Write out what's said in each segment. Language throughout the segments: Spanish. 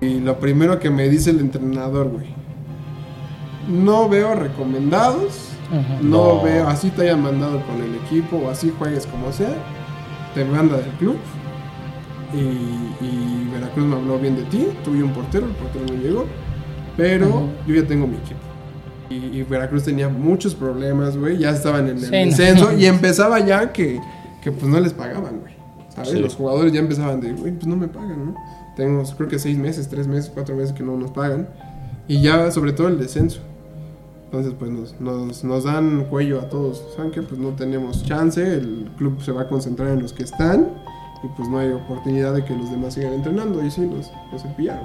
Y lo primero que me dice el entrenador, güey. No veo recomendados. Ajá. No, No. veo, así te hayan mandado con el equipo o así juegues como sea. Te manda del club. Y, y Veracruz me habló bien de ti. Tuve un portero, el portero no llegó. Pero Ajá. yo ya tengo mi equipo. Y, y Veracruz tenía muchos problemas, güey. Ya estaban en el Sí, no. descenso. Y empezaba ya que, que pues no les pagaban, güey. ¿Sabes? Sí. Los jugadores ya empezaban de, güey, pues no me pagan, ¿no? Tengo creo que seis meses, tres meses, cuatro meses que no nos pagan. Y ya sobre todo el descenso. Entonces, pues nos, nos, dan cuello a todos. ¿Saben qué? Pues no tenemos chance. El club se va a concentrar en los que están. Y pues no hay oportunidad de que los demás sigan entrenando. Y sí, nos, cepillaron,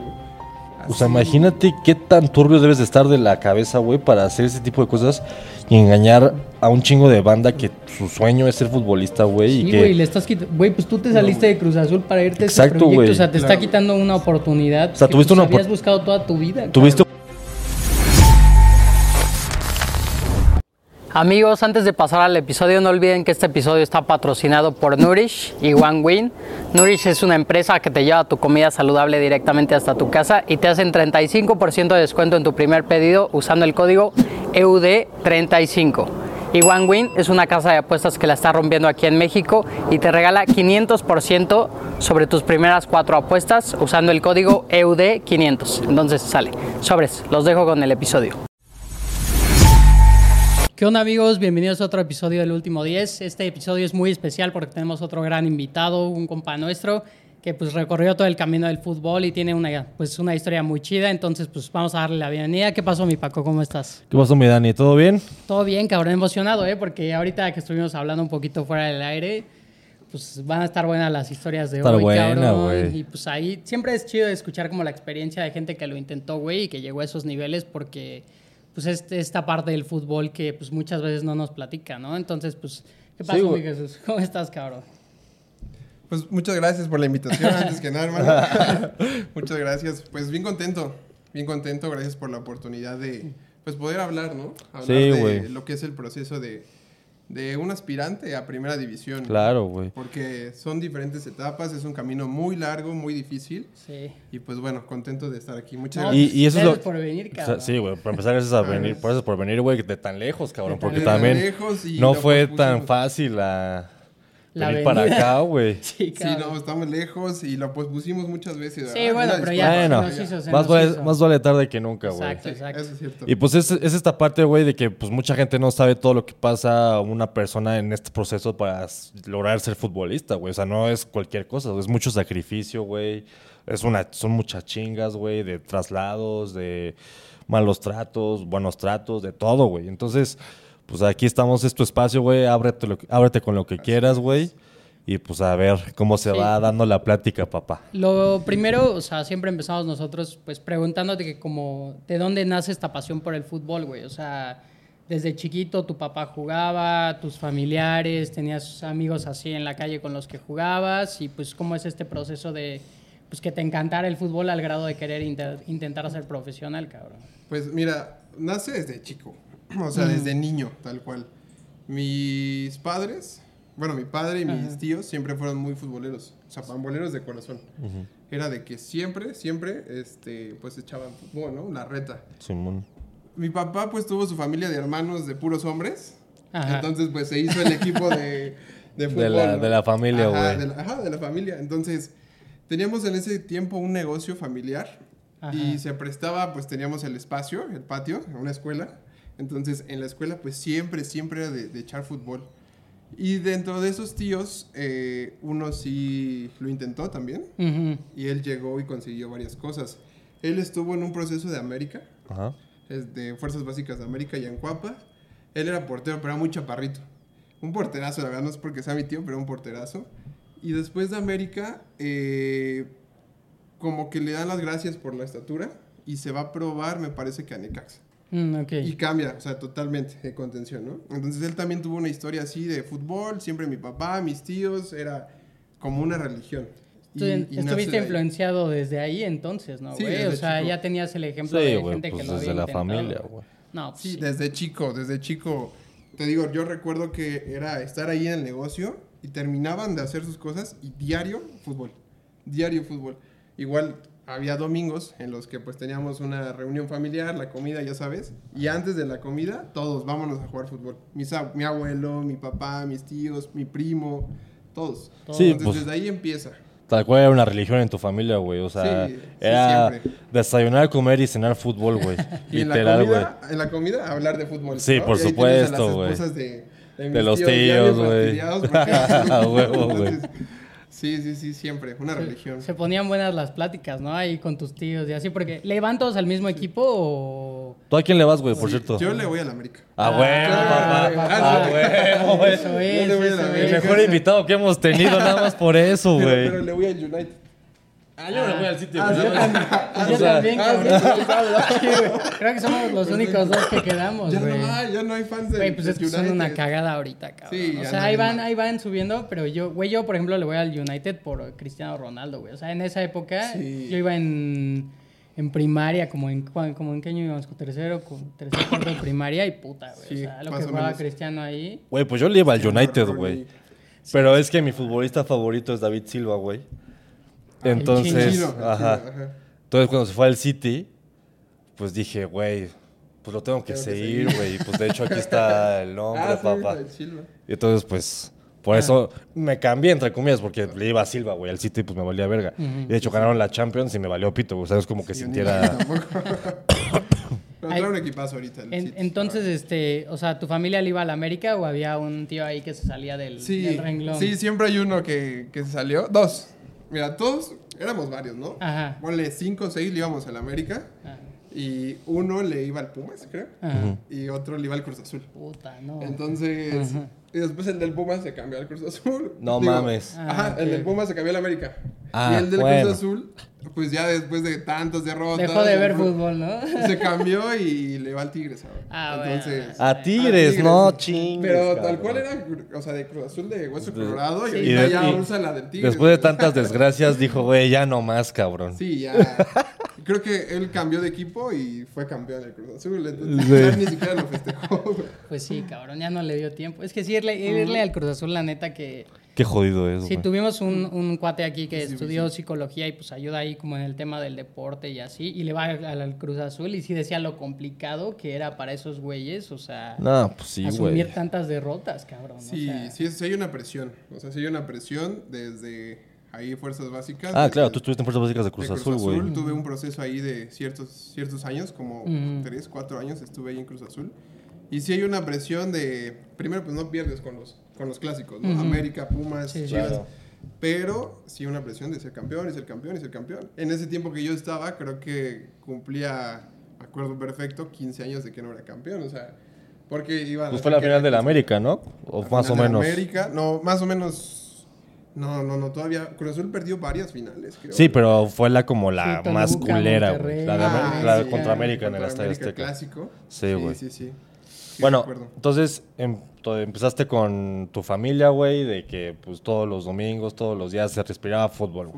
O sea, imagínate qué tan turbio debes de estar de la cabeza, güey, para hacer ese tipo de cosas y engañar a un chingo de banda que su sueño es ser futbolista, güey. Sí, y que güey, le estás quitando. Güey, pues tú te saliste de Cruz Azul para irte a ese Exacto, proyecto. güey. O sea, te Claro. está quitando una oportunidad. O sea, que, tuviste pues, una habías buscado toda tu vida. tuviste Amigos, antes de pasar al episodio, no olviden que este episodio está patrocinado por Nourish y One Win. Nourish es una empresa que te lleva tu comida saludable directamente hasta tu casa y te hacen 35% de descuento en tu primer pedido usando el código E EUD35. Y One Win es una casa de apuestas que la está rompiendo aquí en México y te regala 500% sobre tus primeras cuatro apuestas usando el código E EUD500. Entonces sale. Sobres, los dejo con el episodio. ¿Qué onda amigos? Bienvenidos a otro episodio del Último 10. Este episodio es muy especial porque tenemos otro gran invitado, un compa nuestro, que pues recorrió todo el camino del fútbol y tiene una, pues, una historia muy chida. Entonces pues vamos a darle la bienvenida. ¿Qué pasó mi Paco? ¿Cómo estás? ¿Qué pasó, mi Dani? ¿Todo bien? Todo bien, cabrón, emocionado, ¿eh? Porque ahorita que estuvimos hablando un poquito fuera del aire, pues van a estar buenas las historias de Estar hoy, buena, cabrón. güey. Y pues ahí siempre es chido escuchar como la experiencia de gente que lo intentó, güey, y que llegó a esos niveles porque pues es esta parte del fútbol que pues muchas veces no nos platica, ¿no? Entonces, pues, ¿qué Sí, güey. mi Jesús? ¿Cómo estás, cabrón? Pues muchas gracias por la invitación, antes que nada, hermano. muchas gracias. Pues bien contento, bien contento. Gracias por la oportunidad de pues poder hablar, ¿no? Hablar Sí, de lo que es el proceso de, de un aspirante a primera división. Claro, güey. Porque son diferentes etapas, es un camino muy largo, muy difícil. Sí. Y pues bueno, contento de estar aquí. Muchas No, gracias. Y, y eso es lo... Gracias por venir, O sea, cabrón. sí, güey, para empezar, gracias a venir, gracias por venir, güey, de tan lejos, cabrón, De porque De tan también lejos y no fue tan fácil La venir para acá, güey. Sí, Sí, no, estamos lejos y lo pospusimos muchas veces. Sí, bueno, pero ya Bueno, nos hizo, se más nos vale, hizo. más vale tarde que nunca, güey. Exacto, exacto. Eso es cierto. Y pues es, es esta parte, güey, de que pues mucha gente no sabe todo lo que pasa a una persona en este proceso para lograr ser futbolista, güey. O sea, no es cualquier cosa, es mucho sacrificio, güey. Es una, son muchas chingas, güey, de traslados, de malos tratos, buenos tratos, de todo, güey. Entonces, pues aquí estamos, es tu espacio, güey. Ábrete, lo ábrete con lo que quieras, güey. Y pues a ver cómo se Sí. va dando la plática, papá. Lo primero, o sea, siempre empezamos nosotros pues preguntándote que como, ¿de dónde nace esta pasión por el fútbol, güey? O sea, desde chiquito tu papá jugaba, tus familiares, tenías amigos así en la calle con los que jugabas y pues cómo es este proceso de, pues que te encantara el fútbol al grado de querer inter- intentar ser profesional, cabrón. Pues mira, nace desde chico, o sea, desde niño, tal cual. Mis padres, bueno, mi padre y mis Ajá. tíos siempre fueron muy futboleros, o sea, pamboleros de corazón. Era de que siempre, siempre, este, pues echaban fútbol, ¿no? La reta. Simón. Mi papá, pues, tuvo su familia de hermanos de puros hombres. Ajá. Entonces, pues, se hizo el equipo de, de fútbol. la- ¿no? de la familia, güey. de Ajá, de la familia. Entonces, teníamos en ese tiempo un negocio familiar. Ajá. Y se prestaba, pues, teníamos el espacio, el patio, una escuela. Entonces, en la escuela, pues, siempre, siempre era de, de echar fútbol. Y dentro de esos tíos, eh, uno sí lo intentó también. Y él llegó y consiguió varias cosas. Él estuvo en un proceso de América es de Fuerzas Básicas de América y en Cuapa. Él era portero, pero era muy chaparrito. Un porterazo, la verdad, no es porque sea mi tío, pero un porterazo. Y después de América, eh, como que le dan las gracias por la estatura y se va a probar, me parece que a Necaxa. Mm. Y cambia, o sea, totalmente de contención, ¿no? Entonces él también tuvo una historia así de fútbol, siempre mi papá, mis tíos, era como una religión. Y- y estuviste de ahí. influenciado desde ahí entonces, ¿no, Sí, güey? o sea, chico. ya tenías el ejemplo Sí, de güey, gente pues que lo desde había la intentado. familia, güey. No, pues Sí, sí. desde chico, desde chico. Te digo, yo recuerdo que era estar ahí en el negocio y terminaban de hacer sus cosas y diario fútbol. Diario fútbol. Igual había domingos en los que pues teníamos una reunión familiar, la comida, ya sabes. Y antes de la comida, todos vámonos a jugar fútbol. Mis mi abuelo, mi papá, mis tíos, mi primo, todos. Sí, Entonces pues- desde ahí empieza. Tal cual era una religión en tu familia, güey. O sea, Sí, sí, era siempre. desayunar, comer y cenar fútbol, güey. Y Literal, güey. comida, en la comida, hablar de fútbol. Sí, ¿no? por Y supuesto, güey. De, de De los tíos, güey. A Sí, sí, sí, siempre. Una religión. Se ponían buenas las pláticas, ¿no? Ahí con tus tíos y así, porque ¿le van todos al mismo equipo o...? ¿Tú a quién le vas, güey, por cierto? Yo le voy al América. A Ah, huevo, papá. ah, A sí. huevo, güey. Eso Yo es, le voy a la eso El es. mejor invitado que hemos tenido, nada más por eso, Pero, güey. pero le voy al United. Ah, yo no voy al sitio, Ah, Pues yo también, cabrón. Sí, güey. Creo que somos los únicos dos que quedamos, Ya güey. no hay, ya no hay fans de Güey, pues es que del son una cagada ahorita, cabrón. Sí, o ya sea, no ahí van, ahí van subiendo, pero yo, güey, yo por ejemplo le voy al United por Cristiano Ronaldo, güey. O sea, en esa época Sí. yo iba en, en primaria, como en, como en qué año íbamos, con tercero, con tercer, cuarto de primaria y puta, güey. Sí, o sea, lo que jugaba menos. Cristiano ahí. Güey, pues yo le iba al United, güey. Pero es que mi futbolista favorito es David Silva, güey. El Entonces, ajá. Entonces cuando se fue al City, pues dije, güey, pues lo tengo que Tengo seguir, güey. Pues de hecho aquí está el nombre, Ah, papá. Y entonces, pues, por eso me cambié, entre comillas, porque le iba a Silva, güey. Al City, pues me valía verga. Y de hecho ganaron la Champions y me valió pito, güey. O sea, es como que Sí, sintiera... Pero Ay. un equipazo ahorita. el En- City. entonces, este, o sea, ¿tu familia le iba al América o había un tío ahí que se salía del, Sí, del renglón? sí, siempre hay uno que, que se salió. Dos. Mira, todos éramos varios, ¿no? Ajá. Ponle cinco o seis le íbamos al América. Ah, Y uno le iba al Pumas, creo. ajá. Y otro le iba al Cruz Azul. Puta, no. Entonces, y después el del Pumas se cambió al Cruz Azul. No mames. Ajá, Ah, el ok. del Pumas se cambió al América. Ah, y el del bueno. Cruz Azul, pues ya después de tantas derrotas. Dejó de ver fútbol, ¿no? Se cambió y le va al Tigres ahora. Ah, bueno. A Tigres, no chingues. Pero tal cual era, o sea, de Cruz Azul de Hueso De- Colorado y Sí. de- ya y usa la del Tigres. Después de tantas desgracias, dijo, güey, ya no más, cabrón. Sí, ya. Creo que él cambió de equipo y fue campeón del Cruz Azul. Entonces, Sí. ni siquiera lo festejó. güey. Pues sí, cabrón, ya no le dio tiempo. Es que sí, irle, irle al Cruz Azul, la neta que... Qué jodido es, Sí, tuvimos un, un cuate aquí que Sí, estudió psicología y pues ayuda ahí como en el tema del deporte y así. Y le va al, al Cruz Azul y sí decía lo complicado que era para esos güeyes, o sea... No, pues sí, asumir güey. tantas derrotas, cabrón. o Sí, sea, sí, sí hay una presión. O sea, sí hay una presión desde ahí Fuerzas Básicas. Ah, claro, el- tú estuviste en Fuerzas Básicas de de Cruz Azul, güey. Tuve un proceso ahí de ciertos, ciertos años, como Ujú. tres, cuatro años estuve ahí en Cruz Azul. Y sí hay una presión de, primero pues no pierdes con los, con los clásicos, ¿no? América, Pumas, Sí. Chivas. Claro. Pero sí una presión de ser campeón y ser campeón y ser campeón. En ese tiempo que yo estaba, creo que cumplía, acuerdo perfecto, 15 años de que no era campeón. O sea, porque iba a Pues fue la final de la América, ¿no? O más o menos. América, no, más o menos. No, no, no, todavía. Cruz Azul perdió varias finales, creo. Sí, pero fue la como la Sí, más culera, güey. La de Ah, América- la de sí, contra América en el Estadio América Azteca. clásico. Sí, güey. Sí, sí, sí. Sí, Bueno, entonces em- empezaste con tu familia, güey, de que pues todos los domingos, todos los días se respiraba fútbol.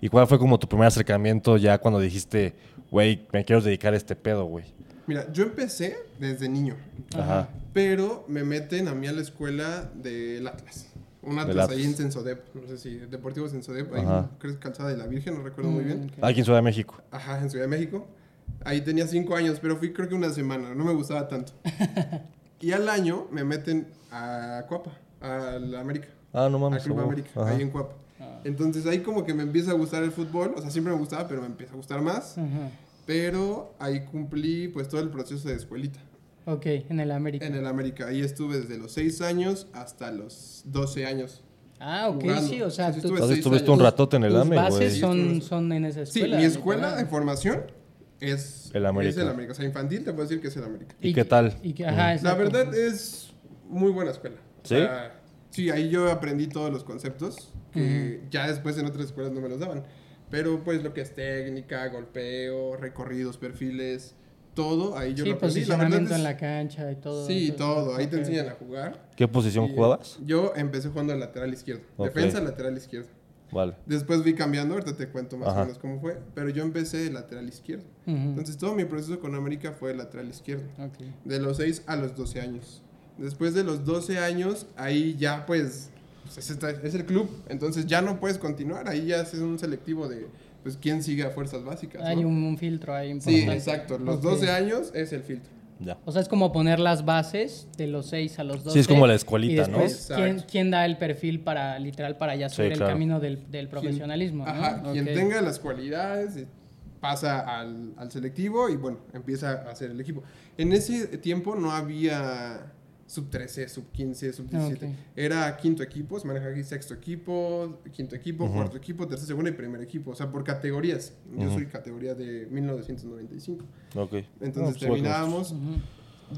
¿Y cuál fue como tu primer acercamiento ya cuando dijiste, güey, me quiero dedicar a este pedo, güey? Mira, yo empecé desde niño. Ajá. Pero me meten a mí a la escuela del Atlas. Un Atlas Atlas. ahí en Sensodep. No sé si Deportivo Sensodep. Ahí creo que Calzada de la Virgen, no recuerdo muy bien. Aquí en Ciudad de México. Ajá, en Ciudad de México. Ahí tenía cinco años, pero fui creo que una semana. No me gustaba tanto. y al año me meten a Cuapa, a la América. Ah, no A mames. Club huevo. América, Ajá. ahí en Cuapa. Entonces ahí como que me empieza a gustar el fútbol. O sea, siempre me gustaba, pero me empieza a gustar más. Ajá. Pero ahí cumplí pues todo el proceso de escuelita. Ok, en el América. En el América. Ahí estuve desde los 6 años hasta los 12 años. Ah, ok, jugando. sí, o sea, Sí, tú- Entonces estuviste un ratote en el AME, bases güey. Sí, son, son en esa Sí, escuela. mi ¿no? escuela Ah. de formación es El América. Es el América. O sea, infantil te puedo decir que es el América. ¿Y qué tal? y que- ajá, La verdad es muy buena escuela. O ¿Sí? sea, sí, ahí yo aprendí todos los conceptos que ya después en otras escuelas no me los daban. Pero pues lo que es técnica, golpeo, recorridos, perfiles, todo, ahí yo sí, lo aprendí. La posicionamiento es- en la cancha y todo. Sí, eso. todo. Ahí te Ok. enseñan a jugar. ¿Qué posición Y, jugabas? Yo empecé jugando al lateral izquierdo. Ok. Defensa, lateral izquierdo. Vale. Después vi cambiando, ahorita te cuento más Ajá. o menos cómo fue. Pero yo empecé de lateral izquierdo. Entonces todo mi proceso con América fue de lateral izquierdo. Ok. De los 6 a los 12 años. Después de los 12 años, ahí ya pues pues, es, esta- es el club, entonces ya no puedes continuar, ahí ya es un selectivo de pues quién sigue a fuerzas básicas. Hay ¿no? un, un filtro ahí Sí, importante. exacto, los Ok. 12 años es el filtro. Ya. O sea, es como poner las bases de los 6 a los 12. Sí, es como la escuelita, y ¿no? después, ¿quién, Exacto. quién da el perfil para, literal, para ya Sí, subir claro. el camino del, del profesionalismo? ¿no? Ajá, quien tenga las cualidades eh, pasa al, al selectivo y bueno, empieza a hacer el equipo. En ese tiempo no había sub 13, sub 15, sub 17. Ok. Era quinto equipo, se maneja aquí sexto equipo, quinto equipo, cuarto equipo, tercer, segundo y primer equipo. O sea, por categorías. Yo soy categoría de 1995. Ok. Entonces No, pues, terminábamos.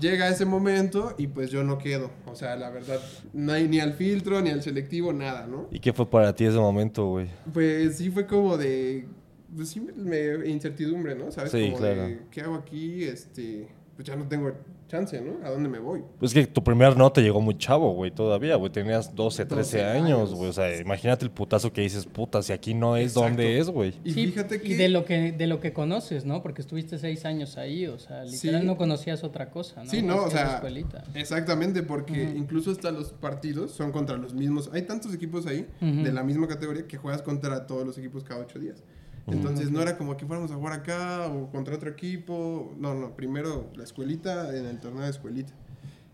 Llega ese momento y pues yo no quedo. O sea, la verdad, no hay ni al filtro, ni al selectivo, nada, ¿no? ¿Y qué fue para ti ese momento, güey? Pues sí fue como de. Pues sí, me, me- incertidumbre, ¿no? ¿Sabes? Sí, como claro. de, ¿qué hago aquí? Este. Pues ya no tengo chance, ¿no? ¿A dónde me voy? Pues que tu primer no te llegó muy chavo, güey, todavía, güey. Tenías 12, 13 12 años, años. güey. O sea, imagínate el putazo que dices, puta, si aquí no es, Exacto. ¿dónde es, güey? Y Sí, fíjate que. y de lo que de lo que conoces, ¿no? Porque estuviste seis años ahí, o sea, literal Sí. no conocías otra cosa, ¿no? Sí, no, o sea, escuelita. exactamente, porque incluso hasta los partidos son contra los mismos. Hay tantos equipos ahí de la misma categoría que juegas contra todos los equipos cada ocho días. Entonces no era como que fuéramos a jugar acá o contra otro equipo. No, no, primero la escuelita en el torneo de escuelita.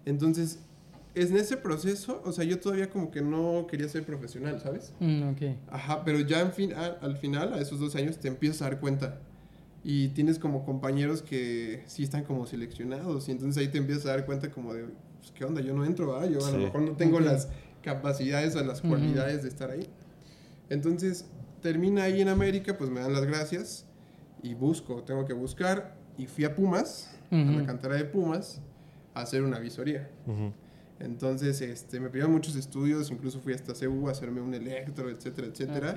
Entonces, en ese proceso, o sea, yo todavía como que no quería ser profesional, ¿sabes? Mm, ok. Ajá, pero ya en fin, al, al final, a esos dos años, te empiezas a dar cuenta. Y tienes como compañeros que sí están como seleccionados. Y entonces ahí te empiezas a dar cuenta como de, pues, ¿qué onda? Yo no entro, ¿ah? Yo a Sí. lo mejor no tengo Ok. las capacidades o las Ujú. cualidades de estar ahí. Entonces, termina ahí en América, pues me dan las gracias y busco, tengo que buscar. Y fui a Pumas, a la cantera de Pumas, a hacer una visoría. Entonces, este, me pidieron muchos estudios, incluso fui hasta CU a hacerme un electro, etcétera, etcétera.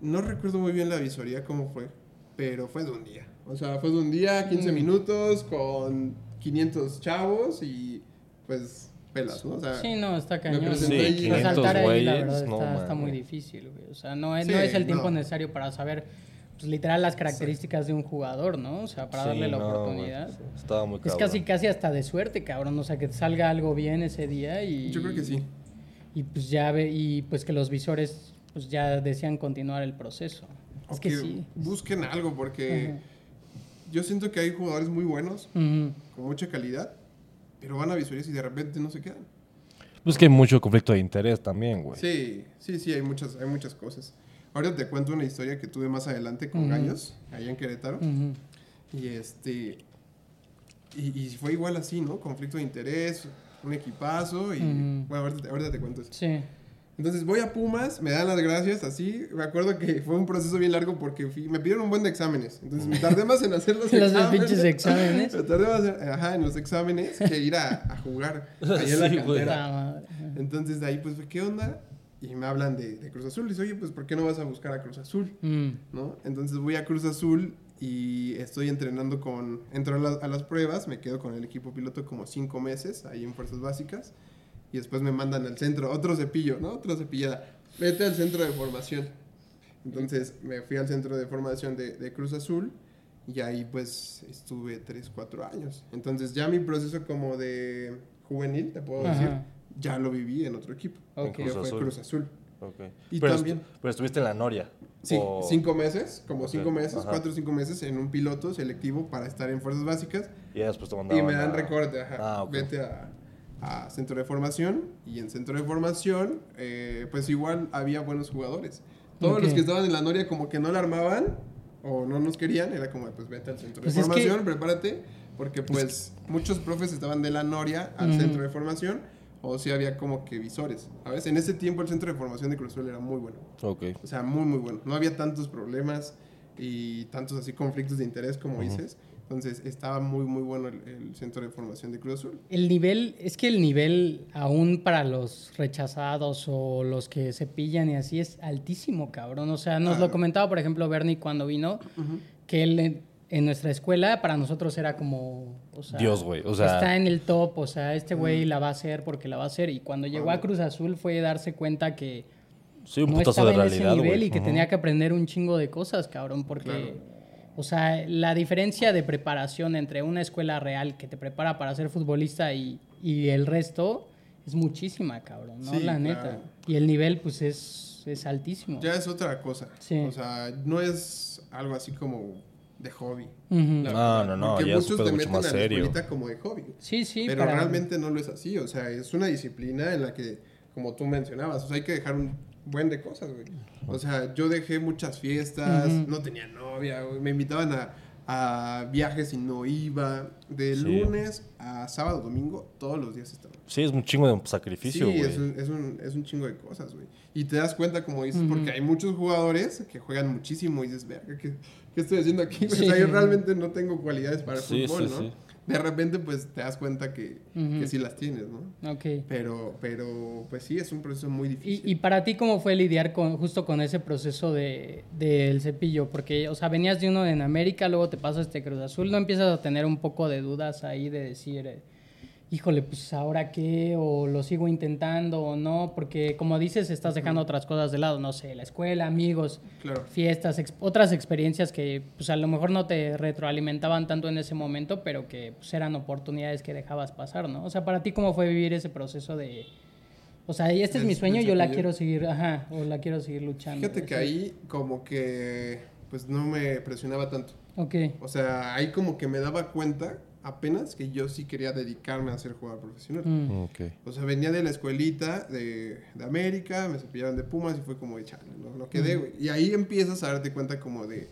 No recuerdo muy bien la visoría cómo fue, pero fue de un día. O sea, fue de un día, 15 Mm. minutos, con 500 chavos y pues pelas, ¿no? O sea, Sí, no, está cañón. Sí, 500 Resaltar ahí, la güeyes, verdad, no, está, está muy difícil, güey. O sea, no es, Sí, no es el tiempo no. necesario para saber, pues, literal, las características de un jugador, ¿no? O sea, para Sí, darle la güey. oportunidad. Estaba muy Es cabrón. casi, casi hasta de suerte, cabrón. O sea, que te salga algo bien ese día y... yo creo que sí. Y pues ya ve, y pues que los visores pues ya decían continuar el proceso. Es que sí. busquen algo porque Ajá. yo siento que hay jugadores muy buenos, Ujú. con mucha calidad, pero van a visorías y de repente no se quedan. Pues que hay mucho conflicto de interés también, güey. Sí, sí, sí, hay muchas, hay muchas cosas. Ahorita te cuento una historia que tuve más adelante con Ujú. Gallos, allá en Querétaro. Y este. Y, y fue igual así, ¿no? Conflicto de interés, un equipazo. Y bueno, ahorita, ahorita te cuento eso. Sí. Entonces voy a Pumas, me dan las gracias, así. Me acuerdo que fue un proceso bien largo porque fui- me pidieron un buen de exámenes. Entonces me tardé más en hacer los, Los exámenes. pinches exámenes. Me tardé más en, ajá, en los exámenes que ir a, a jugar ahí en la cantera. Madre. Entonces de ahí, pues, ¿qué onda? Y me hablan de, de Cruz Azul. Y dice, oye, pues, ¿por qué no vas a buscar a Cruz Azul? Mm. ¿no? Entonces voy a Cruz Azul y estoy entrenando con... Entro a, la- a las pruebas, me quedo con el equipo piloto como cinco meses ahí en Fuerzas Básicas y después me mandan al centro, otro cepillo, ¿no? Otra cepillada. Vete al centro de formación. Entonces me fui al centro de formación de, de Cruz Azul y ahí pues estuve 3, 4 años. Entonces ya mi proceso como de juvenil, te puedo Ajá. decir, ya lo viví en otro equipo. Ok. Que Cruz fue Azul. Cruz Azul. Ok. Y pero, también- estu- pero estuviste en la Noria. Sí, o- cinco meses, como Ok, cinco meses, ajá. cuatro o cinco meses en un piloto selectivo para estar en fuerzas básicas Y después te y mandaban me dan a- recorte, ajá, Ah, ok. vete a, a centro de formación y en centro de formación eh, pues igual había buenos jugadores. Todos Ok. los que estaban en la Noria como que no la armaban o no nos querían, era como pues vete al centro Pues de es que- formación, prepárate, porque pues muchos profes estaban de la Noria al Ujú. centro de formación o si había como que visores. A veces en ese tiempo el centro de formación de Cruz era muy bueno. Ok. O sea, muy, muy bueno. No había tantos problemas y tantos así conflictos de interés como Ujú. dices. Entonces, estaba muy, muy bueno el, el centro de formación de Cruz Azul. El nivel, es que el nivel aún para los rechazados o los que se pillan y así es altísimo, cabrón. O sea, nos lo comentaba, por ejemplo, Bernie cuando vino, que él en, en nuestra escuela para nosotros era como... O sea, Dios, güey, o sea- Está en el top, o sea, este güey la va a hacer porque la va a hacer. Y cuando llegó a. Cruz Azul fue darse cuenta que Sí, un no putazo estaba de en realidad, ese nivel y que tenía que aprender un chingo de cosas, cabrón, porque, Claro. O sea, la diferencia de preparación entre una escuela real que te prepara para ser futbolista y, y el resto es muchísima, cabrón, ¿no? Sí, la claro. neta. Y el nivel, pues, es, es altísimo. Ya es otra cosa. Sí. O sea, no es algo así como de hobby. No, verdad. no, no, Porque ya es muchos te mucho meten más a la serio. escuelita como de hobby. Sí, sí, pero para- realmente no lo es así. O sea, es una disciplina en la que, como tú mencionabas, o sea, hay que dejar un buen de cosas, güey. O sea, yo dejé muchas fiestas, no tenía novia, güey. Me invitaban a, a viajes y no iba. De Sí. lunes a sábado, domingo, todos los días estaba. Sí, es un chingo de sacrificio, Sí, güey. es un, es, un, es un chingo de cosas, güey. Y te das cuenta, como dices, porque hay muchos jugadores que juegan muchísimo y dices, verga, ¿qué, qué estoy haciendo aquí? Sí. O sea, yo realmente no tengo cualidades para el Sí, fútbol, sí, ¿no? De repente, pues, te das cuenta que, que sí las tienes, ¿no? Ok. Pero, pero, pues sí, es un proceso muy difícil. Y, y para ti, ¿cómo fue lidiar con justo con ese proceso de, del cepillo? Porque, o sea, venías de uno en América, luego te pasas este Cruz Azul, ¿no empiezas a tener un poco de dudas ahí de decir, eh, híjole, pues ahora qué, o lo sigo intentando o no? Porque, como dices, estás dejando otras cosas de lado, no sé, la escuela, amigos, Claro. fiestas, ex- otras experiencias que, pues a lo mejor no te retroalimentaban tanto en ese momento, pero que pues, eran oportunidades que dejabas pasar, ¿no? O sea, para ti, ¿cómo fue vivir ese proceso de... O sea, este es mi sueño, yo la quiero seguir, ajá, o la quiero seguir luchando. Fíjate que ahí como que, pues, no me presionaba tanto. Ok, O sea, ahí como que me daba cuenta apenas que yo sí quería dedicarme a ser jugador profesional. mm, Ok. O sea, venía de la escuelita de, de América, me cepillaron de Pumas y fue como de chale, no, no quedé, güey. Y ahí empiezas a darte cuenta como de,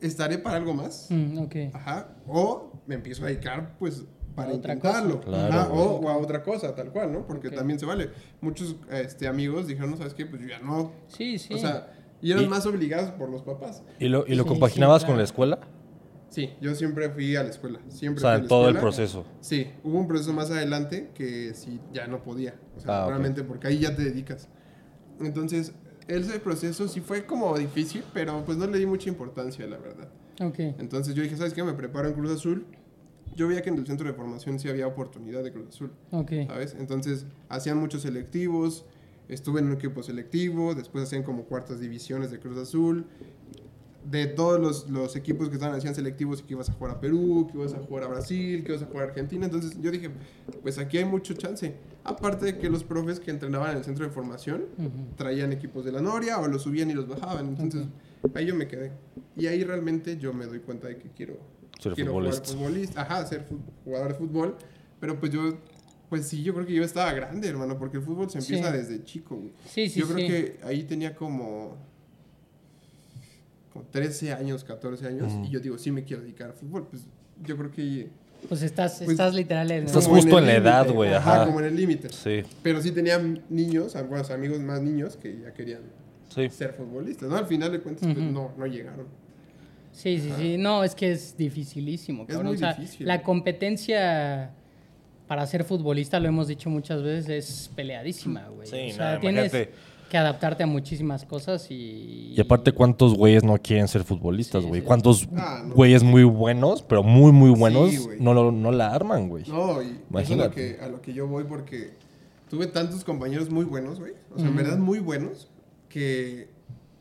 ¿estaré para algo más? mm, ok. Ajá. O me empiezo a dedicar, pues, para intentarlo. Claro, Ajá, o, o a otra cosa, tal cual, ¿no? Porque Ok. también se vale. Muchos este, amigos dijeron, ¿sabes qué? Pues yo ya no. Sí, sí. O sea, y eran Y- más obligados por los papás. ¿Y lo, y lo Sí, compaginabas sí, con claro. la escuela? Sí, yo siempre fui a la escuela. Siempre O sea, fui a en la todo el escuela. proceso. Sí, hubo un proceso más adelante que sí, ya no podía. O sea, Ah, realmente porque ahí ya te dedicas. Entonces, ese proceso sí fue como difícil, pero pues no le di mucha importancia, la verdad. ok. Entonces yo dije, ¿sabes qué? Me preparo en Cruz Azul. Yo veía que en el centro de formación sí había oportunidad de Cruz Azul, Ok. ¿sabes? Entonces hacían muchos selectivos, estuve en un equipo selectivo, después hacían como cuartas divisiones de Cruz Azul. De todos los, los equipos que estaban hacían selectivos, que ibas a jugar a Perú, que ibas a jugar a Brasil, que ibas a jugar a Argentina. Entonces yo dije, pues aquí hay mucho chance. Aparte de que los profes que entrenaban en el centro de formación traían equipos de la Noria o los subían y los bajaban. Entonces ahí yo me quedé. Y ahí realmente yo me doy cuenta de que quiero, Ser quiero futbolista. jugar futbolista. Ajá, ser jugador de fútbol. Pero pues yo, pues sí, yo creo que yo estaba grande, hermano, porque el fútbol se empieza Sí. desde chico. güey. Sí, sí, yo creo que ahí tenía como, como 13 años, 14 años. Y yo digo, sí me quiero dedicar al fútbol. Pues yo creo que... Pues estás, Pues, estás literal en... Estás justo el en la edad, güey, Ajá, ajá. como en el límite. Sí, Pero sí tenía niños, algunos amigos más niños que ya querían sí. ser futbolistas, ¿no? Al final de cuentas, pues, no, no llegaron. Sí, sí, sí. No, es que es dificilísimo. Es cabrón. muy o sea, difícil. La competencia para ser futbolista, lo hemos dicho muchas veces, es peleadísima, güey. Sí, o sea, no, tienes imagínate. Que adaptarte a muchísimas cosas y... Y aparte, ¿cuántos güeyes no quieren ser futbolistas, güey? sí. ¿Cuántos Ah, no. güeyes muy buenos, pero muy, muy buenos, Sí, no, lo- no la arman, güey? No, y eso es a lo, Imagínate. que, a lo que yo voy porque tuve tantos compañeros muy buenos, güey. O sea, en verdad muy buenos, que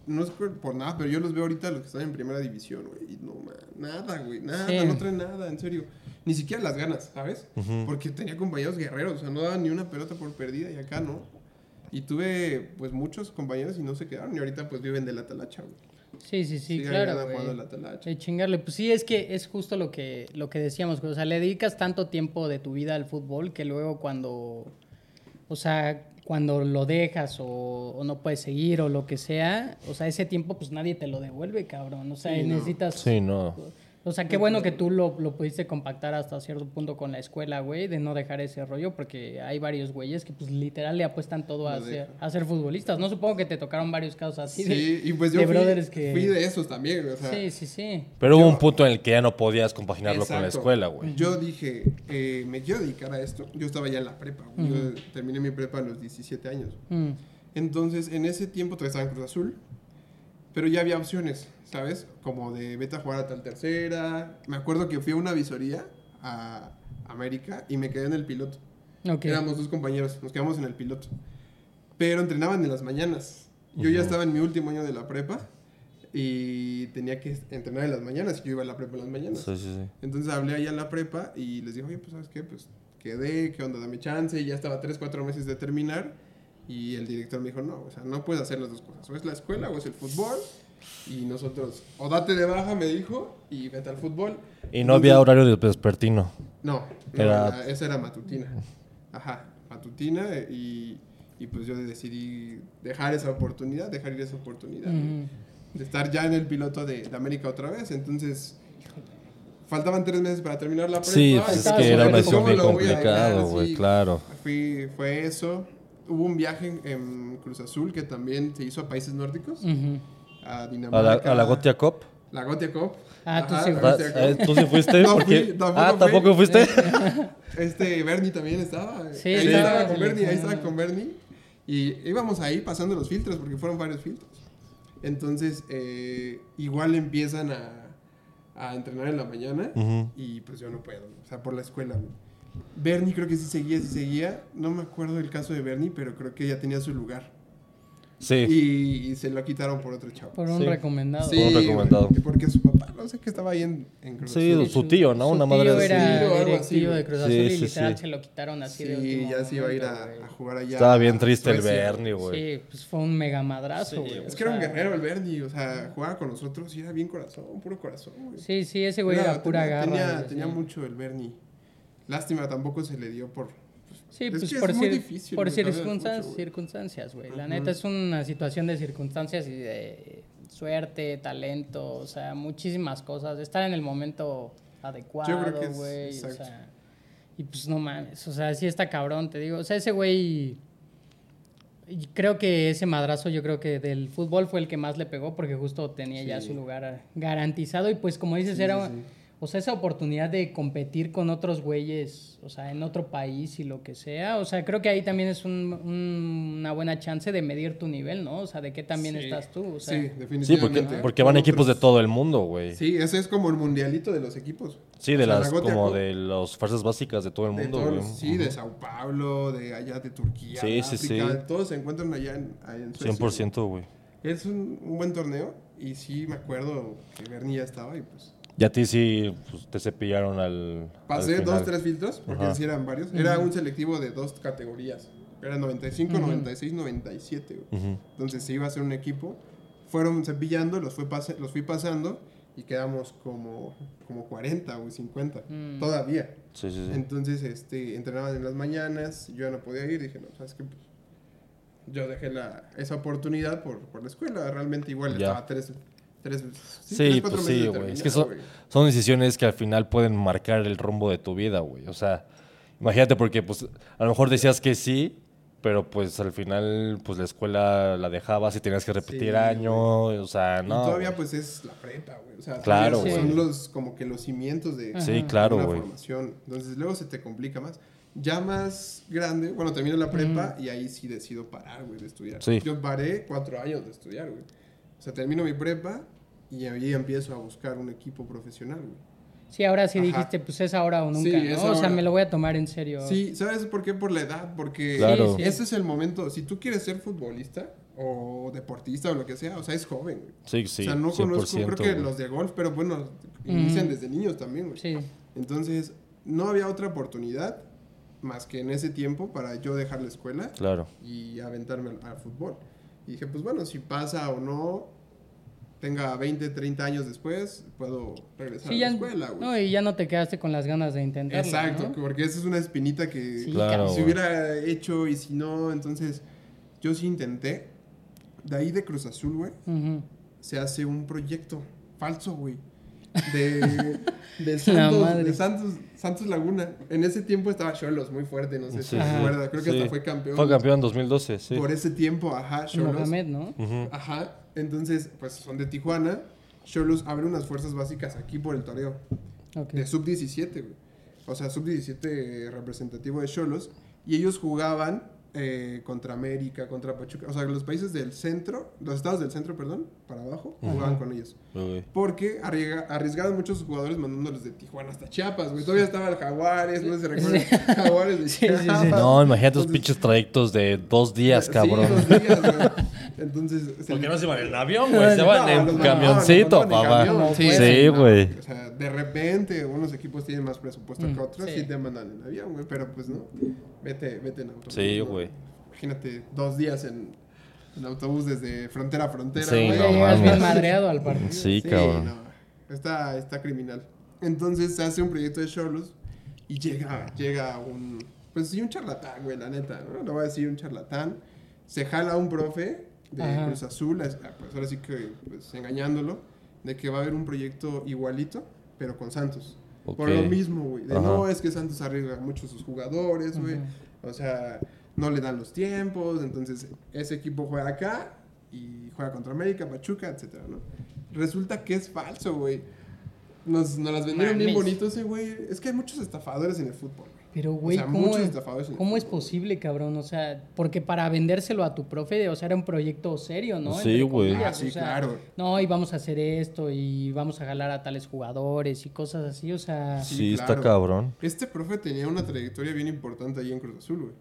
no es por nada, pero yo los veo ahorita los que están en primera división, güey. Y no, ma- nada, güey, nada, Sí. no traen nada, en serio. Ni siquiera las ganas, ¿sabes? Porque tenía compañeros guerreros, o sea, no daban ni una pelota por perdida y acá no. Y tuve, pues, muchos compañeros y no se quedaron. Y ahorita, pues, viven de la talacha, güey. Sí, sí, sí, claro, la talacha. De chingarle. Pues sí, es que es justo lo que, lo que decíamos, güey. O sea, le dedicas tanto tiempo de tu vida al fútbol que luego cuando, o sea, cuando lo dejas o, o no puedes seguir o lo que sea, o sea, ese tiempo pues nadie te lo devuelve, cabrón. O sea, Sí, no. necesitas... Sí, no. O sea, qué bueno que tú lo, lo pudiste compactar hasta cierto punto con la escuela, güey, de no dejar ese rollo, porque hay varios güeyes que pues literal le apuestan todo a ser, a ser futbolistas. No supongo que te tocaron varios casos así de... Sí, y pues yo de fui, brothers que- fui de esos también, güey, o sea, Sí, sí, sí. Pero hubo Yo- un punto en el que ya no podías compaginarlo con la Exacto. escuela, güey. Yo dije, eh, me quiero dedicar a esto. Yo estaba ya en la prepa. güey. Yo terminé mi prepa a los 17 años. Mm. Entonces, en ese tiempo todavía estaba en Cruz Azul. Pero ya había opciones, ¿sabes? Como de vete a jugar a tal tercera. Me acuerdo que fui a una visoría a América y me quedé en el piloto. Ok. Éramos dos compañeros, nos quedamos en el piloto. Pero entrenaban en las mañanas. Yo ya estaba en mi último año de la prepa y tenía que entrenar en las mañanas y yo iba a la prepa en las mañanas. Sí, sí, sí. Entonces hablé ahí a la prepa y les dije, oye, pues, ¿sabes qué? Pues quedé, ¿qué onda? Dame chance. Y ya estaba 3, 4 meses de terminar. Y el director me dijo, no, o sea, no puedes hacer las dos cosas. O es la escuela o es el fútbol. Y nosotros, o date de baja, me dijo, y vete al fútbol. Y no había horario de vespertino. No, no, Era- era- esa era matutina. Ajá, matutina. Y, y pues yo decidí dejar esa oportunidad, dejar ir esa oportunidad. Ujú. De estar ya en el piloto de, de América otra vez. Entonces, faltaban tres meses para terminar la prepa. Sí, pues es que era una decisión ¿Cómo bien lo voy a complicado, dejar? güey, claro. Fui, fue eso. Hubo un viaje en, en Cruz Azul que también se hizo a países nórdicos, a A la, Dinamarca. a la Gotia Cup. La Gotia Cup. Ah, tú Ajá, sí la Ah, eh, ¿Tú sí fuiste? No ¿Por fui, qué? tampoco ah, fui. ¿tampoco fuiste? Este, Bernie también estaba. Sí, ahí estaba estaba con. Bernie, ahí estaba con Bernie. Y íbamos ahí pasando los filtros, porque fueron varios filtros. Entonces, eh, igual empiezan a, a entrenar en la mañana y pues yo no puedo, o sea, por la escuela. Bernie creo que sí seguía, sí seguía. No me acuerdo del caso de Bernie, pero creo que ya tenía su lugar. Sí. Y, y se lo quitaron por otro chavo. Por un Sí. recomendado. un recomendado. porque su papá, no sé que estaba ahí en, en Cruz Sí, Azul. su tío, ¿no? Su Una tío madre era Sí, o algo directivo así, de Cruz. Azul Sí, y sí, literal sí. se lo quitaron así Sí, de último ya se iba a ir a, jugar allá. Estaba bien triste el. Bernie, güey. Sí, pues fue un mega madrazo, güey. Es que era un guerrero el Bernie, o sea, jugaba con nosotros y era bien corazón, puro corazón, güey. Sí, sí, ese güey era, pura tenía, garra. Tenía, tenía mucho el Bernie. Lástima, tampoco se le dio por... Sí, Es pues que es por, cir- difícil, por mucho, circunstancias, güey. circunstancias, güey. La neta es una situación de circunstancias y de suerte, talento, o sea, muchísimas cosas. Estar en el momento adecuado, que es- güey. O sea, y pues no mames, o sea, sí está cabrón, te digo. O sea, ese güey. y Creo que ese madrazo, yo creo que del fútbol fue el que más le pegó porque justo tenía ya Sí. su lugar garantizado y pues como dices, Sí, era, sí, sí. O sea, esa oportunidad de competir con otros güeyes, o sea, en otro país y lo que sea. O sea, creo que ahí también es un- un- una buena chance de medir tu nivel, ¿no? O sea, de qué también Sí. estás tú. O sea, Sí, Sí, definitivamente. porque, porque van equipos de todo el mundo, güey. Sí, Sí, ese es como el mundialito de los equipos. de O sea, las, la como de las fuerzas básicas de todo el de mundo, todos güey. sí, de Sao Paulo, de allá de Turquía, Sí, de sí, África, sí. todos se encuentran allá en, allá en Suecia. 100%, güey. Es un, un buen torneo y sí me acuerdo que Bernie ya estaba y pues Y a ti sí pues, te cepillaron al. pasé al dos, tres filtros porque Ajá. sí eran varios. Era un selectivo de dos categorías. Era 95, Ujú. 96, 97. güey. Ujú. Entonces se iba a hacer un equipo. Fueron cepillando, los, fue los fui pasando y quedamos como, como 40 o 50. Mm. Todavía. Sí, sí, sí. Entonces este, entrenaban en las mañanas, yo ya no podía ir. Dije, no, ¿sabes qué? Pues, yo dejé la, esa oportunidad por, por la escuela. Realmente igual Ya. estaba tres, tres, Sí, tres, cuatro pues meses sí, güey. Es que son, decisiones que al final pueden marcar el rumbo de tu vida, güey. O sea, imagínate porque pues a lo mejor decías que sí, pero pues al final pues la escuela la dejabas y tenías que repetir Sí, año, o sea, no. y todavía güey. pues es la prepa, güey. O sea, Claro, son los como que los cimientos de. Sí, claro, una formación. Entonces luego se te complica más. Ya más grande, bueno, termino la prepa y ahí sí decido parar, güey, de estudiar. Sí. Yo paré cuatro años de estudiar, güey. O sea, termino mi prepa y ahí empiezo a buscar un equipo profesional, güey. Sí, ahora sí Ajá. dijiste, pues es ahora o nunca, Sí, ¿no? es O sea, ahora. me lo voy a tomar en serio. Sí, ¿sabes por qué? Por la edad, porque Claro. Sí, sí. ese es el momento. Si tú quieres ser futbolista o deportista o lo que sea, o sea, es joven, güey. Sí, sí. o sea, no 100%, conozco, creo que güey. los de golf, pero bueno, inician Mm. desde niños también, güey. Sí. Entonces, no había otra oportunidad más que en ese tiempo para yo dejar la escuela Claro. y aventarme al, al fútbol. Y dije, pues bueno, si pasa o no, tenga 20, 30 años después, puedo regresar Sí, a ya, la escuela, güey. no, y ya no te quedaste con las ganas de intentarlo, Exacto, ¿no? porque esa es una espinita que Sí, Claro, si hubiera hecho y si no, entonces yo sí intenté. De ahí de Cruz Azul, güey, se hace un proyecto falso, güey. De, de, La Santos, madre. de Santos, Santos Laguna. En ese tiempo estaba Cholos muy fuerte, no sé si Sí, se sí. acuerda. Creo que Sí. hasta fue campeón. Fue campeón en 2012, sí. Por ese tiempo, ajá, Cholos. Mohamed, ¿no? Ajá, entonces, pues son de Tijuana. Cholos abre unas fuerzas básicas aquí por el toreo. Ok. De sub-17, güey. O sea, sub-17 representativo de Cholos. Y ellos jugaban eh, contra América, contra Pachuca. O sea, los países del centro, los estados del centro, perdón, para abajo, jugaban con ellos. Porque arriesga- arriesgaban muchos jugadores mandándolos de Tijuana hasta Chiapas, güey. Todavía estaba el Jaguares, no sé si se recuerdan. Jaguares de Sí, sí, sí. Chiapas. No, imagínate esos Entonces, pinches trayectos de dos días, sí, cabrón. dos días, güey. Entonces, se ¿Por qué no se van en avión, güey? Se van No, en los un camioncito, los en papá. camión, Sí, Sí, no, güey. O sea, de repente, unos equipos tienen más presupuesto Mm, que otros sí. y te mandan en avión, güey. Pero pues no, vete, vete en auto. Sí, ¿no? güey. imagínate, dos días en, en autobús desde frontera a frontera. Sí, güey. Ya no bien madreado al partido. Sí, cabrón. no, está, está criminal. Entonces se hace un proyecto de Cholos y llega, llega un, pues sí, un charlatán, güey, la neta, ¿no? Lo voy a decir, un charlatán. Se jala a un profe de Ajá. Cruz Azul, ah, pues ahora sí que, pues engañándolo, de que va a haber un proyecto igualito, pero con Santos. Por Ok. lo mismo, güey. De Ajá. no, es que Santos arriesga mucho a sus jugadores, güey. O sea, no le dan los tiempos. Entonces, ese equipo juega acá y juega contra América, Pachuca, etcétera, ¿no? Resulta que es falso, güey. Nos, nos las vendieron bien bonito ese, güey. Es que hay muchos estafadores en el fútbol, güey. Pero, güey, sea, ¿cómo, muchos es, estafadores en el ¿cómo es posible, cabrón? O sea, porque para vendérselo a tu profe, o sea, era un proyecto serio, ¿no? Sí, güey. Ah, sí, o sea, claro. No, y vamos a hacer esto y vamos a jalar a tales jugadores y cosas así, o sea... Sí, Sí, claro. está cabrón. Este profe tenía una trayectoria bien importante ahí en Cruz Azul, güey.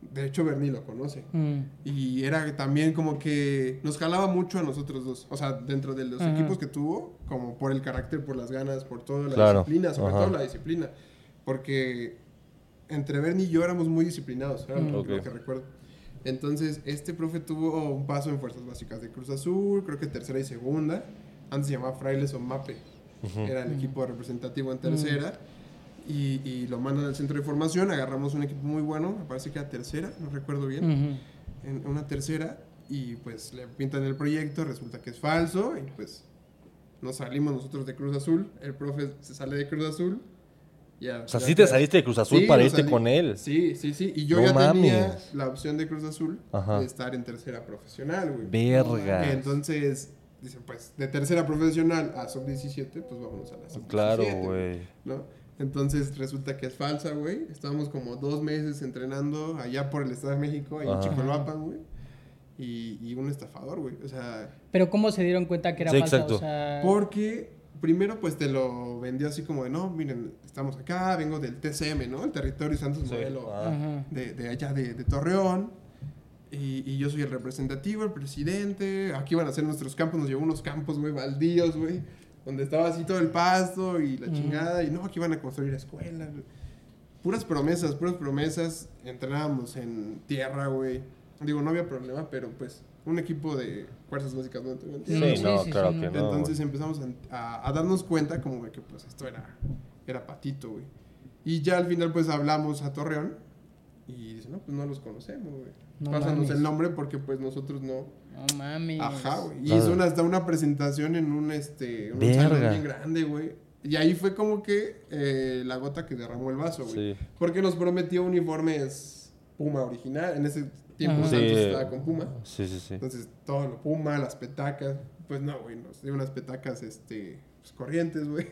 De hecho, Bernie lo conoce. mm, Y era también como que nos jalaba mucho a nosotros dos. O sea, dentro de los Ajá. equipos que tuvo, como por el carácter, por las ganas, por toda la Claro. disciplina, sobre Ajá. todo la disciplina. Porque entre Bernie y yo éramos muy disciplinados, era lo, que recuerdo. Entonces, este profe tuvo un paso en Fuerzas Básicas de Cruz Azul, creo que tercera y segunda. Antes se llamaba Frailes o Mape. Era el equipo representativo en tercera. Y, y lo mandan al centro de formación. Agarramos un equipo muy bueno, me parece que era tercera, no recuerdo bien en una tercera y pues le pintan el proyecto, resulta que es falso y pues nos salimos nosotros de Cruz Azul, el profe se sale de Cruz Azul. Ya, O sea, ya- sí te saliste de Cruz Azul Sí, para irte salí. con él. Sí, sí, sí, y yo No ya tenía la opción de Cruz Azul Ajá. de estar en tercera profesional, güey. Verga. Entonces, dicen pues de tercera profesional a sub-17, pues vámonos a la sub-17. Claro, güey. ¿no? Entonces resulta que es falsa, güey. Estábamos como dos meses entrenando allá por el Estado de México, ahí en Ajá. Chicoalapan, güey. Y, y un estafador, güey. O sea, Pero ¿cómo se dieron cuenta que era Sí, falsa? exacto. O sea, porque primero pues te lo vendió así como de, no, miren, estamos acá, vengo del TCM, ¿no? El Territorio Santos Sí. Modelo Ah. De, de allá de, de Torreón. Y, y yo soy el representativo, el presidente. Aquí van a ser nuestros campos. Nos llevó unos campos, güey, baldíos, güey. Donde estaba así todo el pasto y la chingada. Y no, aquí van a construir escuelas. güey. Puras promesas, puras promesas. Entrenábamos en tierra, güey. Digo, no había problema, pero pues un equipo de fuerzas básicas no Sí, tierra. Sí, no, sí, claro sí, que no. Entonces empezamos a, a- a darnos cuenta como de que pues esto era, era patito, güey. Y ya al final pues hablamos a Torreón y dice, no, pues no los conocemos, güey. No Pásanos mames. el nombre porque pues nosotros no. No mames. Ajá, güey. Y Claro. hizo una, hasta una presentación en un, este, un salón bien grande, güey. Y ahí fue como que eh, la gota que derramó el vaso, güey. Sí. Porque nos prometió uniformes Puma original. En ese tiempo. Santos Sí. estaba con Puma. Sí, sí, sí. Entonces, todo lo Puma, las petacas. Pues no, güey, nos dio unas petacas, este, pues, corrientes, güey.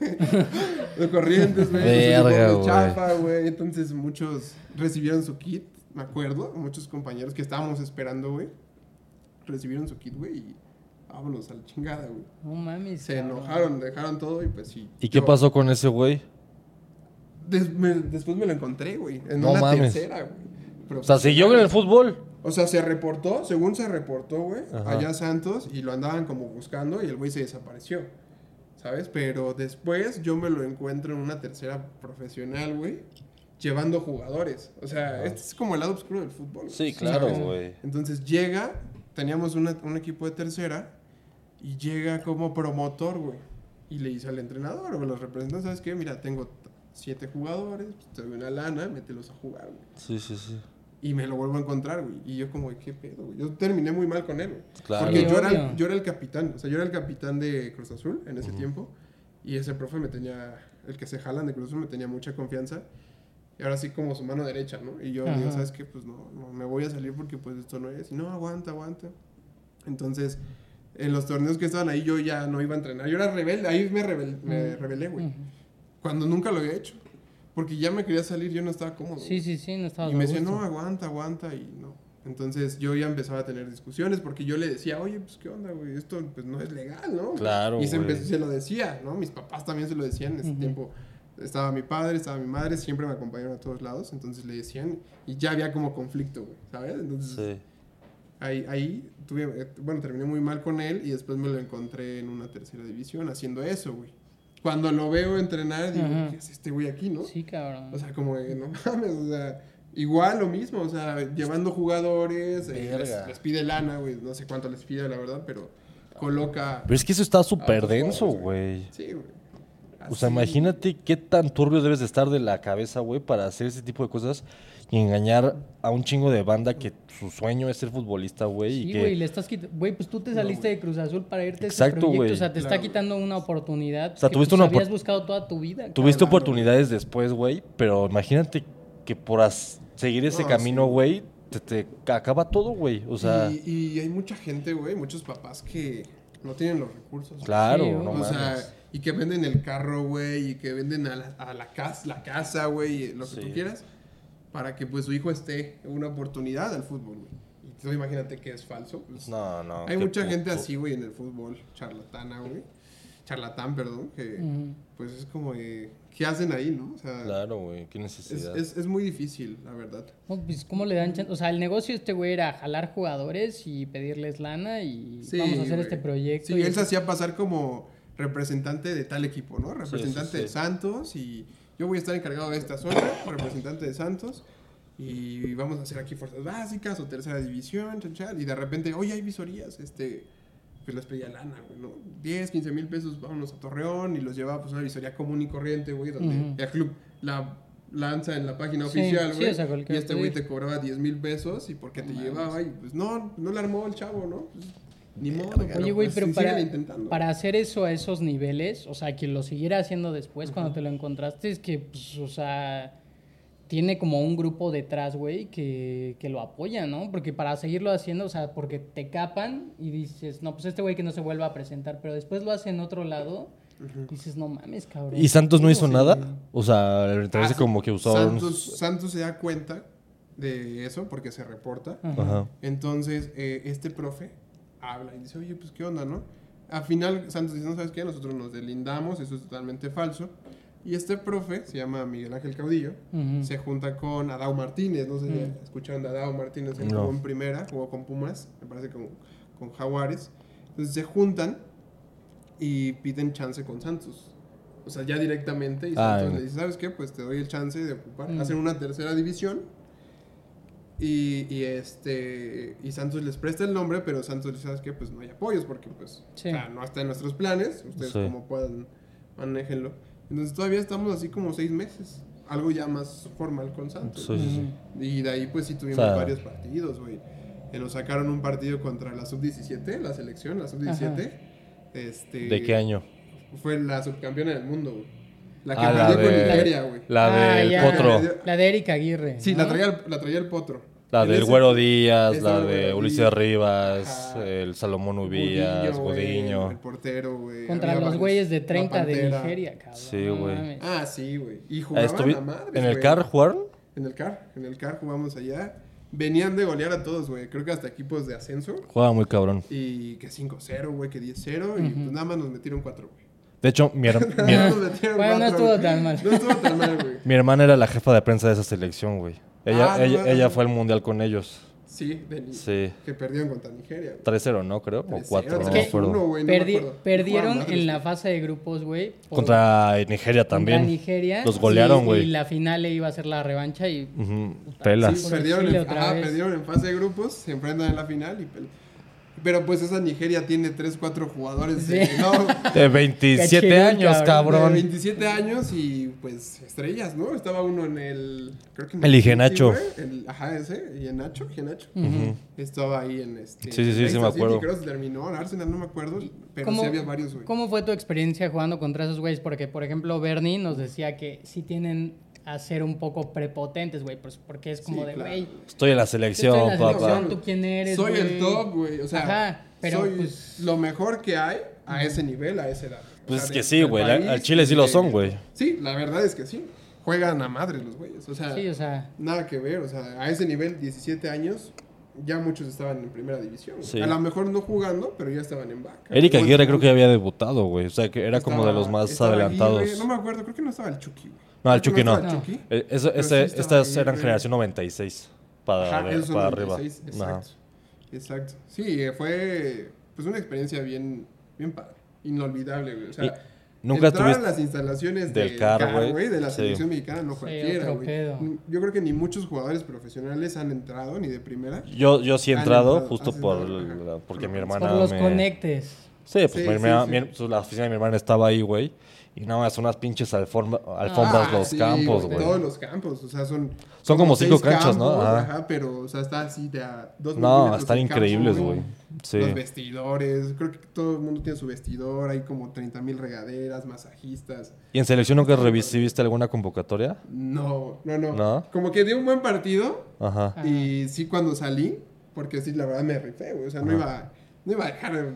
Los corrientes, güey. Verga, chafa, güey. Entonces, muchos recibieron su kit, me acuerdo. Muchos compañeros que estábamos esperando, güey. Recibieron su kit, güey, y vámonos a la chingada, güey. No mames. Se cabrón. enojaron, dejaron todo y pues sí. ¿Y qué pasó con ese güey? Des- me- después me lo encontré, güey. En No una mames. tercera, güey. O sea, siguió en el fútbol. O sea, se reportó, según se reportó, güey, Ajá. allá Santos y lo andaban como buscando y el güey se desapareció, ¿sabes? Pero después yo me lo encuentro en una tercera profesional, güey, llevando jugadores. O sea, este es como el lado oscuro del fútbol. Sí, ¿sabes? claro, güey. Entonces llega, teníamos una- un equipo de tercera y llega como promotor, güey. Y le dice al entrenador, o los representantes, ¿sabes qué? Mira, tengo siete jugadores, pues, te doy una lana, mételos a jugar, güey. Sí, sí, sí. Y me lo vuelvo a encontrar, güey. Y yo como, ¿qué pedo, güey? Yo terminé muy mal con él, güey. Claro. Porque yo era, el, yo era el capitán. O sea, yo era el capitán de Cruz Azul en ese tiempo. Y ese profe me tenía, el que se jalan de Cruz Azul me tenía mucha confianza. Y ahora sí como su mano derecha, ¿no? Y yo Ajá. digo, ¿sabes qué? Pues no, no, me voy a salir porque pues esto no es. Y no, aguanta, aguanta. Entonces, en los torneos que estaban ahí yo ya no iba a entrenar. Yo era rebelde, ahí me, rebel- me rebelé, güey. Cuando nunca lo había hecho. Porque ya me quería salir, yo no estaba cómodo. Sí, sí, sí, no estaba Y me decía, gusto. no, aguanta, aguanta, y no. Entonces yo ya empezaba a tener discusiones porque yo le decía, oye, pues qué onda, güey, esto pues no es legal, ¿no? Claro, Y se, güey. empezó- se lo decía, ¿no? Mis papás también se lo decían en ese Ujú. tiempo. Estaba mi padre, estaba mi madre, siempre me acompañaron a todos lados, entonces le decían, y ya había como conflicto, güey, ¿sabes? Entonces Sí. ahí, ahí tuve, eh, bueno, terminé muy mal con él y después me lo encontré en una tercera división haciendo eso, güey. Cuando lo veo entrenar, digo, Ajá. ¿qué es este güey aquí, no? Sí, cabrón. O sea, como que no mames, o sea, Igual lo mismo, o sea, llevando jugadores, eh, les, les pide lana, güey, no sé cuánto les pide, la verdad, pero coloca... Pero es que eso está súper denso, güey. Sí, güey. O sea, imagínate qué tan turbio debes de estar de la cabeza, güey, para hacer ese tipo de cosas y engañar a un chingo de banda que su sueño es ser futbolista, güey. y Sí, que... güey, le estás quitando. Güey, pues tú te saliste de Cruz Azul para irte a ese Exacto, proyecto. güey. O sea, te Claro. está quitando una oportunidad. O sea, que, tuviste pues, una habías buscado toda tu vida. Tuviste Claro. oportunidades después, güey, pero imagínate que por as- seguir ese No, camino, sí. güey, te, te acaba todo, güey. O sea, y, y hay mucha gente, güey, muchos papás que no tienen los recursos. claro, Sí, no o sea, y que venden el carro, güey, y que venden a la, a la casa, la casa, güey, lo que Sí. tú quieras, para que pues su hijo esté en una oportunidad al fútbol, güey. Y tú imagínate que es falso. pues, no, no. hay mucha gente así, güey, en el fútbol, charlatana, güey. Charlatán, perdón, que pues es como, de, ¿qué hacen ahí, no? O sea, Claro, güey, qué es, necesidad. es, es muy difícil, la verdad. No, pues, ¿cómo le dan chance? O sea, el negocio de este güey era jalar jugadores y pedirles lana y Sí, vamos a hacer este proyecto. Sí, y él se hacía pasar como representante de tal equipo, ¿no? Representante sí, sí. de Santos y yo voy a estar encargado de esta zona, representante de Santos y vamos a hacer aquí fuerzas básicas o tercera división, chan, chan, y de repente, oye, hay visorías, este, pues les pedía lana, güey, ¿no? 10, 15 mil pesos, vámonos a Torreón y los llevaba pues a una visoría común y corriente, güey, donde el club la lanza en la página Sí, oficial, sí, güey, o sea, cualquier y este güey te cobraba 10 mil pesos y porque te llevaba y pues no, no le armó el chavo, ¿no? Pues, ni modo, Oye, güey, pues, pero sí, para, para hacer eso a esos niveles, o sea, que lo siguiera haciendo después cuando te lo encontraste, es que, pues, o sea, tiene como un grupo detrás, güey, que, que lo apoya, ¿no? Porque para seguirlo haciendo, o sea, porque te capan y dices, no, pues este güey que no se vuelva a presentar, pero después lo hace en otro lado, dices, no mames, cabrón. ¿Y Santos no hizo nada? O sea, parece Ah, como que usó... Santos, Santos se da cuenta de eso porque se reporta. Ajá. Ajá. Entonces, eh, este profe habla y dice, oye, pues, ¿qué onda, no? Al final, Santos dice, no, ¿sabes qué? Nosotros nos delindamos, eso es totalmente falso. Y este profe, se llama Miguel Ángel Caudillo, se junta con Adao Martínez, no sé si escucharon de Adao Martínez, No. jugó en primera, jugó con Pumas, me parece con, con Jaguares. Entonces se juntan y piden chance con Santos. O sea, ya directamente, y Ah, Santos ya. le dice, ¿sabes qué? Pues te doy el chance de ocupar. Mm. Hacen una tercera división y, y este y Santos les presta el nombre, pero Santos dice, ¿sabes qué? Pues no hay apoyos porque pues Sí. o sea, no está en nuestros planes, ustedes Sí. como puedan, manéjenlo. Entonces todavía estamos así como seis meses, algo ya más formal con Santos. Sí, sí, sí. Ujú. Y de ahí pues sí tuvimos O sea- varios partidos, güey. Que nos sacaron un partido contra la sub-17, la selección, la sub-17. Este, ¿De qué año? Fue la subcampeona del mundo, güey. La que Ah, la perdió con de- Nigeria, güey. La Ah, del ya. Potro. La de Erika Aguirre. Sí, ¿no? la traía, el- la traía el potro. La del Güero Díaz, la de Ulises. Rivas, Ajá. el Salomón Ubías, güey, El portero, güey. Contra había los güeyes de La 30 de. Nigeria, cabrón. Sí, güey. Ah, sí, güey. Y Ah, jugaban estuvi- a madres, ¿En el güey. CAR jugaron? En el CAR. En el CAR jugamos allá. Venían de golear a todos, güey. Creo que hasta equipos de ascenso. Jugaba muy cabrón. Y que 5-0, güey, que 10-0. Y pues nada más nos metieron 4, güey. De hecho, mi, her- mi- metieron Bueno, no estuvo güey. tan mal. No estuvo tan mal, güey. mi hermana era la jefa de prensa de esa selección, güey. Ella, Ah, ella, no, ella fue al mundial con ellos. Sí, de Sí. que perdieron contra Nigeria, güey. 3-0, ¿no? Creo. O 3-0, 4, no Es me que acuerdo. uno, güey, no me Perdi- acuerdo. perdieron en la fase de grupos, güey. por- Contra Nigeria contra también. Nigeria. Los golearon, güey. Y la final le iba a ser la revancha y... Ujú, Pelas. Sí, perdieron, en, otra ajá, vez. perdieron en fase de grupos, se enfrentan en la final y pel- Pero pues esa Nigeria tiene 3, 4 jugadores de, Sí. no, De 27 Cachirul, años, cabrón. de cabrón. 27 años y pues estrellas, ¿no? Estaba uno en el... Creo que en El Igenacho. City, güey, el- Ajá, ese, y en Nacho, Igenacho. Ujú. Estaba ahí en este... Sí, sí, sí, sí me acuerdo. creo que terminó, en Arsenal no me acuerdo, pero ¿Cómo- sí había varios, güey. ¿Cómo fue tu experiencia jugando contra esos güeyes? Porque, por ejemplo, Bernie nos decía que sí tienen a ser un poco prepotentes, güey, pues, porque es como Sí, de, claro. güey, Estoy en la selección, estoy en la papá. selección, ¿tú quién eres, Soy el top, güey, o sea, Ajá, pero, soy pues- lo mejor que hay a ese nivel, a esa edad. O Pues sea, es que sí, güey, al Chile sí lo son, güey. Sí, la verdad es que sí. Juegan a madres los güeyes, o sea, Sí, o sea, nada que ver, o sea, a ese nivel, 17 años, ya muchos estaban en primera división. Sí. A lo mejor no jugando, pero ya estaban en vaca. Erika Aguirre creo que ya había debutado, güey. O sea, que era como de los más adelantados. Aguirre, no me acuerdo, creo que no estaba el Chucky, güey. No, el Chucky no. Chucky. Eh, eso- Pero ese- sí estas eran generación 96. Para, Ajá, de- para 96, arriba. Ajá. Exacto. Exacto. Sí, eh, fue pues una experiencia bien, bien padre. Inolvidable, güey. O sea, Nunca Entrar tuviste- a las instalaciones del del CAR, güey. de la Sí. selección mexicana, no Sí, cualquiera, güey. pedo. Yo creo que ni muchos jugadores profesionales han entrado, ni de primera. Yo, yo sí he entrado entrado, justo por entrado, porque mi hermana Por los me- conectes. Sí, pues Sí, mi sí, hermana- sí. mi- pues, la oficina de mi hermana estaba ahí, güey. Y nada más unas pinches alforma- alfombras Ah, los campos, güey. Todos los campos, o sea, son... Son como cinco canchas, ¿no? Ajá. Ajá, pero, o sea, está así de a dos No, están increíbles, güey. Sí. Los vestidores, creo que todo el mundo tiene su vestidor, hay como 30 mil regaderas, masajistas. ¿Y en selección nunca recibiste alguna convocatoria? No, no, no, ¿No? Como que dio un buen partido Ajá. Ajá. y sí cuando salí, porque sí, la verdad me rifé, güey, o sea, no iba, no iba a dejar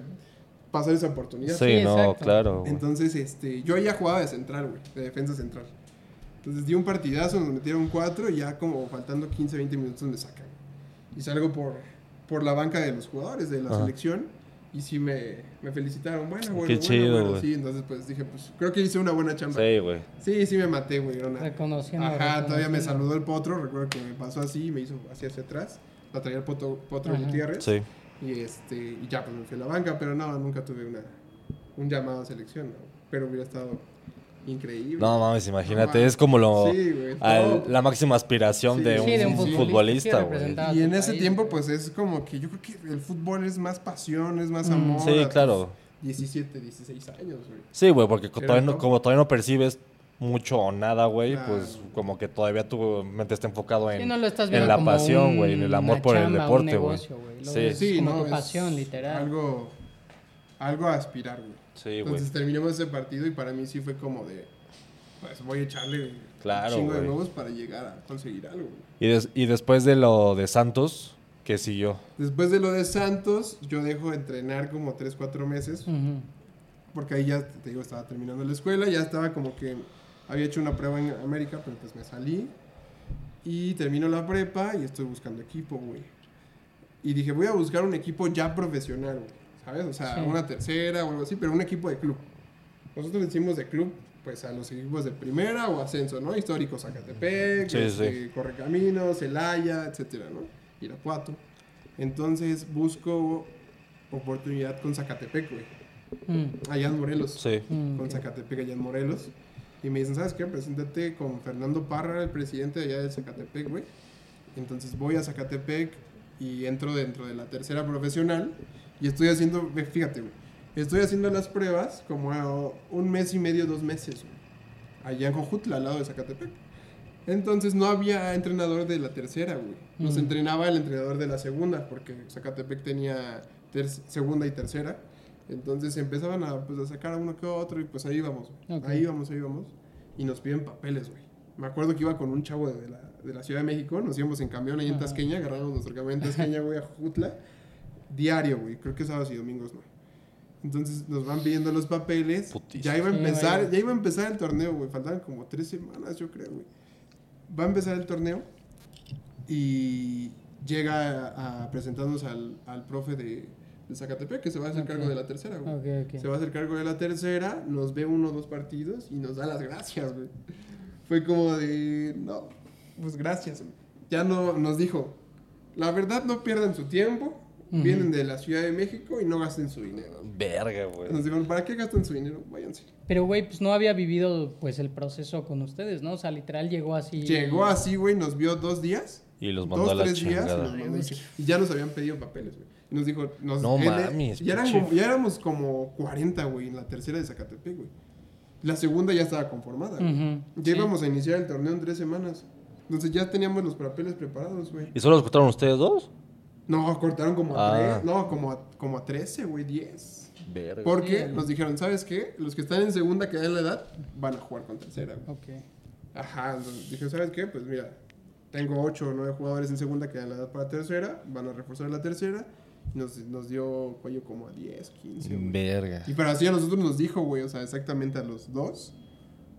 pasar esa oportunidad. Sí, Sí, no, exacto. claro. güey. Entonces, este, yo ya jugaba de central, güey, de defensa central. Entonces di un partidazo, nos metieron cuatro y ya como faltando 15, 20 minutos me sacan. Y salgo por, por la banca de los jugadores de la Ajá. selección y sí me, me felicitaron. Bueno, bueno, Qué bueno, chido, bueno. Sí, entonces pues dije, pues creo que hice una buena chamba. Sí, güey. Sí, sí me maté, güey. una- Reconociendo, Ajá, todavía me saludó el potro, recuerdo que me pasó así y me hizo así hacia atrás. La traía el potro, potro. Gutiérrez. Sí. Y, este, y ya, pues me fui a la banca, pero no, nunca tuve una, un llamado a selección, ¿no? pero hubiera estado increíble. No mames, imagínate, No, es como lo Sí, güey, al- todo. la máxima aspiración Sí, de, sí, un de un futbolista, futbolista, sí, güey. representar. Y en ese país, tiempo, pues es como que yo creo que el fútbol es más pasión, es más Mm. amor. Sí, claro. 17, 16 años, güey. Sí, güey, porque todavía no- como todavía no percibes mucho o nada, güey, Claro. pues como que todavía tu mente está enfocado en, Sí, no lo estás en la pasión, güey, en el amor por el chamba, deporte, güey. Sí, Sí, como no, tu es pasión, literal. Algo, algo a aspirar, güey. sí, güey. Entonces terminamos ese partido y para mí sí fue como de, pues voy a echarle Claro, un chingo de huevos para llegar a conseguir algo. güey. Y, des- y después de lo de Santos, ¿qué siguió? Después de lo de Santos, yo dejo de entrenar como 3, 4 meses, porque ahí ya, te digo, estaba terminando la escuela, ya estaba como que había hecho una prueba en América, pero pues me salí y termino la prepa y estoy buscando equipo, güey. Y dije, voy a buscar un equipo ya profesional, güey, ¿sabes? O sea, Sí. una tercera o algo así, pero un equipo de club. Nosotros decimos de club, pues a los equipos de primera o ascenso, ¿no? Históricos Zacatepec, Sí, este, Correcaminos, Celaya, etcétera, ¿no? Irapuato. Entonces busco oportunidad con Zacatepec, güey. Mm, Allá en Morelos. Sí. mm, Con ok. Zacatepec allá en Morelos. Y me dicen, ¿sabes qué? Preséntate con Fernando Parra, el presidente de allá de Zacatepec, güey. Entonces voy a Zacatepec y entro dentro de la tercera profesional. Y estoy haciendo, fíjate, güey. Estoy haciendo las pruebas como a un mes y medio, dos meses, güey. Allá en Jojutla, al lado de Zacatepec. Entonces no había entrenador de la tercera, güey. Nos Mm. entrenaba el entrenador de la segunda, porque Zacatepec tenía segunda y tercera. Entonces empezaban a, pues, a sacar a uno que otro y pues ahí íbamos. Ahí íbamos, ahí íbamos. Y nos piden papeles, güey. Me acuerdo que iba con un chavo de la, de la Ciudad de México, nos íbamos en camión ahí en. Tasqueña, agarramos nuestro camión en Tasqueña, güey, a Jujutla. Diario, güey. Creo que sábados y domingos, ¿no? Entonces nos van pidiendo los papeles. Putísimo. Ya iba a empezar, ya iba a empezar el torneo, güey. Faltaban como tres semanas, yo creo, güey. Va a empezar el torneo y llega a, a presentarnos al, al profe de, de Zacatepec, que se va a hacer cargo de la tercera, güey. Ok, ok. Se va a hacer cargo de la tercera, nos ve uno o dos partidos y nos da las gracias, güey. Fue como de, no, pues gracias. güey. Ya no nos dijo, la verdad no pierdan su tiempo, vienen de la Ciudad de México y no gasten su dinero. Verga, güey. Nos dijeron, ¿para qué gastan su dinero? Váyanse. Pero, güey, pues no había vivido pues el proceso con ustedes, ¿no? O sea, literal llegó así. Llegó así, güey, nos vio dos días. Y los mandó dos, a la tres días y, nos mandó. Y ya nos habían pedido papeles, güey. Y nos dijo, nos, No él- mames, Ya, eran como- ya éramos como 40, güey, en la tercera de Zacatepec, güey. La segunda ya estaba conformada. güey. Ujú, Ya sí. íbamos a iniciar el torneo en tres semanas. Entonces ya teníamos los papeles preparados, güey. ¿Y solo los contaron ustedes dos? No, cortaron como a Ah. tres. No, como a, como a 13, güey, 10. Verga. Porque Sí. nos dijeron, ¿sabes qué? Los que están en segunda, que dan la edad, van a jugar con tercera, güey. Ok. Ajá, entonces dije, ¿sabes qué? Pues mira, tengo 8 o 9 jugadores en segunda que dan la edad para tercera, van a reforzar la tercera. Nos, nos dio cuello como a 10, 15. güey. Verga. Y pero así a nosotros nos dijo, güey, o sea, exactamente a los dos.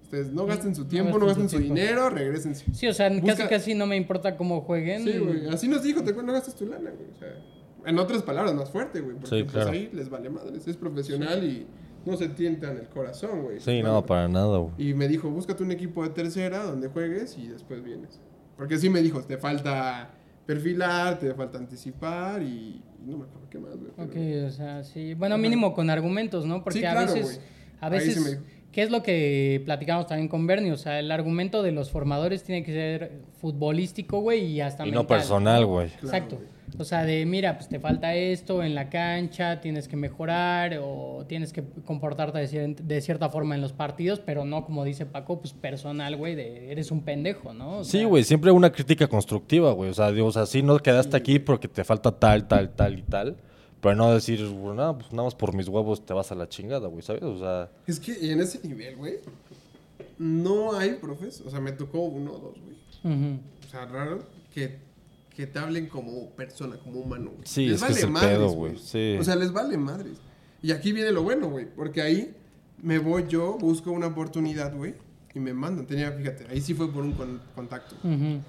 Ustedes no gasten su No tiempo, no gasten gasten su tiempo. dinero, regresense. Sí, o sea, Busca- casi casi no me importa cómo jueguen. Sí, güey, así nos dijo, te no gastes tu lana, güey. O sea, en otras palabras, más fuerte, güey. Porque Sí, pues claro. ahí les vale madres. Es profesional y no se tientan el corazón, güey. Sí, no, para nada, güey. Y me dijo, búscate un equipo de tercera donde juegues y después vienes. Porque sí me dijo, te falta perfilar, te falta anticipar y no me acuerdo qué más, güey. pero- Ok, o sea, sí. Bueno, Ajá. mínimo con argumentos, ¿no? Porque Sí, a veces, a Ahí veces sí me dijo. ¿Qué es lo que platicamos también con Bernie? O sea, el argumento de los formadores tiene que ser futbolístico, güey, y hasta Y no personal, güey. Exacto. O sea, de mira, pues te falta esto en la cancha, tienes que mejorar o tienes que comportarte de, cier- de cierta forma en los partidos, pero no como dice Paco, pues personal, güey, de eres un pendejo, ¿no? O Sí, güey, siempre una crítica constructiva, güey. O sea, digo, o sea, sí no quedaste aquí porque te falta tal, tal, tal y tal. Pero no decir, bueno, nada, pues nada más por mis huevos te vas a la chingada, güey, ¿sabes? O sea, Es que en ese nivel, güey, no hay profes. O sea, me tocó uno o dos, güey. O sea, raro que, que te hablen como persona, como humano, güey. Sí, es que es el pedo, güey, sí. O sea, les vale madres. Y aquí viene lo bueno, güey. Porque ahí me voy yo, busco una oportunidad, güey. Y me mandan. Tenía, fíjate, ahí sí fue por un con- contacto. Ujú.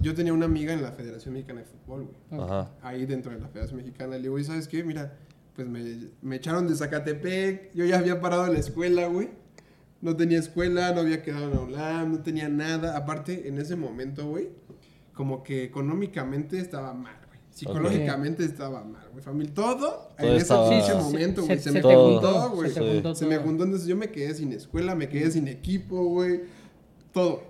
Yo tenía una amiga en la Federación Mexicana de Fútbol, güey. ajá. ahí dentro de la Federación Mexicana. Le digo, ¿y sabes qué? Mira, pues me, me echaron de Zacatepec. Yo ya había parado en la escuela, güey. No tenía escuela, no había quedado en la no tenía nada. Aparte, en ese momento, güey, como que económicamente estaba mal, güey. Psicológicamente estaba mal, güey. Familia, todo, en ese estaba- Sí, momento, se- güey. se Se, me juntó, güey. se me juntó, entonces yo me quedé sin escuela, me quedé sin equipo, güey. Todo.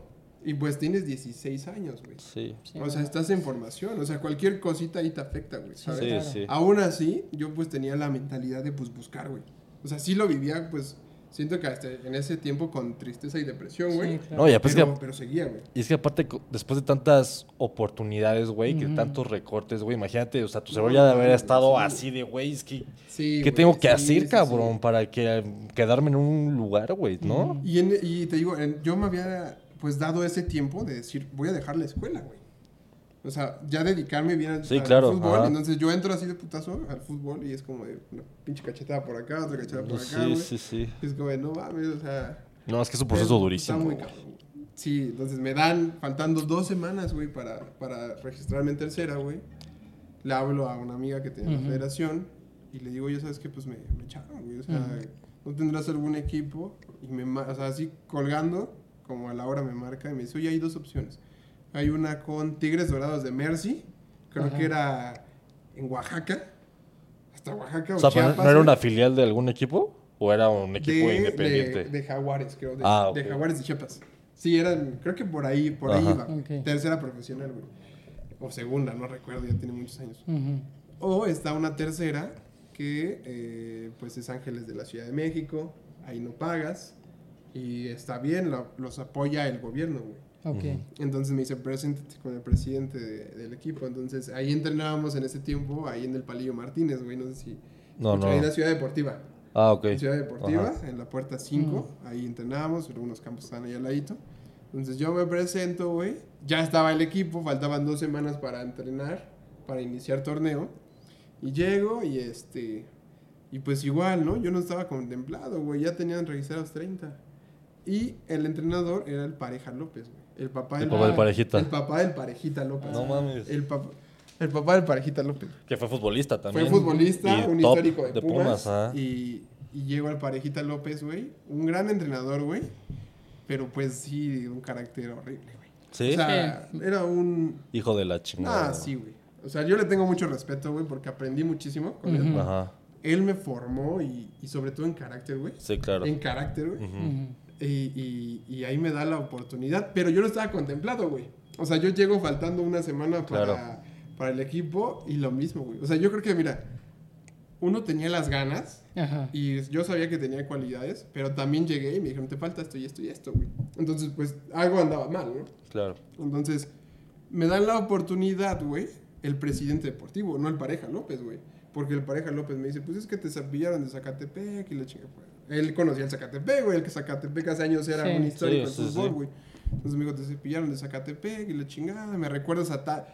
Y pues tienes 16 años, güey. Sí. Sí, o sea, estás en formación. O sea, cualquier cosita ahí te afecta, güey. ¿sabes? Sí, claro. sí. Aún así, yo pues tenía la mentalidad de pues buscar, güey. O sea, sí lo vivía, pues, siento que hasta en ese tiempo con tristeza y depresión, güey. Sí, claro. No, ya pues pero, que pero seguía, güey. Y es que aparte, después de tantas oportunidades, güey, que tantos recortes, güey, imagínate, o sea, tu cerebro No, ya de haber estado sí. así de, güey, es que, Sí, ¿qué tengo que sí, hacer, sí, cabrón, sí. para que quedarme en un lugar, güey, ¿no? Y, en- y te digo, en- yo me había pues dado ese tiempo de decir, voy a dejar la escuela, güey. O sea, ya dedicarme bien al, Sí, al claro, fútbol. ajá. Entonces yo entro así de putazo al fútbol y es como de una pinche cachetada por acá, otra cachetada por acá, Sí, güey. sí, sí. Es como de, no mames, o sea... No, es que es un proceso Está durísimo. muy cabrón. güey. Sí, entonces me dan, faltando dos semanas, güey, para, para registrarme en tercera, güey. Le hablo a una amiga que tenía en Ujú. la federación y le digo, yo sabes que pues me, me echaron, güey. O sea, Ujú. ¿no tendrás algún equipo? Y me, o sea, así colgando, como a la hora me marca y me dice, oye, hay dos opciones. Hay una con Tigres Dorados de Mercy, creo Ajá. que era en Oaxaca, hasta Oaxaca o, O sea, Chiapas, ¿no era una filial de algún equipo? ¿O era un equipo de, independiente? De, de Jaguares, creo. De, Ah, de. Jaguares de Chiapas. Sí, eran, creo que por ahí, por ahí iba. Tercera profesional, güey. O segunda, no recuerdo, ya tiene muchos años. O está una tercera que, eh, pues, es Ángeles de la Ciudad de México. Ahí no pagas. Y está bien, lo- los apoya el gobierno, güey. Ok. Entonces me dice, preséntate con el presidente de- del equipo. Entonces ahí entrenábamos en ese tiempo, ahí en el Palillo Martínez, güey. No sé si... No, no. Ahí en la Ciudad Deportiva. Ah, ok. En Ciudad Deportiva, Ajá. en la puerta 5, ahí entrenábamos, algunos campos están ahí al ladito. Entonces yo me presento, güey. Ya estaba el equipo, faltaban dos semanas para entrenar, para iniciar torneo. Y llego y este. Y pues igual, ¿no? Yo no estaba contemplado, güey. Ya tenían registrados 30. Y el entrenador era el Pareja López, güey. El papá El papá del parejita. El papá del Parejita López. No mames. El papá, el papá del Parejita López. Que fue futbolista también. Fue futbolista, Y un histórico de, Pumas. ajá. y, y llegó al Parejita López, güey. Un gran entrenador, güey. Pero pues sí, de un carácter horrible, güey. ¿Sí? O sea, era un... Hijo de la chingada. Ah, sí, güey. O sea, yo le tengo mucho respeto, güey, porque aprendí muchísimo con él. Ujú. Ajá. Él me formó y, y sobre todo en carácter, güey. Sí, claro. En carácter, güey. Y, y, y ahí me da la oportunidad. Pero yo no estaba contemplado, güey. O sea, yo llego faltando una semana para, Claro. para el equipo y lo mismo, güey. O sea, yo creo que, mira, uno tenía las ganas Ajá. y yo sabía que tenía cualidades, pero también llegué y me dijeron, te falta esto y esto y esto, güey. Entonces, pues, algo andaba mal, ¿no? Claro. Entonces, me dan la oportunidad, güey, el presidente deportivo, no el pareja López, güey. Porque el pareja López me dice, pues es que te pillaron de Zacatepec y la chinga. pues. Él conocía el Zacatepec, güey, el que Zacatepec hace años era Sí. un histórico Sí, sí, fútbol, sí. güey. Entonces me dijo, te cepillaron de Zacatepec y la chingada. Me recuerdas a tal.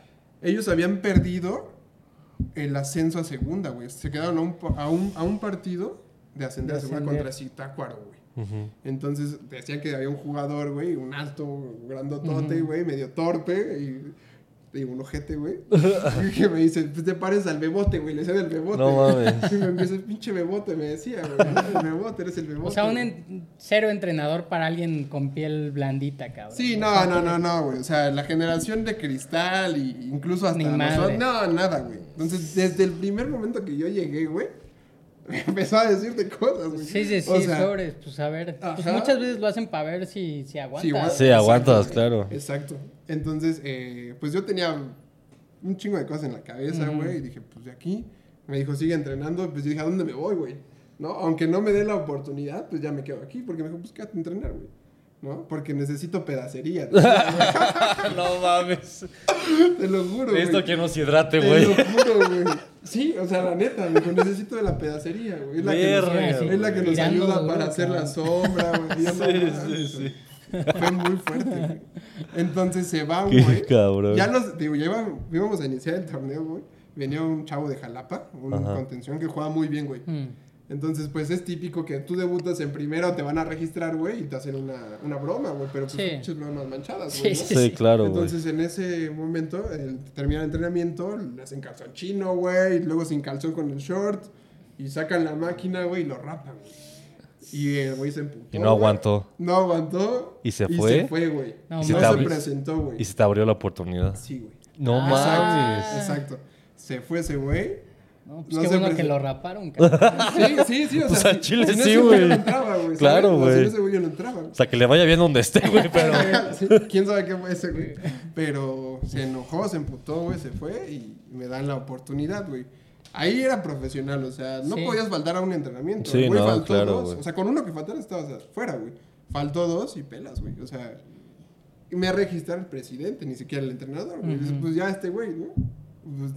Ellos habían perdido el ascenso a segunda, güey. Se quedaron a un, a un, a un partido de ascender De a segunda ascender. contra Zitácuaro, güey. Entonces decían que había un jugador, güey, un alto, grandotote, güey, medio torpe y un ojete, güey. que me dice, pues te pares al bebote, güey, le sé del bebote. No mames. Y me empieza, pinche bebote, me decía, güey. El bebote, eres el bebote. O sea, un güey". en- cero entrenador para alguien con piel blandita, cabrón. Sí, no, no, no, no, güey. O sea, la generación de cristal y incluso hasta Ni nosotros. madre. No, nada, güey. Entonces, desde el primer momento que yo llegué, güey, empezó a decirte cosas, güey. Sí, sí, sí, O sea, sobres, pues a ver. Pues muchas veces lo hacen para ver si, si aguanta. Sí, aguanta. Sí, aguantas, Exacto, claro. Exacto. Entonces, eh, pues yo tenía un chingo de cosas en la cabeza, güey. Y dije, pues de aquí. Me dijo, sigue entrenando. Pues yo dije, ¿a dónde me voy, güey? ¿No? Aunque no me dé la oportunidad, pues ya me quedo aquí. Porque me dijo, pues quédate a entrenar, güey. ¿No? Porque necesito pedacería. no mames. Te lo juro, güey. Esto que nos hidrate, Te güey. lo juro, güey. Sí, o sea, la neta, me dijo, necesito de la pedacería, güey. Es la que nos, es la que nos ayuda para hacer la sombra, güey. Yo, no Sí, sí, güey. sí. Fue muy fuerte, güey. Entonces se va, Qué güey. cabrón. Ya nos, digo, ya íbamos a iniciar el torneo, güey. Venía un chavo de Jalapa, un Ajá. contención que jugaba muy bien, güey. Mm. Entonces, pues es típico que tú debutas en primero, te van a registrar, güey, y te hacen una, una broma, güey. Pero pues Sí. muchas bromas manchadas, Sí, güey. ¿no? sí. Sí, claro, güey. Entonces, en ese momento, el, termina el entrenamiento, le hacen calzón chino, güey, y luego sin calzón con el short, y sacan la máquina, güey, y lo rapan, güey. Y el güey se emputó. Y no aguantó. No aguantó. ¿Y se Y fue? se fue, güey. No, No, ¿Y se, presentó, güey. Y se te abrió la oportunidad. Sí, güey. No Ah. mames. Exacto. Se fue ese güey. No, pues No qué bueno que lo raparon, cabrón. Sí, sí, sí. O sea, O sea, Chile si sí, güey. yo no entraba, güey. ¿sabes? Claro, O sea, güey. si no ese güey yo no entraba. O sea, que le vaya bien donde esté, güey, pero... Sí, ¿Quién sabe qué fue ese, güey? Pero se enojó, se emputó, güey, se fue y me dan la oportunidad, güey. Ahí era profesional, o sea, no Sí. podías faltar a un entrenamiento. Sí, güey no, faltó claro, dos. güey. O sea, con uno que faltara estabas afuera, güey. Faltó dos y pelas, güey. O sea, me registró el presidente, ni siquiera el entrenador, güey. Pues ya este güey, ¿no? Pues,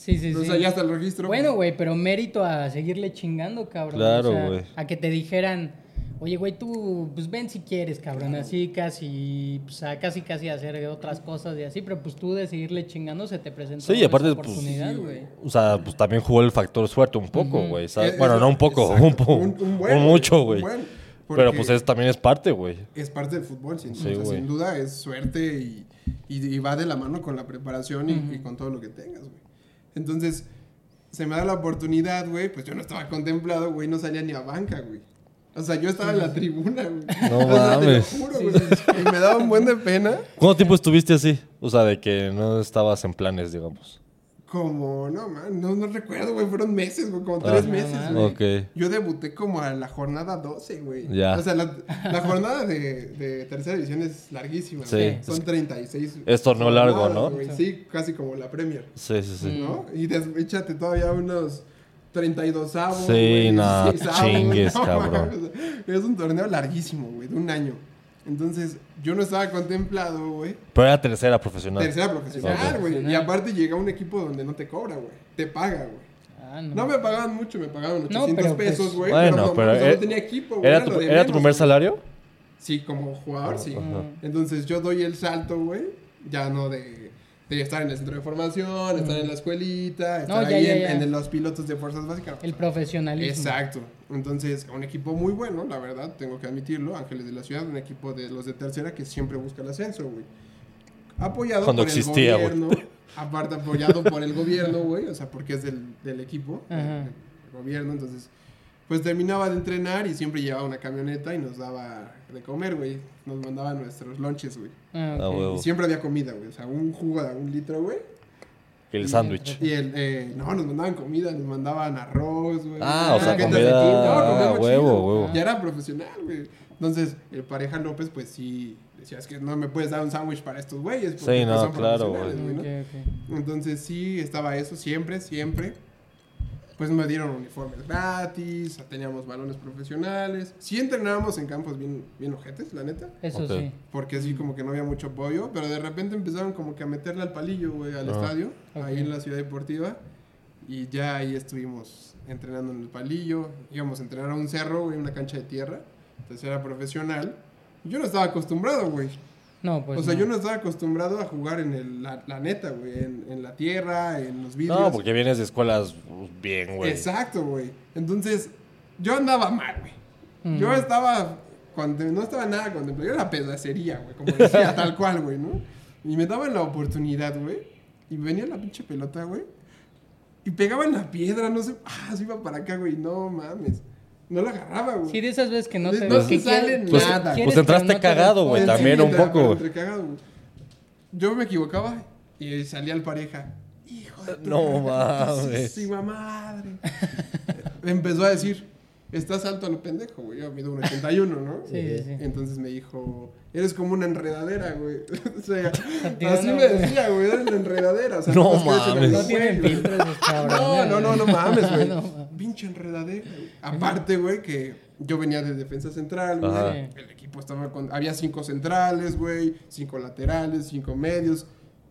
Sí, sí, o sí. está el registro. Bueno, güey, pero mérito a seguirle chingando, cabrón. Claro, O sea, güey. A que te dijeran, oye, güey, tú, pues ven si quieres, cabrón. Así casi, pues a casi, casi hacer otras cosas y así, pero pues tú de seguirle chingando se te presentó Sí, y aparte, esa pues, oportunidad, sí, güey. O sea, pues también jugó el factor suerte un poco, güey. Bueno, no un poco, exacto, un, po- un- un buen, un güey, mucho, un güey. buen, Pero pues es, también es parte, güey. es parte del fútbol, sin, Sí, o sea, güey. sin duda es suerte y, y- y va de la mano con la preparación y con todo lo que tengas, güey. Entonces, se me da la oportunidad, güey, pues yo no estaba contemplado, güey, no salía ni a banca, güey. O sea, yo estaba en la tribuna, güey. No O sea, te lo mames. juro, güey. Y me daba un buen de pena. ¿Cuánto tiempo estuviste así? O sea, de que no estabas en planes, digamos. Como, no, man, no, no recuerdo, güey, fueron meses, güey, como Ah. tres No meses, güey. Yo debuté como a la jornada 12, güey. Ya. O sea, la, la jornada de, de tercera división es larguísima, Sí. Son 36. Es torneo largo, ¿no? Sí, casi como la Premier, Sí, sí, sí. ¿no? Y échate todavía unos 32 avos. Sí, no, chingues, cabrón. Es un torneo larguísimo, güey, de un año. Entonces, yo no estaba contemplado, güey. Pero era tercera profesional. Tercera profesional, güey. Y aparte llega un equipo donde no te cobra, güey. Te paga, güey. Ah, no. No me pagaban mucho, me pagaban No, 800 pero, pues, pesos, güey. Bueno, no, pero no tenía equipo, güey. ¿Era tu, lo de ¿era tu menos, primer salario? Sí, como jugador, sí. Entonces yo doy el salto, güey. Ya no de, de estar en el centro de formación, estar en la escuelita, estar ya, ahí ya, en, ya. en los pilotos de fuerzas básicas. El profesionalismo. Exacto. Entonces, un equipo muy bueno, la verdad, tengo que admitirlo. Ángeles de la Ciudad, un equipo de los de tercera que siempre busca el ascenso, güey. Apoyado Cuando por existía, el gobierno. Aparte, apoyado por el gobierno, güey. O sea, porque es del, del equipo, Ajá. del gobierno. Entonces, pues terminaba de entrenar y siempre llevaba una camioneta y nos daba de comer, güey. Nos mandaba nuestros lunches, güey. Ah, Ah, ok. huevo. Y siempre había comida, güey. O sea, un jugo de un litro, güey. El sándwich. Y el, eh, no, nos mandaban comida, nos mandaban arroz, güey. Ah, o sea, comida- de ah, comíamos huevo, chido. huevo. Ya era profesional, güey. Entonces, el pareja López, pues sí, decía, es que no me puedes dar un sándwich para estos güeyes. porque, Sí, pues, no, son claro, Ok, ¿no? ok. Entonces, sí, estaba eso siempre, siempre. Pues me dieron uniformes gratis, teníamos balones profesionales. Sí entrenábamos en campos bien, bien ojetes, la neta. Eso sí. Porque así como que no había mucho apoyo, pero de repente empezaron como que a meterle al palillo, güey, al Ah. estadio, Ok. ahí en la ciudad deportiva. Y ya ahí estuvimos entrenando en el palillo. Íbamos a entrenar a un cerro, güey, una cancha de tierra. Entonces era profesional. Yo no estaba acostumbrado, güey. No, pues. o sea, no. yo no estaba acostumbrado a jugar en el, la, la neta, güey, en, en la tierra, en los vidrios. No, porque vienes de escuelas pues, bien, güey. Exacto, güey. Entonces, yo andaba mal, güey. Mm. Yo estaba, contem- no estaba nada contemplado. Yo era pedacería, güey, como decía, tal cual, güey, ¿no? Y me daban la oportunidad, güey. Y venía la pinche pelota, güey. Y pegaba en la piedra, no sé. Ah, se iba para acá, güey. No mames. No la agarraba, güey. Sí, de esas veces que no No te. te que sale Pues- nada. pues entraste no te cagado, güey, también Sí, un poco, cagado. Yo me equivocaba y salía el pareja. Hijo de No mames. madre. empezó a decir, estás alto a lo pendejo, güey. Yo mido un 81, ¿no? Sí, sí, sí. Entonces me dijo, eres como una enredadera, güey. o sea, así me decía, güey, eres una enredadera. O sea, No mames. No tienen cabrones. No, no, no, no mames, güey. No mames. Pinche enredadera, güey. Aparte, güey, que yo venía de defensa central, güey. El equipo estaba con. Había cinco centrales, güey. Cinco laterales, cinco medios,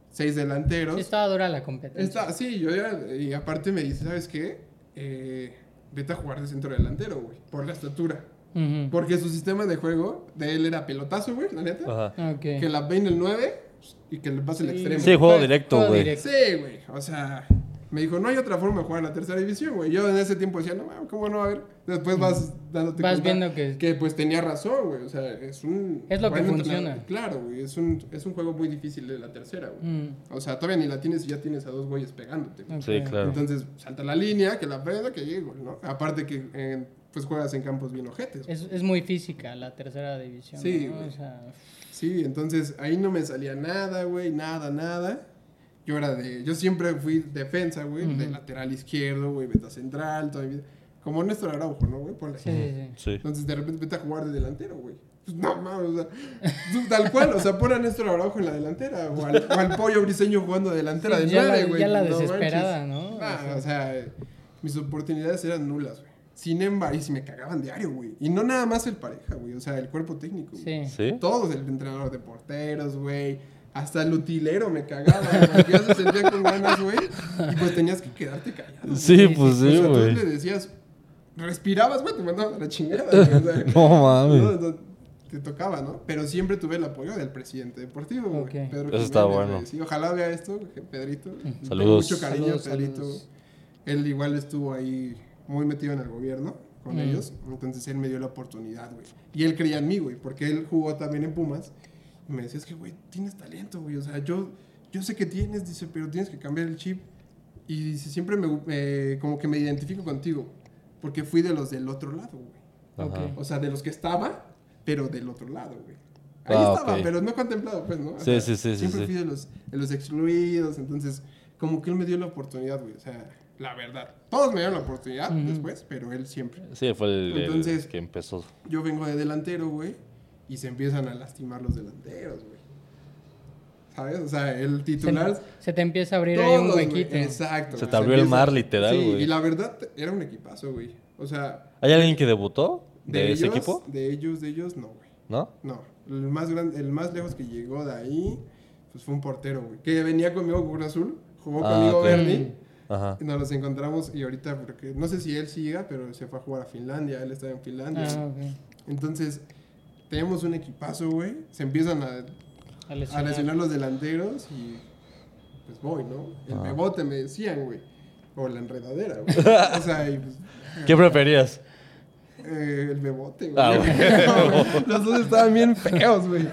seis delanteros. Sí, estaba dura la competencia. Está, sí, yo ya. Y aparte me dice, ¿sabes qué? Eh, vete a jugar de centro delantero, güey. Por la estatura. Porque su sistema de juego de él era pelotazo, güey, la neta. Ajá. Ok. Que la ve en el 9 y que le pase el extremo. Sí, juego directo, güey. Sí, güey. O sea, me dijo, no hay otra forma de jugar en la tercera división, güey. Yo en ese tiempo decía, no, ¿cómo no? A ver. Después vas dándote Vas cuenta viendo que- Que pues tenía razón, güey. O sea, es un... Es lo que funciona. Claro, güey. Es un, es un juego muy difícil de la tercera, güey. Mm, O sea, todavía ni la tienes y ya tienes a dos güeyes pegándote. Sí, claro. Entonces, salta la línea, que la prenda, que llegue, güey, ¿no? Aparte que, eh, pues, juegas en campos bien ojetes. Es, es muy física la tercera división. Sí, ¿no? güey. O sea, Sí, entonces ahí no me salía nada, güey, nada, nada. Yo era de, yo siempre fui defensa, güey, de lateral izquierdo, güey, beta central, toda mi vida. Como Néstor Araujo, ¿no, güey? Ponle. sí, sí. Entonces de repente vete a jugar de delantero, güey. Pues no mames, o sea, tú, tal cual, o sea, pon a Néstor Araujo en la delantera, o al, o al pollo briseño jugando de delantera Sí, de ya la- nueve, güey. ya la no desesperada, manches. ¿no? Ah, O o sea, eh, mis oportunidades eran nulas, güey. Sin embargo, y si me cagaban diario, güey. Y no nada más el pareja, güey, o sea, el cuerpo técnico. güey. Sí. ¿Sí? Todos, el entrenador de porteros, güey. Hasta el utilero me cagaba, güey. Ya se sentía con ganas, güey. Y pues tenías que quedarte callado. güey. Sí, sí, pues o sí, sea, tú güey. le decías, respirabas, güey, te mandabas a la chingada. güey, o sea, No no, mames. no, te tocaba, ¿no? Pero siempre tuve el apoyo del presidente deportivo, güey. Pedro Eso está bueno. güey. Sí, ojalá vea esto, Pedrito. Tengo Saludos. Mucho cariño, Saludos, Pedrito. saludos. Él igual estuvo ahí muy metido en el gobierno con Mm. ellos. Entonces él me dio la oportunidad, güey. Y él creía en mí, güey, porque él jugó también en Pumas. Me decía, es que, güey, tienes talento, güey. O sea, yo, yo sé que tienes, dice, pero tienes que cambiar el chip. Y dice, siempre me, me- como que me identifico contigo. Porque fui de los del otro lado, güey. Ajá. Ok. O sea, de los que estaba, pero del otro lado, güey. Ahí Ah, estaba, ok. pero no contemplado, pues, ¿no? O Sí, sea, sí, sí, sí, Siempre sí. fui de los, de los excluidos, entonces, como que él me dio la oportunidad, güey. O sea, la verdad. Todos me dieron la oportunidad Ujú. después, pero él siempre. Sí, fue el, el Entonces- que empezó. Yo vengo de delantero, güey, y se empiezan a lastimar los delanteros, güey. ¿Sabes? O sea, el Se, titular. se te empieza a abrir ahí un todos, huequito. Exacto. Se te abrió el empieza- mar, literal, Sí, güey. y la verdad, era un equipazo, güey. O sea, ¿Hay alguien que debutó de, de ese ellos- equipo? De ellos, de ellos, no, güey. ¿No? No, el más grande, el más lejos que llegó de ahí, pues fue un portero, güey. Que venía conmigo con Cruz Azul, jugó Ah, conmigo ok. Bernie. Ajá. Y nos los encontramos y ahorita, porque no sé si él siga, pero se fue a jugar a Finlandia, él estaba en Finlandia. Ah, ok. Entonces, tenemos un equipazo, güey. Se empiezan a, A a lesionar. lesionar los delanteros y pues voy, ¿no? El Ah. bebote me decían, güey. O la enredadera, güey. o sea, y pues, ¿Qué preferías? Eh, el bebote, güey. Ah, No, Los dos estaban bien feos, güey.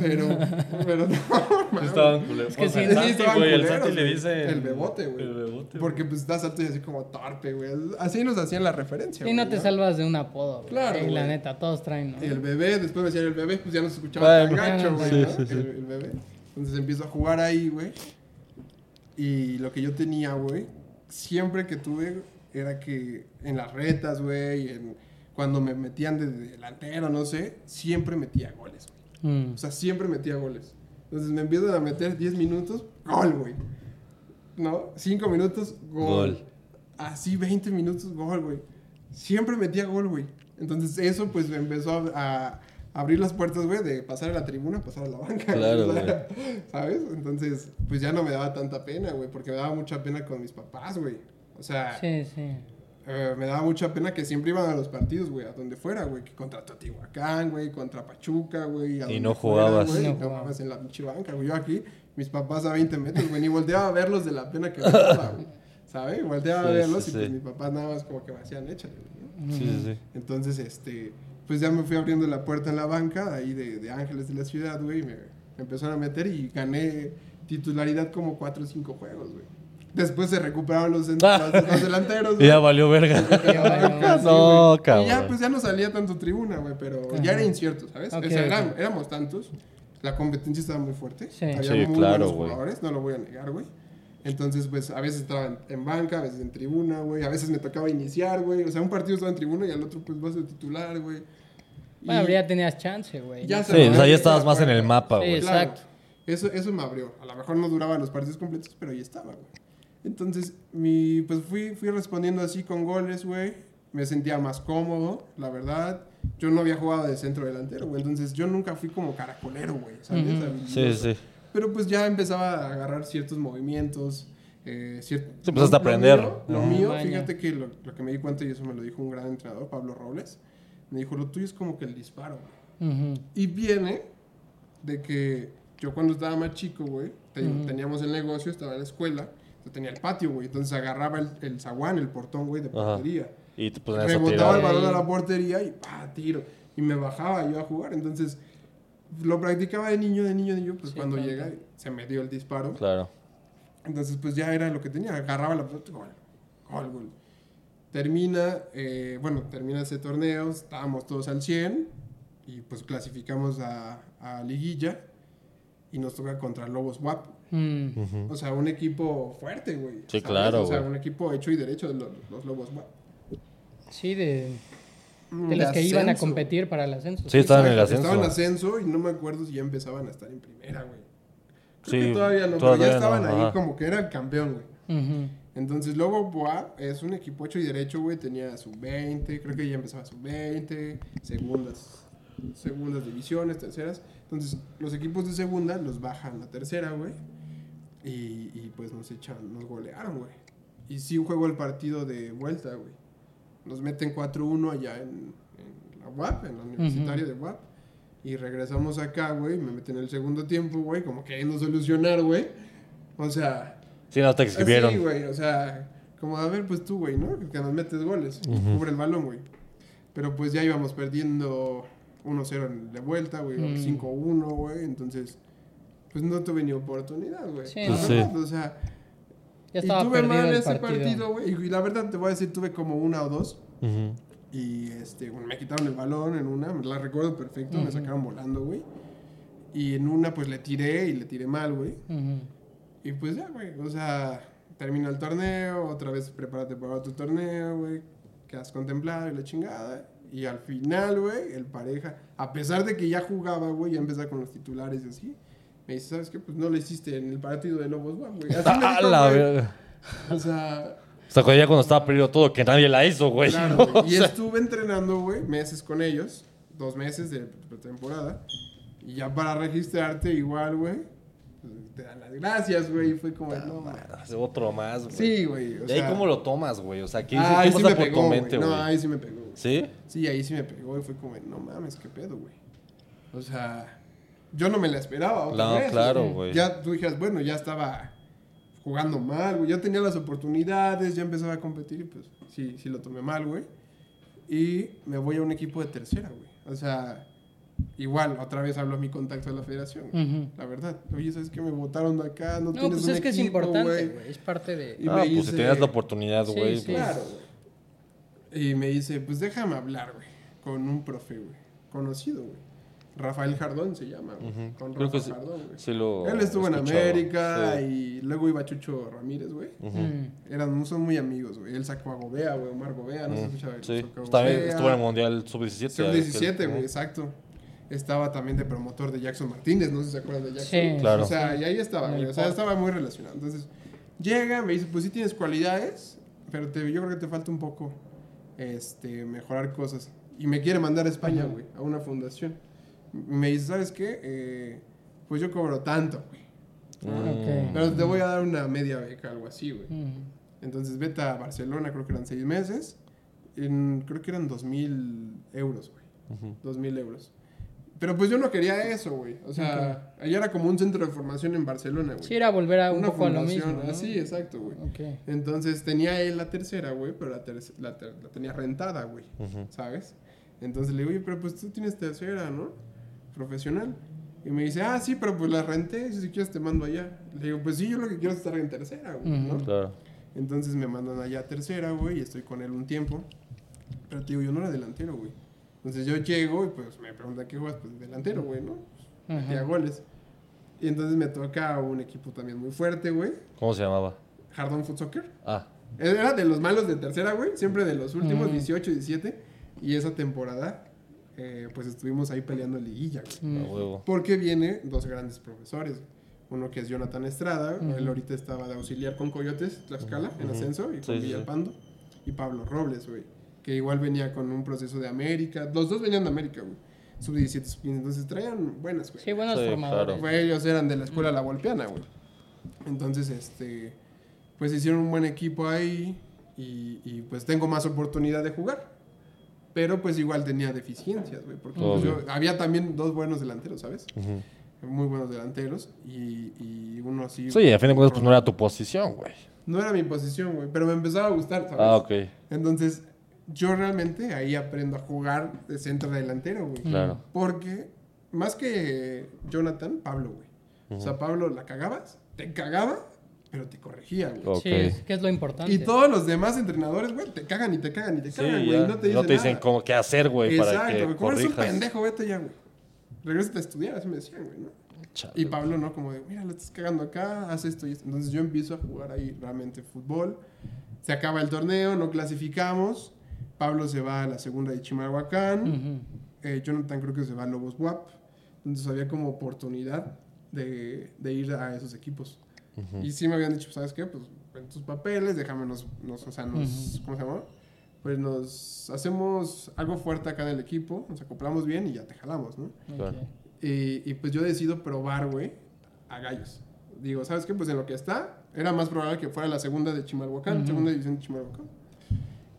Pero, pero no, mames. culeros. Es que sí, el Sí, Santi, estaban güey. El culeros, Santi le güey. dice. El bebote, güey. El bebote. Porque pues estás alto y así como torpe, güey. Así nos hacían la referencia. Y no güey, te salvas de un apodo. güey. Claro, Y la neta, todos traen, ¿no? Y el bebé, después me decían el bebé, pues ya no se escuchaba Bueno, tan gacho, güey, sí, ¿no? sí, sí. El, el bebé. Entonces empiezo a jugar ahí, güey. Y lo que yo tenía, güey, siempre que tuve era que en las retas, güey, en- cuando me metían de delantero, no sé, siempre metía goles, güey. Mm. O sea, siempre metía goles. Entonces me empiezan a meter 10 minutos, gol, güey. ¿No? 5 minutos, gol. Gol. Así 20 minutos, gol, güey. Siempre metía gol, güey. Entonces eso pues me empezó a, a abrir las puertas, güey, de pasar a la tribuna, pasar a la banca. Claro, o sea, ¿Sabes? Entonces, pues ya no me daba tanta pena, güey, porque me daba mucha pena con mis papás, güey. O sea, Sí, sí. Eh, me daba mucha pena que siempre iban a los partidos, güey, a donde fuera, güey, que contra Teotihuacán, güey, contra Pachuca, güey. a Y donde no fuera, jugabas. güey, No no jugabas. en la pinche banca, güey. Yo aquí, mis papás a 20 metros, güey, ni volteaba a verlos de la pena que me daba, güey. ¿Sabes? Volteaba a verlos sí, y pues sí. mis papás nada más como que me hacían échale, güey, ¿no? Sí, sí, sí. Entonces, este, pues ya me fui abriendo la puerta en la banca, ahí de, de Ángeles de la Ciudad, güey, y me, me empezaron a meter y gané titularidad como 4 o 5 juegos, güey. Después se recuperaron los, los, los delanteros, Y ya valió verga. Ya valió. Sí, No, cabrón. Y ya, pues ya no salía tanto tribuna, güey, pero ya era incierto, ¿sabes? O sea, éramos tantos, la competencia estaba muy fuerte. Sí. Había Sí, muy claro, buenos güey. jugadores, no lo voy a negar, güey. Entonces, pues a veces estaba en, en banca, a veces en tribuna, güey. A veces me tocaba iniciar, güey. O sea, un partido estaba en tribuna y al otro, pues vas de titular, güey. Bueno, ya tenías chance, güey. Ya Sí, o sea, ya estabas más en el mapa, Sí, güey. Claro. Exacto. Eso, eso me abrió. A lo mejor no duraban los partidos completos, pero ahí estaba, güey. Entonces, mi, pues fui, fui respondiendo así con goles, güey. Me sentía más cómodo, la verdad. Yo no había jugado de centro delantero, güey. Entonces, yo nunca fui como caracolero, güey. Sí, sí. Pero pues ya empezaba a agarrar ciertos movimientos. Eh, cier- Sí, empezaste a aprender. Lo mío, lo fíjate que lo, lo que me di cuenta, y eso me lo dijo un gran entrenador, Pablo Robles, me dijo, lo tuyo es como que el disparo, güey. Y viene de que yo cuando estaba más chico, güey, teníamos el negocio, estaba en la escuela, yo tenía el patio, güey, entonces agarraba el, el zaguán, el portón, güey, de Ajá. portería. Y te ponías a Rebotaba el balón a la portería y pa, tiro. Y me bajaba yo a jugar, entonces lo practicaba de niño, de niño, de niño, pues Sí, cuando claro. llega se me dio el disparo. Claro. Entonces, pues ya era lo que tenía. Agarraba la pelota, gol, gol, gol. Termina, eh, bueno, termina ese torneo, estábamos todos al 100 y pues clasificamos a, a Liguilla y nos toca contra Lobos WAP. Mm. O sea, un equipo fuerte, güey. Sí, ¿sabes? claro, O sea, güey. un equipo hecho y derecho de los, los Lobos WAP. Sí, de, de los que iban a competir para el ascenso. Sí, estaban en el ascenso. Estaban en ascenso y no me acuerdo si ya empezaban a estar en primera, güey. Creo Sí, que todavía no, pero todavía ya no, estaban ahí ajá. como que era el campeón, güey. Entonces, luego Boa es un equipo hecho y derecho, güey. Tenía sub-20, creo que ya empezaba sub-20, segundas, segundas divisiones, terceras. Entonces, los equipos de segunda los bajan a tercera, güey. Y, y, pues nos echan, nos golearon, güey. Y sí jugó el partido de vuelta, güey. Nos meten 4-1 allá en, en la UAP, en la universitaria de UAP. Y regresamos acá, güey. Me meten en el segundo tiempo, güey. Como queriendo solucionar, güey. O sea, Sí, no te exhibieron. Sí, güey, o sea, como a ver, pues tú, güey, ¿no? Que nos metes goles, Ujú. cubre el balón, güey. Pero pues ya íbamos perdiendo 1-0 en- de vuelta, güey, Mm. 5-1, güey, entonces, pues no tuve ni oportunidad, güey. Sí, verdad, O sea, Ya y tuve mal ese partido. partido, güey, y la verdad te voy a decir, tuve como una o dos, Ujú. y este, bueno, me quitaron el balón en una, me la recuerdo perfecto, me sacaron volando, güey. Y en una, pues le tiré y le tiré mal, güey. Ujú. Y pues ya, güey, o sea, termina el torneo, otra vez prepárate para otro torneo, güey, quedas contemplado y la chingada. Y al final, güey, el pareja, a pesar de que ya jugaba, güey, ya empezaba con los titulares y así, me dice, ¿sabes qué? Pues no lo hiciste en el partido de Lobos, Guap, güey. Así me A dijo, la güey. verga. O sea, O sea, cuando ya cuando estaba perdido todo, que nadie la hizo, güey. claro, ¿no? güey. Y sea, estuve entrenando, güey, meses con ellos, dos meses de temporada. Y ya para registrarte igual, güey, pues, te dan las gracias, güey. Y fue como, no, mames. Hace otro más, güey. Sí, güey. o ¿Y ahí sea, cómo lo tomas, güey? O sea, ¿qué, ah, qué ahí sí pasa me por pegó, tu güey. mente, No, güey? ahí sí me pegó. güey. ¿Sí? Sí, ahí sí me pegó y fue como, no mames, qué pedo, güey. O sea, yo no me la esperaba otra No, vez. claro, güey. Ya tú dijeras, bueno, ya estaba jugando mal, güey. Ya tenía las oportunidades, ya empezaba a competir y pues sí, sí lo tomé mal, güey. Y me voy a un equipo de tercera, güey. O sea, igual, otra vez hablo a mi contacto de la federación, güey. Ujú. La verdad. Oye, ¿sabes qué? Me votaron de acá, no, No, tienes pues un es que es equipo, importante, güey. Es parte de... Y ah, me pues dice- si tenías la oportunidad, Sí, güey. sí. pues- Claro, güey. Y me dice, pues déjame hablar, güey, con un profe, güey, conocido, güey. Rafael Jardón se llama, güey. Con Creo que Rafa sí, Jardón, güey. sí lo Él estuvo en escuchaba. América Sí. y luego iba Chucho Ramírez, güey. Eran, son muy amigos, güey. Él sacó a Gobea, güey, Omar Gobea, no se Mm, escuchaba. Sí, sacó a también Gobea. estuvo en el Mundial Sub-17. Sub-17, aquel- güey, exacto. Estaba también de promotor de Jackson Martínez, no sé si se acuerdan de Jackson. Sí, Claro. O sea, y ahí estaba, güey. O sea, estaba muy relacionado. Entonces, llega, me dice, pues sí tienes cualidades, pero te, yo creo que te falta un poco este, mejorar cosas. Y me quiere mandar a España, güey, a una fundación. Me dice, ¿sabes qué? Eh, pues yo cobro tanto, güey. Mm. Ok. Pero te voy a dar una media beca, algo así, güey. Mm. Entonces vete a Barcelona, creo que eran seis meses. En, creo que eran dos mil euros, güey. Dos mil euros. Pero pues yo no quería eso, güey. O sea, allá era como un centro de formación en Barcelona, güey. Sí, era volver a un Una poco a lo fundación, mismo, ¿no? así, exacto, güey. Ok. Entonces tenía él la tercera, güey, pero la, terc- la, ter- la tenía rentada, güey. ¿Sabes? Entonces le digo, oye, pero pues tú tienes tercera, ¿no? Profesional. Y me dice, ah, sí, pero pues la renté, si quieres te mando allá. Le digo, pues sí, yo lo que quiero es estar en tercera, güey. Claro. Entonces me mandan allá a tercera, güey, y estoy con él un tiempo. Pero te digo, yo no era delantero, güey. Entonces yo llego y pues me preguntan qué juegas, pues delantero, güey, ¿no? Metía Ajá. goles. Y entonces me toca un equipo también muy fuerte, güey. ¿Cómo se llamaba? Hardon Foot Soccer. Ah, Era de los malos de tercera, güey. Siempre de los últimos, Mm. 18, 17. Y esa temporada, eh, pues estuvimos ahí peleando liguilla, huevo. Porque viene dos grandes profesores. Uno que es Jonathan Estrada, Ujú. él ahorita estaba de auxiliar con Coyotes, Tlaxcala, en ascenso, y Sí, con sí, sí. Villalpando. Y Pablo Robles, güey. Que igual venía con un proceso de América. Los dos venían de América, güey. Sub-17, sub-15. Entonces traían buenas, güey. Sí, buenos Sí, formadores. claro. Ellos eran de la escuela La Volpiana, güey. Entonces, este, pues hicieron un buen equipo ahí y, y, pues tengo más oportunidad de jugar. Pero pues igual tenía deficiencias, güey. Porque pues, yo- había también dos buenos delanteros, ¿sabes? Muy buenos delanteros y, y uno así. Sí, a fin de cuentas, pues no era tu posición, güey. No era mi posición, güey, pero me empezaba a gustar, ¿sabes? Ah, ok. Entonces, yo realmente ahí aprendo a jugar de centro delantero, güey. Claro. Porque, más que Jonathan, Pablo, güey. O sea, Pablo la cagabas, te cagaba, pero te corregía, güey. Ok. Sí, es que es lo importante. Y todos los demás entrenadores, güey, te cagan y te cagan y te cagan, güey. no te dicen, dicen nada. cómo qué hacer, güey, para Exacto, que güey. Como eres un pendejo, vete ya, güey. Regrésate a estudiar, así me decían, güey, ¿no? Chale. Y Pablo, ¿no? Como de, mira, lo estás cagando acá, haz esto y esto. Entonces yo empiezo a jugar ahí realmente fútbol. Se acaba el torneo, no clasificamos. Pablo se va a la segunda de Chimalhuacán. Ujú. Eh, Jonathan creo que se va a Lobos WAP. Entonces había como oportunidad de, de ir a esos equipos. Ujú. Y sí me habían dicho, ¿sabes qué? Pues en tus papeles, déjame nos, nos o sea, nos, Ujú. ¿cómo se llama? Pues nos hacemos algo fuerte acá en el equipo, nos acoplamos bien y ya te jalamos, ¿no? Claro. Ok. Y, y pues yo decido probar, güey, a gallos. Digo, ¿sabes qué? Pues en lo que está, era más probable que fuera la segunda de Chimalhuacán, Ujú. segunda división de Chimalhuacán.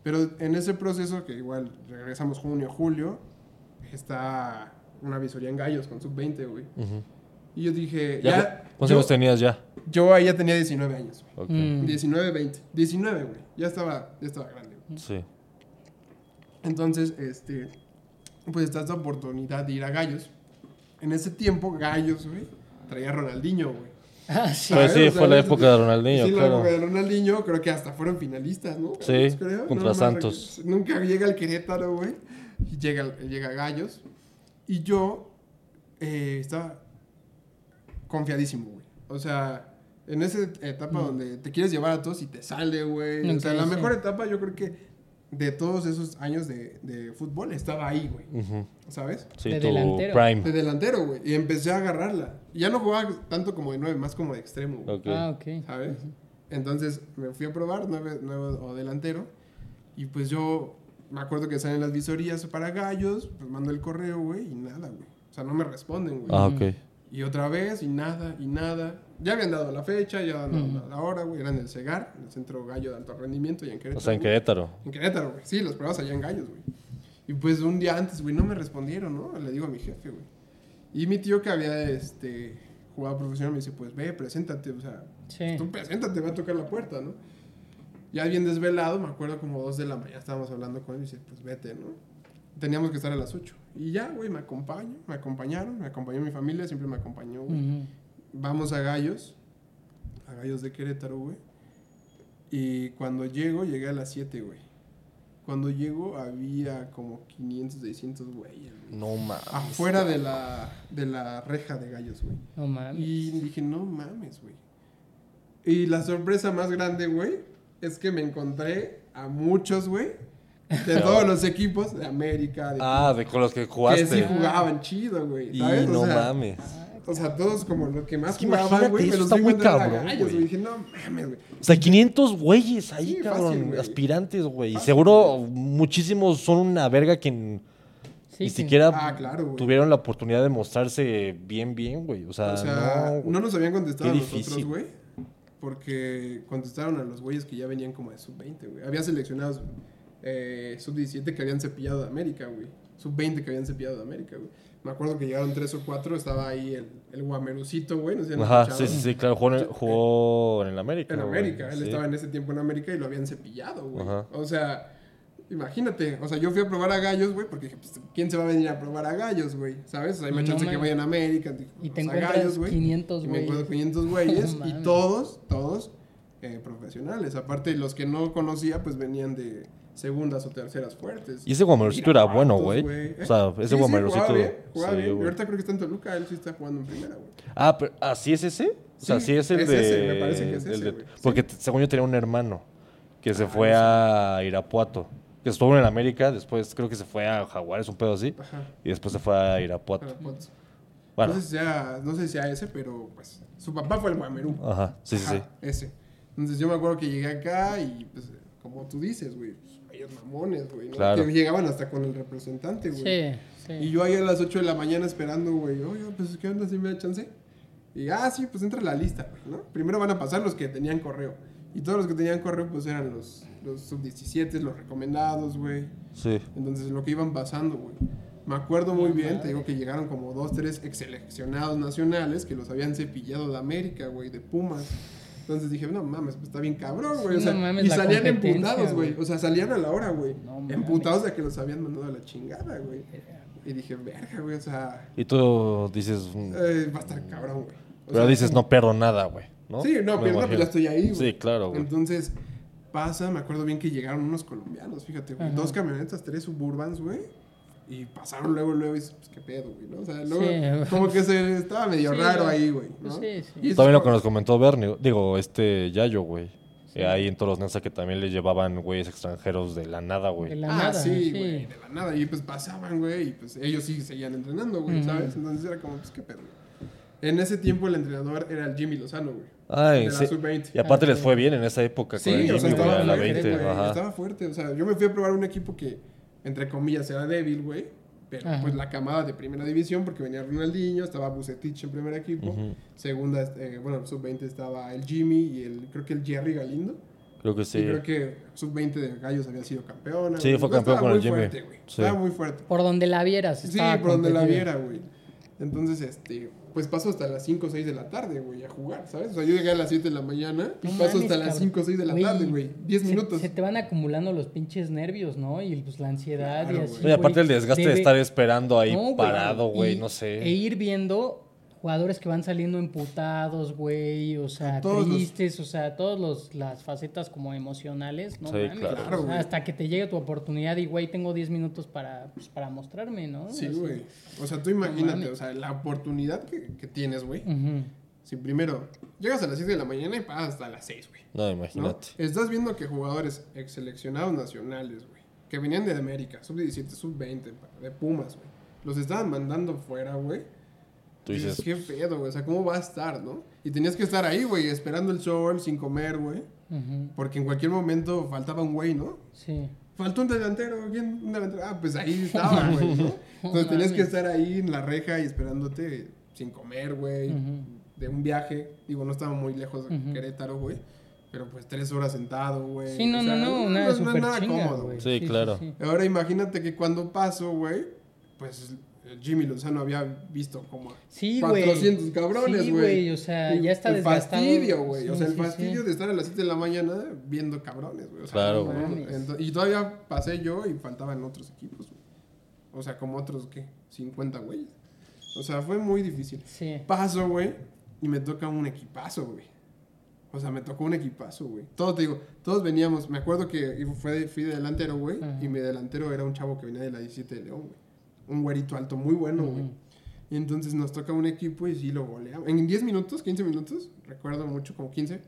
Pero en ese proceso, que igual regresamos junio, julio, está una visoría en gallos con sub-20, güey. Ujú. Y yo dije, Ya, ya, ¿Cuántos yo, años tenías ya? yo ahí ya tenía 19 años. Ok. Mm. 19, 20. 19, güey. Ya estaba, ya estaba grande. güey. Sí. Entonces, este, pues está esta oportunidad de ir a Gallos. En ese tiempo, Gallos, güey, traía a Ronaldinho, güey. Ah, sí. Pues sí, fue la época de Ronaldinho, sí, la claro. época de Ronaldinho, creo que hasta fueron finalistas, ¿no? Sí, creo. contra Santos. Nunca llega el Querétaro, güey. Llega, llega Gallos. Y yo eh, estaba confiadísimo, güey. O sea, en esa etapa donde te quieres llevar a todos y te sale, güey. o sea, la sí. mejor etapa yo creo que de todos esos años de, de fútbol estaba ahí, güey. ¿Sabes? Sí, De tu delantero. De delantero, güey. Y empecé a agarrarla. Y ya no jugaba tanto como de nueve, más como de extremo, güey. Ah, ok. ¿Sabes? Entonces me fui a probar nueve, nueve o delantero. Y pues yo me acuerdo que salen las visorías para gallos. Pues mando el correo, güey. Y nada, güey. O sea, no me responden, güey. Ah, ok. Y otra vez, y nada, y nada. Ya habían dado la fecha, ya habían dado Ujú. la hora, güey. Era en el CEGAR, en el Centro Gallo de Alto Rendimiento, y en Querétaro. O sea, en güey. Querétaro. En Querétaro, güey. Sí, los pruebas allá en Gallos, güey. Y pues un día antes, güey, no me respondieron, ¿no? Le digo a mi jefe, güey. Y mi tío que había, este, jugado profesional me dice, pues ve, preséntate, o sea, Sí. tú preséntate, va a tocar la puerta, ¿no? Ya bien desvelado, me acuerdo como dos de la mañana estábamos hablando con él y dice, pues vete, ¿no? Teníamos que estar a las 8. Y ya, güey, me acompaño, me acompañaron, me acompañó mi familia, siempre me acompañó, güey. Vamos a Gallos, a Gallos de Querétaro, güey. Y cuando llego, llegué a las 7, güey. Cuando llego había como 500, 600 güeyes, güey. No mames. Afuera de la, de la reja de Gallos, güey. No mames. Y dije, no mames, güey. Y la sorpresa más grande, güey, es que me encontré a muchos, güey, de todos los equipos de América, de Ah, de con los que que jugaste. sí jugaban chido, güey. y no sea, mames. o sea, todos como los que más Es que jugaban, imagínate, güey, me eso los está muy cabrón, gallos, güey. güey. Dije, no mames, güey. O sea, 500 güeyes ahí, Sí, cabrón. fácil, güey. aspirantes, güey. Y seguro muchísimos son una verga que Sí, ni sí. siquiera Ah, claro, tuvieron la oportunidad de mostrarse bien, bien, güey. O sea, O sea, no, no, nos habían contestado a nosotros, difícil. güey. Porque contestaron a los güeyes que ya venían como de sub-20, güey. Había seleccionados eh, sub-17 que habían cepillado de América, güey. Sub-20 que habían cepillado de América, güey. Me acuerdo que llegaron tres o cuatro. Estaba ahí el, el Guamerucito, güey. No sé si han Ajá, sí, sí, sí, claro. Jugó en, jugó en el América. En güey. América. Él Sí. estaba en ese tiempo en América y lo habían cepillado, güey. Ajá. O sea, imagínate. O sea, yo fui a probar a gallos, güey, porque dije, pues, ¿quién se va a venir a probar a gallos, güey? ¿Sabes? O sea, hay más No chance que vayan a América. dije, Y te pues, a encuentras gallos, güey. 500 Y me güeyes. encuentro 500 güeyes y todos, todos eh, profesionales. Aparte, los que no conocía, pues venían de segundas o terceras fuertes. Y ese Guamerocito era bueno, güey. ¿eh? O sea, ese Sí, sí, jugaba bien, sí, bien. Y güey. ahorita creo que está en Toluca, él sí está jugando en primera, güey. Ah, pero ¿así es ese? O sea, Sí, sí es el es de... ese, me parece que es ese, de- güey. Sí. Porque según yo tenía un hermano que se Ah, fue a Irapuato. Que estuvo en América, después creo que se fue a Jaguares, un pedo así. Ajá. Y después se fue a Irapuato. Irapuatos. Bueno, No sé si sea, no sé si sea ese, pero pues su papá fue el Guamerú. ajá, sí, sí, sí. Ajá, Ese. Entonces yo me acuerdo que llegué acá y pues como tú dices, güey, ellos mamones, güey, ¿no? Claro. Que llegaban hasta con el representante, güey. Sí, sí. Y yo ahí a las 8 de la mañana esperando, güey, oye, pues ¿qué onda si me da chance? Y ah, sí, pues entra la lista, güey, ¿no? Primero van a pasar los que tenían correo. Y todos los que tenían correo, pues eran los, los sub-17, los recomendados, güey. Sí. Entonces lo que iban pasando, güey. Me acuerdo muy bien, te digo que llegaron como dos, tres ex seleccionados nacionales que los habían cepillado de América, güey, de Pumas. Entonces dije, no mames, pues está bien cabrón, güey. O sea, no mames, y salían emputados, güey. O sea, salían a la hora, güey. No mames. emputados de que los habían mandado a la chingada, güey. Y dije, verga, güey, o sea, Y tú dices... mm, eh, va a estar cabrón, güey. Pero sea, dices, no pierdo nada, güey. ¿no? Sí, no, Me pero pues imagino. ya estoy ahí, güey. Sí, claro, güey. Entonces, pasa, me acuerdo bien que llegaron unos colombianos, fíjate, güey. Dos camionetas, tres suburbans, güey. Y pasaron luego, luego, y dices, pues qué pedo, güey, ¿no? O sea, luego, Sí. como que se estaba medio Sí, raro ahí, güey, ¿no? Sí, sí. Y También lo que nos comentó Bernie, digo, este Yayo, güey. Eh, ahí en Toros Nesa que también le llevaban güeyes extranjeros de la nada, De güey. la Ah, nada, sí, sí. güey, de la nada. Y pues pasaban, güey, y pues ellos sí seguían entrenando, güey. ¿sabes? Entonces era como, pues qué pedo. En ese tiempo el entrenador era el Jimmy Lozano, güey. Ay, de la sí. sub-20. Y aparte Ah, les sí. fue bien en esa época Sí, con el o sea, Jimmy, güey, estaba a la fuerte, 20. güey, ajá. Estaba fuerte. O sea, yo me fui a probar un equipo que, entre comillas, era débil, güey. Pero Ajá. pues la camada de primera división, porque venía Ronaldinho, estaba Bucetich en primer equipo. Segunda, este, bueno, sub-20 estaba el Jimmy y el, creo que el Jerry Galindo. Creo que Y sí. creo que sub-20 de Gallos había sido campeona. Sí, fue campeón con el muy Jimmy. Fuerte, güey. Sí. Estaba muy fuerte. Por donde la vieras. Sí, por donde la viera, güey. Entonces, este, pues paso hasta las 5 o 6 de la tarde, güey, a jugar, ¿sabes? O sea, yo llegué a las 7 de la mañana y No paso mames, hasta las cabrón. 5 o 6 de la Güey, tarde, güey. 10 se- minutos. Se, te van acumulando los pinches nervios, ¿no? Y pues la ansiedad Claro, y así. güey. Aparte el desgaste de estar esperando ahí No, parado, güey, no sé. E ir viendo jugadores que van saliendo emputados, güey, o sea, Todos los- tristes, o sea, todas las facetas como emocionales, ¿no? Sí, mames, claro. o sea, hasta que te llegue tu oportunidad y, güey, tengo 10 minutos para, pues, para mostrarme, ¿no? Sí, güey. O sea, tú imagínate, o sea, la oportunidad que, que tienes, güey. Si primero llegas a las 7 de la mañana y pasas hasta las 6, güey. No, ¿no? imagínate. Estás viendo que jugadores ex seleccionados nacionales, güey, que venían de América, sub-17, sub-20, de Pumas, güey, los estaban mandando fuera, güey. Tú Dices, dices, qué pedo, güey. O sea, ¿cómo va a estar, no? Y tenías que estar ahí, güey, esperando el sol, sin comer, güey. Ujú. Porque en cualquier momento faltaba un güey, ¿no? Sí. Faltó un delantero, ¿quién? Un delantero. Ah, pues ahí estaba, güey, ¿no? Entonces tenías que estar ahí en la reja y esperándote sin comer, güey. De un viaje. Digo, no estaba muy lejos de. Querétaro, güey. Pero pues tres horas sentado, güey. Sí, no, O sea, no, no, nada no es súper nada chinga, cómodo, güey. Sí, claro. Ahora imagínate que cuando paso, güey, pues Jimmy Lozano había visto como Sí, güey. 400 cabrones, Sí, güey. güey, o sea, Y ya está el desgastado. fastidio, güey. o sea, el sí, sí. fastidio de estar a las 7 de la mañana viendo cabrones, güey. O sea, Claro, no güey. y todavía pasé yo y faltaban otros equipos, güey. O sea, como otros, ¿qué? 50 güeyes. O sea, fue muy difícil. Sí. Paso, güey, y me toca un equipazo, güey. O sea, me tocó un equipazo, güey. Todos, te digo, todos veníamos. Me acuerdo que fue, fui de delantero, güey. Y mi delantero era un chavo que venía de la 17 de León, güey. Un güerito alto, muy bueno, güey. Y entonces nos toca un equipo y sí lo goleamos. En 10 minutos, 15 minutos, recuerdo mucho, como 15,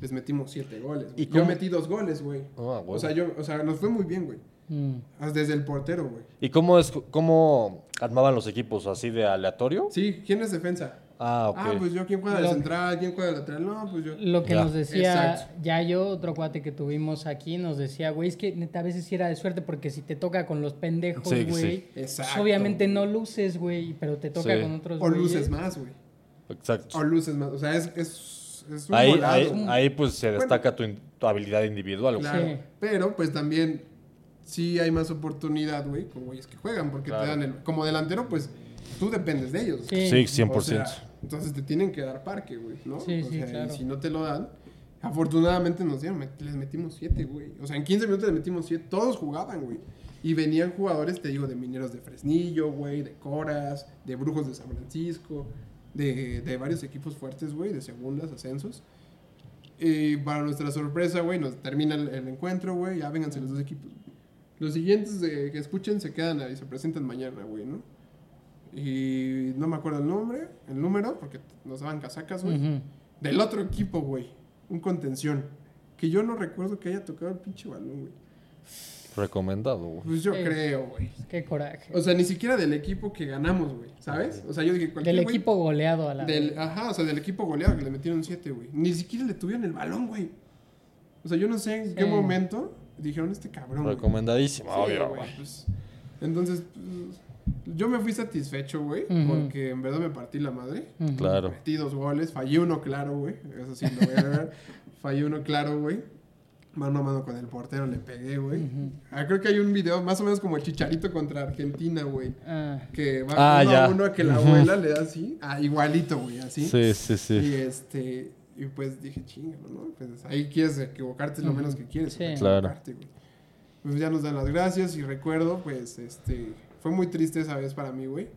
les metimos 7 goles. güey. ¿Y Yo metí dos goles, güey. Ah, O sea, yo, o sea, nos fue muy bien, güey. Mm. Desde el portero, güey. ¿Y cómo es cómo armaban los equipos? ¿Así de aleatorio? Sí, ¿quién es defensa? Ah, ok. Ah, pues yo, ¿quién juega de Lo- central? ¿Quién juega de lateral? No, pues yo. Lo que Ya. nos decía Exacto. Yayo, otro cuate que tuvimos aquí, nos decía, güey, es que neta a veces sí era de suerte porque si te toca con los pendejos, Sí, güey, sí. pues, Exacto. obviamente no luces, güey, pero te toca Sí. con otros O luces güeyes. más, güey. Exacto. O luces más. O sea, es, es, es un Ahí, volado. ahí, ahí, pues se destaca tu, in- tu habilidad individual. güey. Claro. Sí. Pero pues también sí hay más oportunidad, güey, con güeyes que juegan. Porque Claro. te dan el. Como delantero, pues tú dependes de ellos. Sí. Sí, 100%. O sea, entonces te tienen que dar parque, güey, ¿no? Sí, o sí, sea, claro. y si no te lo dan, afortunadamente nos dieron, les metimos siete, güey. O sea, en 15 minutos les metimos siete, todos jugaban, güey. Y venían jugadores, te digo, de Mineros de Fresnillo, güey, de Coras, de Brujos de San Francisco, de, de varios equipos fuertes, güey, de segundas, ascensos. Y para nuestra sorpresa, güey, nos termina el, el encuentro, güey, ya vénganse los dos equipos. Los siguientes de, que escuchen se quedan ahí, se presentan mañana, güey, ¿no? Y no me acuerdo el nombre, el número, porque nos daban casacas, güey. Del otro equipo, güey. Un contención. Que yo no recuerdo que haya tocado el pinche balón, güey. Recomendado, güey. Pues yo Sí. creo, güey. Qué coraje. O sea, ni siquiera del equipo que ganamos, güey. ¿Sabes? O sea, yo dije cualquier Del güey- equipo goleado a la. Del, ajá, o sea, del equipo goleado que le metieron 7, güey. Ni siquiera le tuvieron el balón, güey. O sea, yo no sé en qué momento dijeron este cabrón. güey". Recomendadísimo, obvio, güey, güey. pues, entonces, pues, yo me fui satisfecho, güey, porque en verdad me partí la madre. Claro. Metí dos goles, fallé uno claro, güey. Eso sí lo voy a ver. fallé uno claro, güey. Mano a mano con el portero le pegué, güey. Ah, creo que hay un video más o menos como Chicharito contra Argentina, güey. Ah, Que va Ah, uno ya. a uno que la abuela le da así. Ah, igualito, güey, así. Sí, sí, sí. Y este, y pues dije, chingalo, ¿no? Pues ahí quieres equivocarte es lo menos que quieres. Sí. Claro. equivocarte, güey. Pues ya nos dan las gracias y recuerdo, pues, este, fue muy triste esa vez para mí, güey.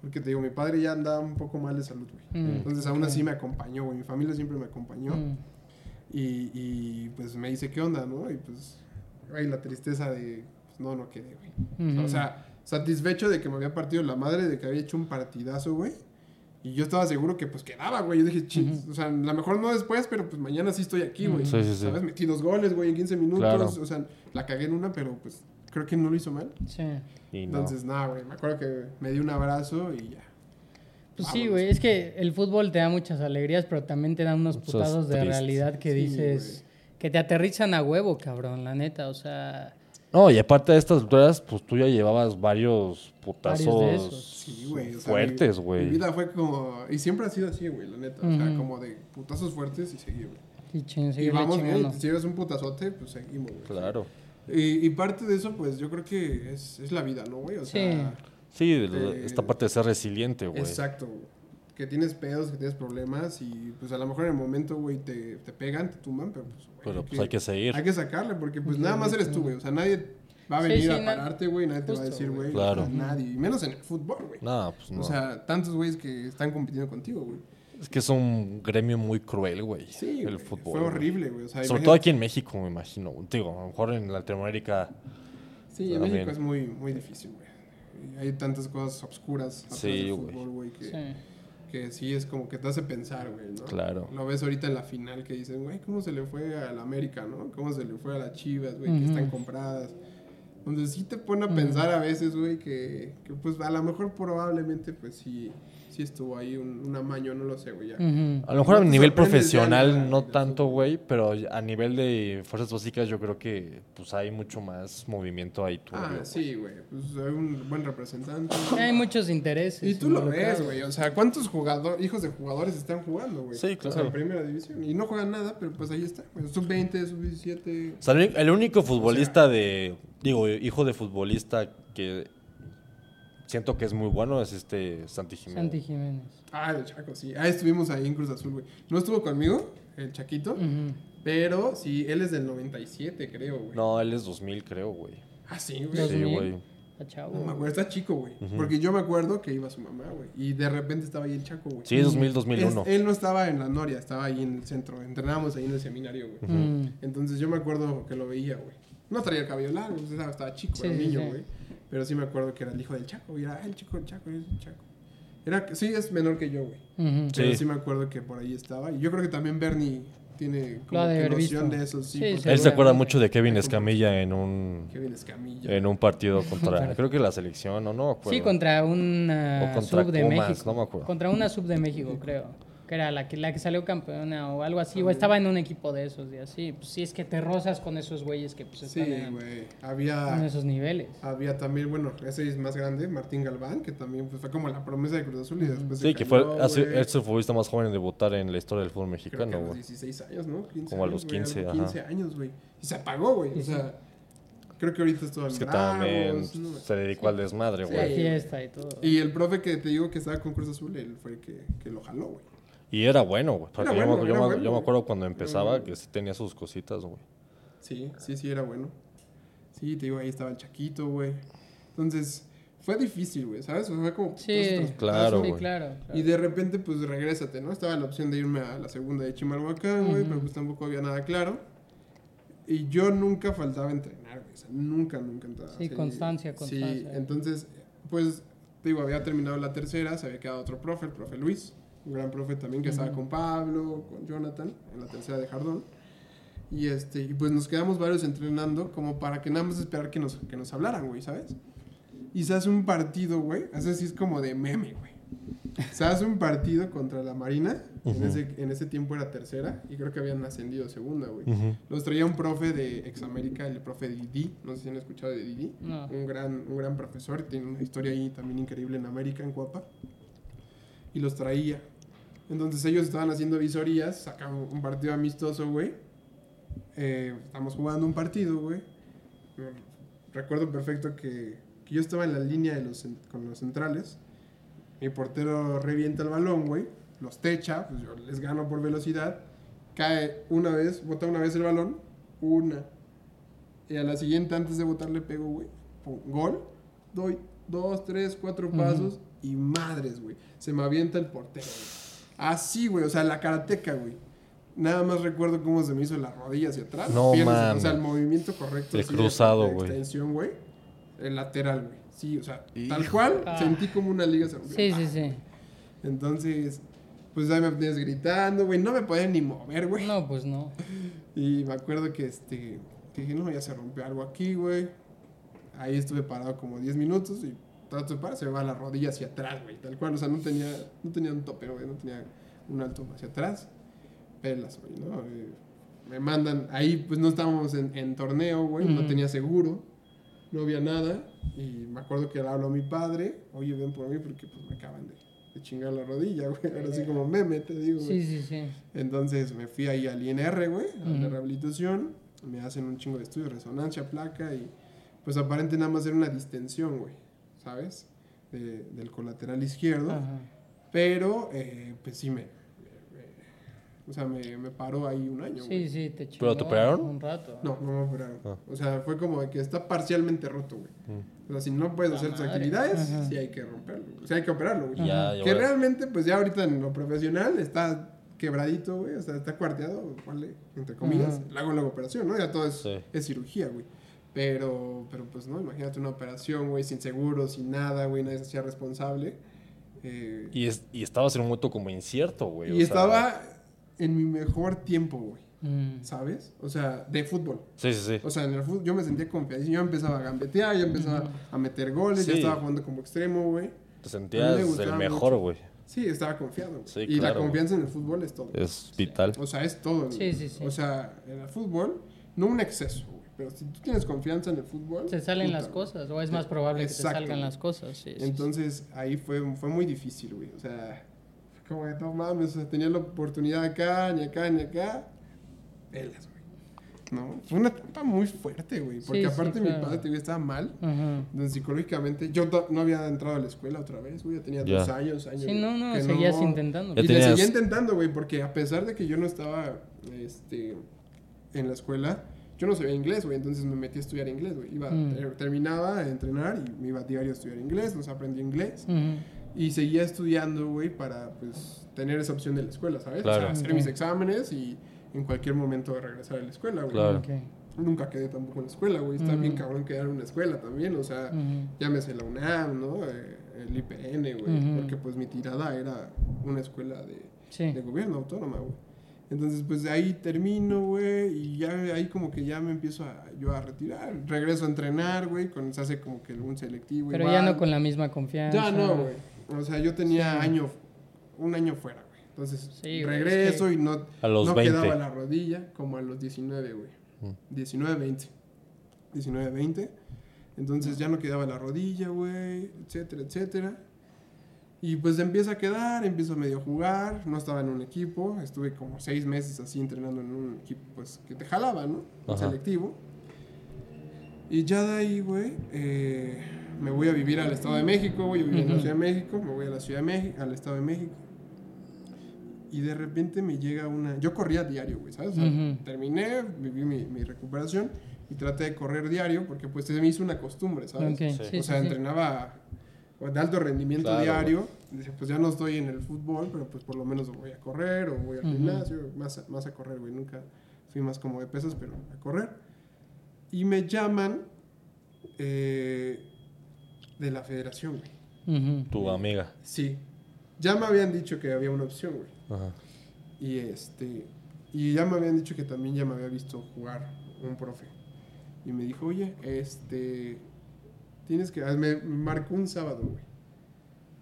Porque te digo, mi padre ya andaba un poco mal de salud, güey. Mm, Entonces aún así me acompañó, güey. Mi familia siempre me acompañó. mm, Y, y pues me dice, ¿qué onda, no? Y pues, güey, la tristeza de, pues no, no quedé, güey. O sea, satisfecho de que me había partido la madre, de que había hecho un partidazo, güey. Y yo estaba seguro que pues quedaba, güey. Yo dije, Ujú. o sea, a lo mejor no después, pero pues mañana sí estoy aquí, güey. Sí, sí, sí. ¿Sabes? Metí dos goles, güey, en 15 minutos. Claro. O sea, la cagué en una, pero pues creo que no lo hizo mal. Sí. Y no. Entonces, nada, güey. Me acuerdo que me dio un abrazo y ya. Pues sí, Vámonos. güey, es que el fútbol te da muchas alegrías, pero también te da unos putados de tristes. realidad que Sí, dices, que te aterrizan a huevo, cabrón, la neta, o sea, No, y aparte de estas alturas, pues tú ya llevabas varios putazos esos. Sí, güey. o sea, fuertes, mi- güey. Mi vida fue como. Y siempre ha sido así, güey, la neta. O sea, como de putazos fuertes y seguir, güey. y, vamos bien. chingando. Si llevas un putazote, pues seguimos, güey. Claro. Y, y parte de eso, pues yo creo que es, es la vida, ¿no, güey? O Sí. sea, Sí, de- Eh, esta parte de ser resiliente, güey. exacto. güey. Que tienes pedos, que tienes problemas y pues a lo mejor en el momento, güey, te, te pegan, te tumban, pero pues, güey, Pero pues hay que seguir. Hay que sacarle porque pues Sí, nada más eres tú, güey. O sea, nadie va a venir sí, a pararte, güey. Nadie te va a decir, güey. Claro. nadie. Y menos en el fútbol, güey. No, pues no. O sea, tantos güeyes que están compitiendo contigo, güey. Es que es un gremio muy cruel, güey. Sí, el fútbol. Fue horrible, güey. O sea, Sobre imagínate- todo aquí en México, me imagino. Digo, a lo mejor en Latinoamérica. Sí, en También. México es muy, muy difícil, güey. Hay tantas cosas obscuras atrás Sí, del güey. fútbol, güey, que, Sí. que sí es como que te hace pensar, güey, ¿no? Claro. Lo ves ahorita en la final que dicen, güey, ¿cómo se le fue a la América, no? ¿Cómo se le fue a las Chivas, güey, que están compradas? Donde sí te pone a pensar a veces, güey, que, que pues a lo mejor probablemente pues sí, sí estuvo ahí un, un amaño, no lo sé, güey, ya. A lo mejor No a nivel profesional no tanto, güey, pero a nivel de fuerzas básicas yo creo que pues hay mucho más movimiento ahí turbio. Ah, güey. sí, güey, pues hay un buen representante. Hay muchos intereses. Y tú lo ves, güey. O sea, ¿cuántos jugadores, hijos de jugadores están jugando, güey? Sí, O sea, claro. en primera división. Y no juegan nada, pero pues ahí está. güey. Sub-20, sub-17. O sea, el el único futbolista de, digo, hijo de futbolista que siento que es muy bueno es este Santi Jiménez. Santi Jiménez. Ah, el Chaco, sí. Ah, estuvimos ahí en Cruz Azul, güey. No estuvo conmigo, el Chaquito. Pero sí, él es del 97, creo, güey. No, él es 2000, creo, güey. Ah, sí, güey. Dos Sí, mil. güey. Está chavo. No me acuerdo, está chico, güey. Porque yo me acuerdo que iba su mamá, güey. Y de repente estaba ahí el Chaco, güey. Sí, 2000, 2001. Es- él no estaba en la Noria, estaba ahí en el centro. Entrenábamos ahí en el seminario, güey. Entonces yo me acuerdo que lo veía, güey. No traía el cabello largo, estaba, estaba chico, Sí, era niño, sí. Pero sí me acuerdo que era el hijo del Chaco, y era ah, el chico del Chaco, es el Chaco. Era, sí, es menor que yo, güey. Pero Sí. sí me acuerdo que por ahí estaba. Y yo creo que también Bernie tiene como de que noción visto. de eso, sí. Sí, Él se acuerda mucho de Kevin Escamilla en un Kevin Escamilla. en un partido contra, creo que la selección, o no, me acuerdo. Sí, contra una contra sub de Pumas, México. no me acuerdo. Contra una sub de México, creo. Que era la que, la que salió campeona o algo así. O estaba en un equipo de esos y así. Pues sí, es que te rozas con esos güeyes que pues Sí, están en, güey. en Había, esos niveles. había también, bueno, ese es más grande, Martín Galván, que también pues, fue como la promesa de Cruz Azul y después se Sí, que cayó, fue así- güey. es el futbolista más joven en debutar en la historia del fútbol Creo que mexicano, a los güey. 16 años, ¿no? 15 Como a los güey, 15, algo, ajá. 15 años, güey. Y se apagó, güey. O sea, creo que ahorita es todo Es que Bravos, también ¿no? se dedicó al desmadre, Sí. La güey. fiesta y todo. Y el profe que te digo que estaba con Cruz Azul, él fue el que, que lo jaló, güey. Y era bueno, güey. yo, me- bueno, yo era me- bueno, yo me güey. acuerdo cuando empezaba bueno. que sí tenía sus cositas, güey. Sí, sí, sí, era bueno. Sí, te digo, ahí estaba el Chaquito, güey. Entonces, fue difícil, güey, ¿sabes? O sea, fue como... Sí, Claro, sí, güey. claro. claro. Y de repente, pues, regrésate, ¿no? Estaba la opción de irme a la segunda de Chimalhuacán, güey, pero pues tampoco había nada claro. Y yo nunca faltaba entrenar, güey. O sea, nunca, nunca entraba. Sí, constancia, Sí, constancia. entonces, pues, te digo, había terminado la tercera, se había quedado otro profe, el profe Luis. Un gran profe también que estaba con Pablo, con Jonathan, en la tercera de Jardón. Y este, y pues nos quedamos varios entrenando como para que nada más esperar que nos, que nos hablaran, güey, ¿sabes? Y se hace un partido, güey. Así sí es como de meme, güey. Se hace un partido contra la Marina. en, ese, en ese tiempo era tercera. Y creo que habían ascendido a segunda, güey. Los traía un profe de Examérica, el profe Didi. No sé si han escuchado de Didi. No. Un, gran, un gran profesor. Tiene una historia ahí también increíble en América, en Cuapa. Y los traía. Entonces ellos estaban haciendo visorías. Sacaban un partido amistoso, güey. Eh, estamos jugando un partido, güey. Recuerdo perfecto que, que yo estaba en la línea de los, con los centrales. Mi portero revienta el balón, güey. Los techa, pues yo les gano por velocidad. Cae una vez, bota una vez el balón. Una. Y a la siguiente, antes de botar, le pego, güey. Gol. Doy dos, tres, cuatro pasos. Y madres, güey. Se me avienta el portero, güey. Así, güey. O sea, la karateca, güey. Nada más recuerdo cómo se me hizo la rodilla hacia atrás. No piernas, mames. O sea, el movimiento correcto. El así cruzado, güey. Extensión, güey. El lateral, güey. Sí, o sea, tal cual. Ah. Sentí como una liga se rompió. Sí, sí, sí. Entonces, pues ahí me tenías gritando, güey. No me podía ni mover, güey. No, pues no. Y me acuerdo que este. Que dije, no, ya se rompió algo aquí, güey. Ahí estuve parado como 10 minutos y trato de parar, se va la rodilla hacia atrás, güey. Tal cual, o sea, no tenía, no tenía un tope, güey. No tenía un alto hacia atrás. Pelas, güey, ¿no? Eh, me mandan, ahí pues no estábamos en, en torneo, güey. No tenía seguro. No había nada. Y me acuerdo que le hablo a mi padre. Oye, ven por mí porque pues me acaban de, de chingar la rodilla, güey. Ahora sí como meme, te digo, güey. Sí, sí, sí. Entonces me fui ahí al INR, güey, a la rehabilitación. Me hacen un chingo de estudios, resonancia, placa y pues aparente nada más era una distensión, güey, ¿sabes? De- del colateral izquierdo. Ajá. Pero, eh, pues sí me, me- me- O sea, me, me paró ahí un año, Sí, güey. sí, te chingó ¿Pero te operaron? Un rato. No, no me operaron. Ah. O sea, fue como de que está parcialmente roto, güey. Mm. O sea, si no puedes La hacer tus actividades, Ajá. sí hay que romperlo. O sea, hay que operarlo, güey. Ya, Que realmente, pues ya ahorita en lo profesional está quebradito, güey. O sea, está cuarteado, ¿vale? Entre comillas. Ajá. Le hago la operación, ¿no? Ya todo es, Sí. es cirugía, güey. Pero, pero pues no, imagínate una operación, güey, sin seguro, sin nada, güey, nadie se hacía responsable. Eh, Y, es, y estabas en un momento como incierto, güey. y o sea- estaba en mi mejor tiempo, güey. Mm. ¿Sabes? O sea, de fútbol. Sí, sí, sí. O sea, en el fútbol yo me sentía confiadísimo. Yo empezaba a gambetear, ya empezaba a meter goles, ya Sí. estaba jugando como extremo, güey. Te sentías me el mejor, güey. Sí, estaba confiado. güey. Sí, y la confianza en el fútbol es todo. Es vital. O sea, es todo. güey. Sí, sí, sí. O sea, en el fútbol, no un exceso, güey. Pero si tú tienes confianza en el fútbol. Se salen puta, las cosas, o es más probable que te salgan las cosas. Sí, sí, sí. Entonces, ahí fue, fue muy difícil, güey. O sea, como de no mames, o sea, tenía la oportunidad acá, ni acá, ni acá. Velas, güey. No, fue una etapa muy fuerte, güey. Porque Sí, sí, aparte mi claro. padre te estaba mal. Ajá. Entonces, psicológicamente, yo to- no había entrado a la escuela otra vez, güey. Ya tenía Ya. dos años, años. Sí, no, no, que seguías intentando. Ya Y le tenías- seguía intentando, güey, porque a pesar de que yo no estaba este, en la escuela, yo no sabía inglés, güey. Entonces me metí a estudiar inglés, güey. Iba, Mm. ter- terminaba a entrenar y me iba diario a estudiar inglés, nos aprendí inglés. Ujú. Y seguía estudiando, güey, para, pues, tener esa opción de la escuela, ¿sabes? O sea, Claro. hacer mis exámenes y en cualquier momento regresar a la escuela, güey. Claro. Ok. Nunca quedé tampoco en la escuela, güey. Está Ujú. bien cabrón quedar en una escuela también, o sea, llámese la UNAM, ¿no? Eh, el IPN, güey. Ujú. Porque, pues, mi tirada era una escuela de, Sí. de gobierno autónoma, güey. Entonces, pues de ahí termino, güey, y ya ahí como que ya me empiezo a, yo a retirar. Regreso a entrenar, güey, con, se hace como que un selectivo. Pero igual. ya no con la misma confianza. Ya no, güey. O sea, yo tenía Sí. año, un año fuera, güey. Entonces, Sí, regreso es y no, A los no 20. quedaba la rodilla como a los 19, güey. Mm. 19, 20. 19, 20. Entonces ya no quedaba la rodilla, güey, etcétera, etcétera. Y pues empieza a quedar, empiezo a medio jugar, no estaba en un equipo, estuve como seis meses así entrenando en un equipo pues que te jalaba, ¿no? Un selectivo. Y ya de ahí, güey, eh, me voy a vivir al Estado de México, güey, yo viví en la. Ciudad de México, me voy a la Ciudad de México, al Estado de México. Y de repente me llega una... Yo corría diario, güey, ¿sabes? O sea, Ujú. Terminé, viví mi, mi recuperación y traté de correr diario porque pues se me hizo una costumbre, ¿sabes? Ok, Sí. o sí, sea, sí. De alto rendimiento Claro, diario. Dije, pues ya no estoy en el fútbol, pero pues por lo menos voy a correr o voy al gimnasio, más a, más a correr, güey. Nunca Fui más como de pesos, pero a correr. Y me llaman eh, de la federación, güey. Tu amiga. Sí. Ya me habían dicho que había una opción, güey. Ajá. Y este. Y ya me habían dicho que también ya me había visto jugar un profe. Y me dijo, oye, este. Tienes que. Me marcó un sábado, güey.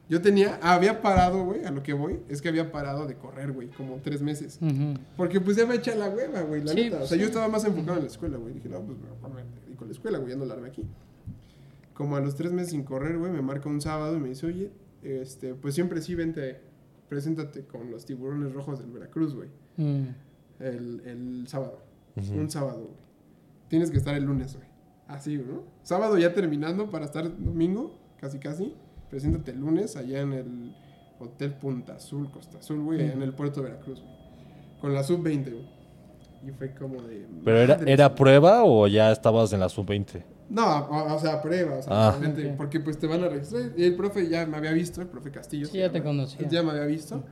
Yo tenía. Había parado, güey, a lo que voy. Es que había parado de correr, güey, como tres meses. Porque pues ya me echa la hueva, güey, la Sí, neta. O pues, sea, yo estaba más enfocado en la escuela, güey. Dije, no, pues me dedico a la escuela, güey, ya no la armé aquí. Como a los tres meses sin correr, güey, me marca un sábado y me dice, oye, este, pues siempre sí, vente, preséntate con los tiburones rojos del Veracruz, güey. Mm. El, el sábado. Un sábado, güey. Tienes que estar el lunes, güey. Así, ¿no? Sábado ya terminando para estar domingo, casi casi. Preséntate el lunes allá en el Hotel Punta Azul, Costa Azul, güey, en el puerto de Veracruz, güey. Con la sub-20, güey. Y fue como de... ¿Pero era, era prueba o ya estabas en la sub-20? No, o, o sea, prueba, o sea, Ah. porque pues te van a registrar. Y el profe ya me había visto, el profe Castillo. Sí, ya te conocía. Ya me había visto.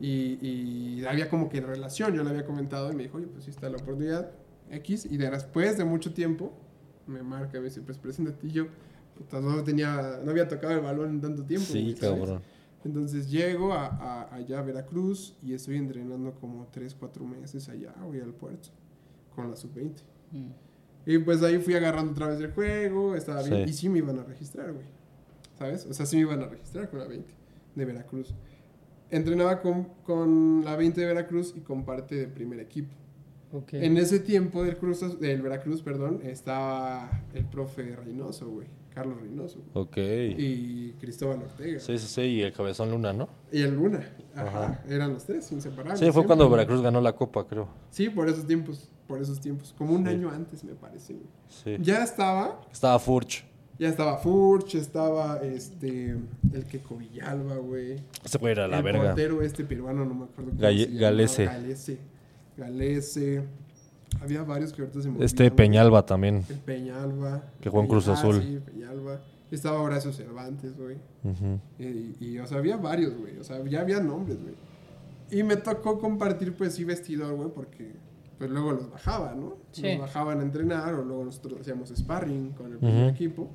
Y, y había como que relación, yo le había comentado y me dijo, oye, pues sí está la oportunidad X. Y de- después de mucho tiempo, me marca y me dice, pues preséntate. Y yo, puta, no, tenía, no había tocado el balón en tanto tiempo. Sí, cabrón. Entonces llego a, a- allá a Veracruz y estoy entrenando como 3, 4 meses allá, voy al puerto, con la sub-20. Mm. Y pues ahí fui agarrando otra vez el juego, estaba bien. Sí. Y sí me iban a registrar, güey. ¿Sabes? O sea, sí me iban a registrar con la 20 de Veracruz. Entrenaba con, con la 20 de Veracruz y con parte del primer equipo. En ese tiempo del, Cruz, del Veracruz, perdón, estaba el profe Reynoso, güey. Carlos Reynoso. Ok. Y Cristóbal Ortega. Sí, sí, sí, y el Cabezón Luna, ¿no? Y el Luna. Ajá. Ajá. Eran los tres, inseparables. Sí, fue siempre, cuando. Veracruz ganó la copa, creo. Sí, por esos tiempos. Por esos tiempos. Como un Sí. año antes, me parece, güey. Sí. Ya estaba Estaba Furch. Ya estaba Furch, estaba este el que Villalba, güey. Ese güey era la el verga. portero este peruano, no me acuerdo Galle- se. Galese. Galese. Había varios que ahorita se me Este Peñalba también. El Peñalba. Que jugó en Cruz Azul. Sí, Peñalba. Estaba Horacio Cervantes, güey. Y, y, o sea, había varios, güey. O sea, ya había nombres, güey. Y me tocó compartir, pues sí, vestidor, güey, porque pues luego los bajaba, ¿no? Sí. Los bajaban a entrenar o luego nosotros hacíamos sparring con el primer equipo.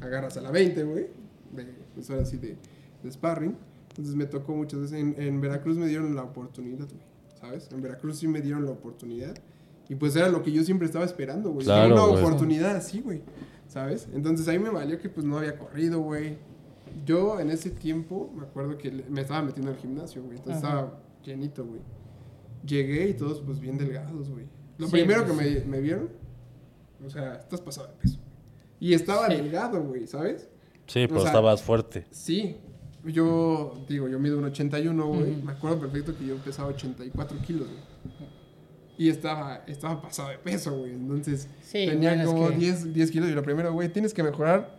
Agarras a la 20, güey. De, pues ahora sí, de, de sparring. Entonces me tocó muchas veces. En, en Veracruz me dieron la oportunidad, güey. ¿Sabes? En Veracruz sí me dieron la oportunidad. Y pues era lo que yo siempre estaba esperando, güey. Claro, una güey. oportunidad así, güey. ¿Sabes? Entonces ahí me valió que pues no había corrido, güey. Yo en ese tiempo me acuerdo que me estaba metiendo al gimnasio, güey. Entonces Ajá. estaba llenito, güey. Llegué y todos pues bien delgados, güey. Lo Sí, primero pues, que me, me vieron, o sea, estás pasado de peso. Y estaba Sí. delgado, güey, ¿sabes? Sí, pero O sea, estabas fuerte. Sí. Yo, digo, yo mido un 81, güey. Me acuerdo perfecto que yo pesaba 84 kilos, güey. Y estaba, estaba pasado de peso, güey. Entonces, Sí, tenía bueno, es como que- 10, 10 kilos. Y lo primero, güey, tienes que mejorar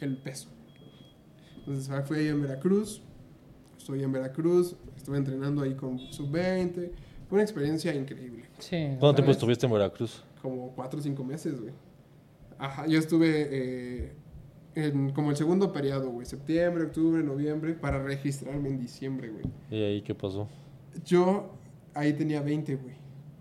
el peso. Entonces, fui ahí en Veracruz. Estoy en Veracruz. Estuve entrenando ahí con sub-20. Fue una experiencia increíble. Sí. ¿Cuánto tiempo estuviste en Veracruz? Como 4 o 5 meses, güey. Ajá, yo estuve eh, en como el segundo periodo, güey. Septiembre, octubre, noviembre. Para registrarme en diciembre, güey. ¿Y ahí qué pasó? Yo ahí tenía 20, güey.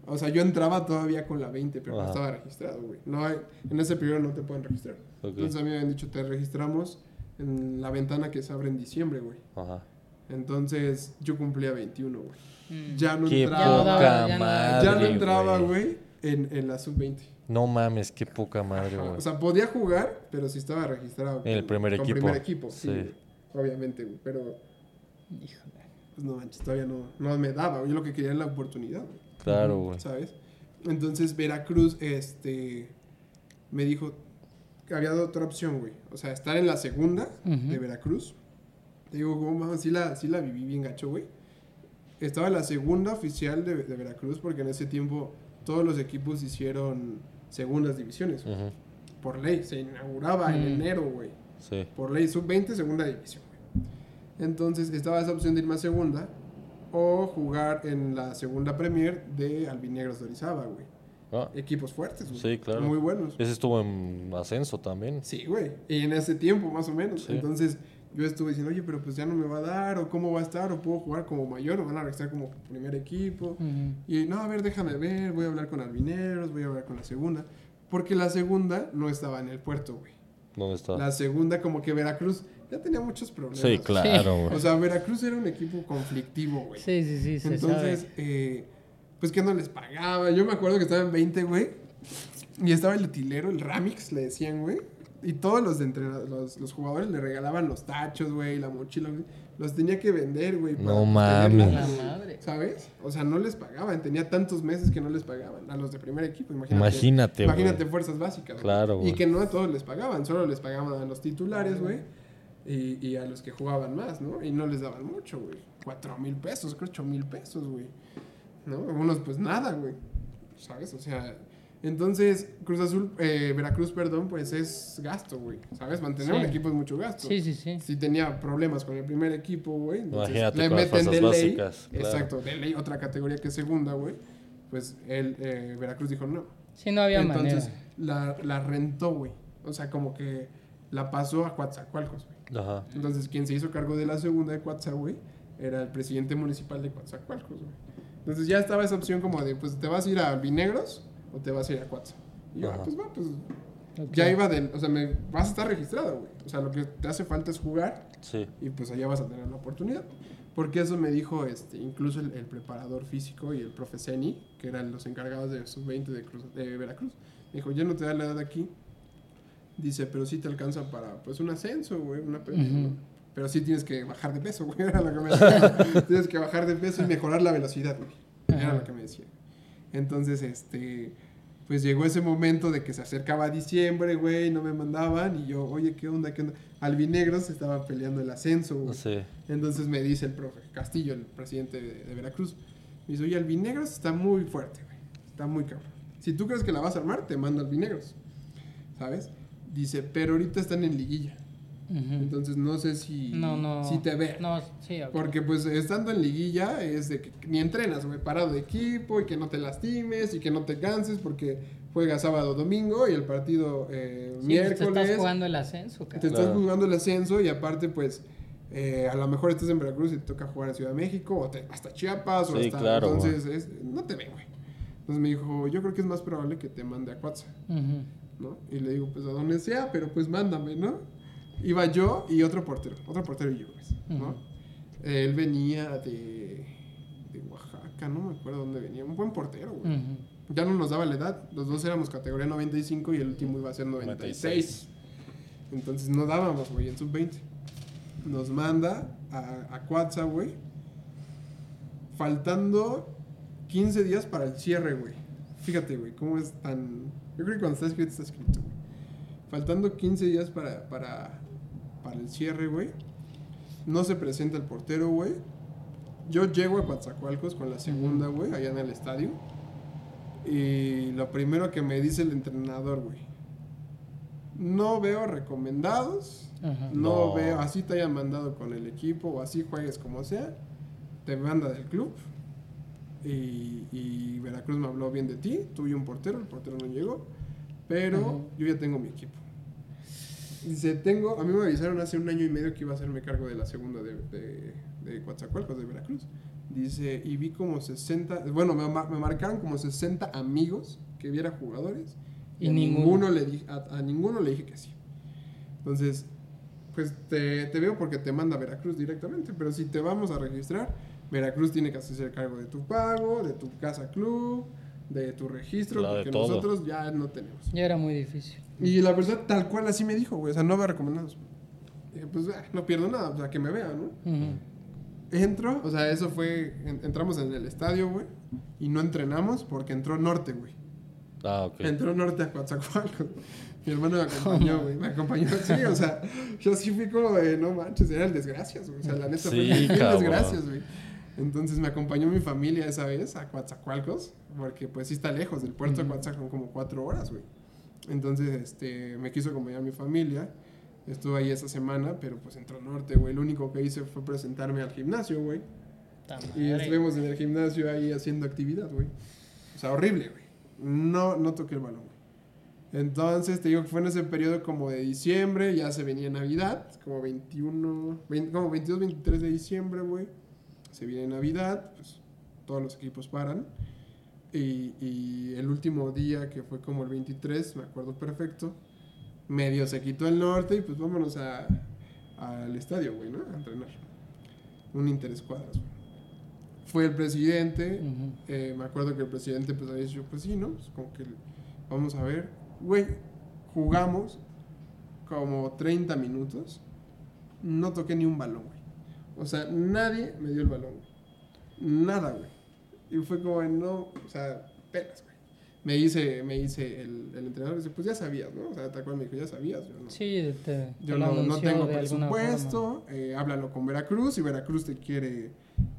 O sea, yo entraba todavía con la 20, pero no Ajá. estaba registrado, güey. No hay- en ese periodo no te pueden registrar. Ok. Entonces a mí me habían dicho, te registramos en la ventana que se abre en diciembre, güey. Ajá. Entonces yo cumplía 21, güey. Mm. Ya no Qué entraba. No poca ya no- madre. ya no entraba, güey. güey, en, en la sub-20. No mames, qué poca madre, güey. O sea, podía jugar, pero sí estaba registrado. En el primer con equipo. primer equipo, sí, Sí. güey. Obviamente, güey. Pero, Híjole. pues no manches, todavía no, no me daba. Yo lo que quería era la oportunidad, güey. Claro, güey. ¿Sabes? Entonces Veracruz, este, me dijo que había otra opción, güey. O sea, estar en la segunda de Veracruz. Te digo, ¿cómo mames? Sí la, sí la viví bien gacho, güey. Estaba en la segunda oficial de, de Veracruz porque en ese tiempo todos los equipos hicieron segundas divisiones. Por ley, se inauguraba en Mm. enero, güey. Sí. Por ley, sub-20, segunda división, güey. Entonces estaba esa opción de irme a segunda o jugar en la segunda Premier de Albinegros de Orizaba, güey. Ah, Equipos fuertes, güey. Sí, claro. Muy buenos. ese estuvo en ascenso también. Sí, güey. Y en ese tiempo, más o menos. Sí. Entonces, yo estuve diciendo, oye, pero pues ya no me va a dar, o cómo va a estar, o puedo jugar como mayor, o van a registrar como primer equipo. Y no, a ver, déjame ver, voy a hablar con Albineros, voy a hablar con la segunda. Porque la segunda no estaba en el puerto, güey. ¿Dónde está? La segunda, como que Veracruz ya tenía muchos problemas. Sí, claro, güey. O sea, Veracruz era un equipo conflictivo, güey. Sí, sí, sí, se Entonces, sabe. eh, pues que no les pagaba. Yo me acuerdo que estaba en 20, güey. Y estaba el utilero, el Ramix, le decían, güey. Y todos los, los, los jugadores le regalaban los tachos, güey, la mochila, güey. Los tenía que vender, güey. para, No mames. ¿Sabes? O sea, no les pagaban. Tenía tantos meses que no les pagaban a los de primer equipo. Imagínate. Imagínate, güey. Imagínate fuerzas básicas. güey. Claro, güey. Y que no a todos les pagaban. Solo les pagaban a los titulares, güey. Y, y a los que jugaban más, ¿no? Y no les daban mucho, güey. Cuatro mil pesos, creo ocho mil pesos, güey. ¿No? Algunos, pues nada, güey. ¿Sabes? O sea, entonces, Cruz Azul, eh, Veracruz, perdón, pues es gasto, güey. ¿Sabes? Mantener Sí. un equipo es mucho gasto. Sí, sí, sí. Si tenía problemas con el primer equipo, güey. entonces Imagínate le con las meten de ley. básicas, claro. Exacto, de ley, otra categoría que es segunda, güey. Pues el eh, Veracruz dijo no. Sí, no había Entonces manera. la, la rentó, güey. O sea, como que la pasó a Coatzacoalcos, güey. Ajá. Entonces, quien se hizo cargo de la segunda de Coatza, güey, era el presidente municipal de Coatzacoalcos, güey. Entonces ya estaba esa opción como de, pues, ¿te vas a ir a Albinegros o te vas a ir a Coatza? Y yo, ah, pues va, pues ya iba del, o sea, me, vas a estar registrado, güey. O sea, lo que te hace falta es jugar Sí. y pues allá vas a tener la oportunidad. Porque eso me dijo este, incluso el, el preparador físico y el profe Ceni, que eran los encargados de sub-20 de, Cruz- de Veracruz. Me dijo, ya no te da la edad aquí. Dice, pero sí te alcanza para pues un ascenso, güey, una. Pero sí tienes que bajar de peso, güey. Era lo que me decía. tienes que bajar de peso y mejorar la velocidad, güey. Era lo que me decía. Entonces, este, pues llegó ese momento de que se acercaba diciembre, güey, no me mandaban. Y yo, oye, ¿qué onda? ¿Qué onda? Albinegros estaba peleando el ascenso, güey. Sí. Entonces me dice el profe Castillo, el presidente de, de Veracruz, me dice, oye, Albinegros está muy fuerte, güey. Está muy cabrón. Si tú crees que la vas a armar, te mando Albinegros. ¿Sabes? Dice, pero ahorita están en liguilla. Entonces no sé si, No, no. si te vean. No, sí, ok. Porque pues estando en liguilla es de que ni entrenas, güey, parado de equipo y que no te lastimes y que no te canses porque juegas sábado, domingo y el partido eh, Sí, pues, miércoles. Te estás jugando el ascenso, Te cabrón. estás Claro. jugando el ascenso y aparte, pues, eh, a lo mejor estás en Veracruz y te toca jugar en Ciudad de México o te- hasta Chiapas o Sí, hasta... claro, entonces, es- no te ven, güey. Entonces me dijo, yo creo que es más probable que te mande a Cuatza. ¿no? Y le digo, pues a donde sea, pero pues mándame, ¿no? Iba yo y otro portero, otro portero y yo, pues, ¿no? Él venía de, de Oaxaca, no me acuerdo dónde venía, un buen portero, güey. Ya no nos daba la edad. Los dos éramos categoría 95 y el último iba a ser 96. Entonces no dábamos, güey, en sub-20. Nos manda a, a güey. Faltando 15 días para el cierre, güey. Fíjate, güey, cómo es tan... Yo creo que cuando está escrito, está escrito, güey. Faltando 15 días para, para, para el cierre, güey. No se presenta el portero, güey. Yo llego a Coatzacoalcos con la segunda, güey, allá en el estadio. Y lo primero que me dice el entrenador, güey. No veo recomendados. Ajá. No, No. veo, así te hayan mandado con el equipo o así juegues como sea. Te manda del club. Y, y Veracruz me habló bien de ti. Tuve un portero, el portero no llegó. Pero Ajá. yo ya tengo mi equipo. Dice, tengo, a mí me avisaron hace un año y medio que iba a hacerme cargo de la segunda de, de, de Coatzacoalcos, de Veracruz. Dice, y vi como 60, bueno, me, me marcaron como 60 amigos que viera jugadores. Y Y, a, ninguno. ninguno le a, a ninguno le dije que sí. Entonces, pues te, te veo porque te manda Veracruz directamente, pero si te vamos a registrar, Veracruz tiene que hacerse cargo de tu pago, de tu casa club, de tu registro, de porque nosotros ya no tenemos. Ya era muy difícil. Y la verdad, tal cual así me dijo, güey, o sea, no veo recomendados. Dije, pues ah, no pierdo nada, o sea, que me vea, ¿no? Ujú. Entro, o sea, eso fue, en- entramos en el estadio, güey, y no entrenamos porque entró Norte, güey. Ah, ok. Entró Norte a Coatzacoalcos. Mi hermano me acompañó, güey. Me acompañó. Sí, o sea, yo sí fui como, de, no manches, era el desgracias, güey. O sea, la neta Sí, fue el cabrón. desgracias, güey. Entonces me acompañó mi familia esa vez a Coatzacoalcos, porque pues sí está lejos del puerto de Coatzacoalcos, como cuatro horas, güey. Entonces, este, me quiso acompañar mi familia. Estuve ahí esa semana, pero pues entró Norte, güey. Lo único que hice fue presentarme al gimnasio, güey. Y estuvimos en el gimnasio ahí haciendo actividad, güey. O sea, horrible, güey. No, no toqué el balón, güey. Entonces, te digo que fue en ese periodo como de diciembre, ya se venía Navidad, como 21, 20 como 22, 23 de diciembre, güey. Se viene Navidad, pues todos los equipos paran. Y, y el último día, que fue como el 23, me acuerdo perfecto, medio se quitó el norte y pues vámonos a, al estadio, güey, ¿no? A entrenar. Un interescuadras, güey. Fue el presidente, eh, me acuerdo que el presidente pues había dicho, pues sí, ¿no? Pues como que vamos a ver. Güey, jugamos como 30 minutos, no toqué ni un balón. O sea, nadie me dio el balón, güey. Nada, güey. Y fue como, no, o sea, pelas, güey. Me dice, me dice el, el entrenador, dice, pues ya sabías, ¿no? O sea, te acuerdas, me dijo, ya sabías, yo no. Sí, te, Yo te no, no tengo presupuesto, eh, háblalo con Veracruz, si Veracruz te quiere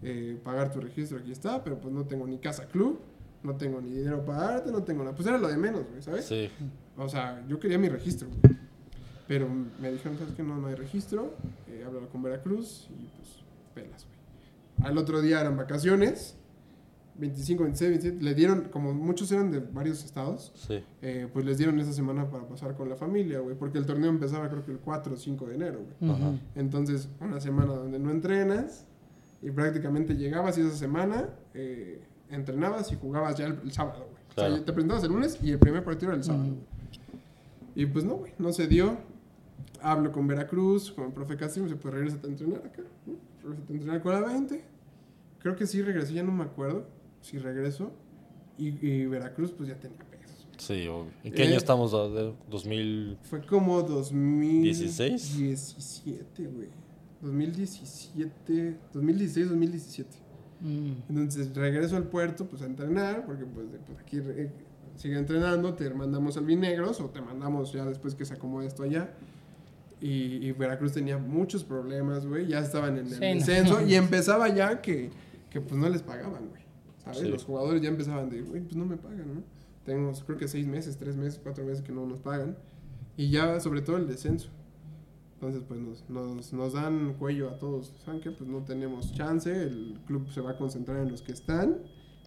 eh, pagar tu registro, aquí está, pero pues no tengo ni casa club, no tengo ni dinero para darte, no tengo nada. Pues era lo de menos, güey, ¿sabes? Sí. O sea, yo quería mi registro, güey. Pero me dijeron, ¿sabes qué? No, no hay registro, eh, con Veracruz y pues pelas, güey. Al otro día eran vacaciones, 25, 26, 27, le dieron, como muchos eran de varios estados, Sí. eh, pues les dieron esa semana para pasar con la familia, güey, porque el torneo empezaba creo que el 4 o 5 de enero, güey. Ujú. Ajá. Entonces, una semana donde no entrenas y prácticamente llegabas y esa semana eh, entrenabas y jugabas ya el, el sábado, güey. O sea, te presentabas el lunes y el primer partido era el sábado. Ujú. güey. Y pues no, güey, no se dio. Hablo con Veracruz, con el profe Castro, y me dice, pues regresa a entrenar acá, ¿no? Regresa a entrenar con la 20. Creo que sí regresé, ya no me acuerdo si regreso. Y, y Veracruz pues ya tenía pesos. Sí, obvio. ¿En qué Eh, año estamos? ¿A- de- ¿2000? Fue como 16? 2017, güey. 2017, 2016, 2017. Mm. Entonces regreso al puerto pues a entrenar, porque pues, de- pues, aquí eh, sigue entrenando, te mandamos al Vinegros o te mandamos ya después que se acomode esto allá. Y, y Veracruz tenía muchos problemas, güey, ya estaban en el Sí, no. descenso y empezaba ya que, que pues no les pagaban, güey. ¿Sabes? Sí. Los jugadores ya empezaban de, güey, pues no me pagan, ¿no? Tengo creo que seis meses, tres meses, cuatro meses que no nos pagan. Y ya sobre todo el descenso. Entonces, pues nos, nos, nos dan cuello a todos. ¿Saben qué? Pues no tenemos chance, el club se va a concentrar en los que están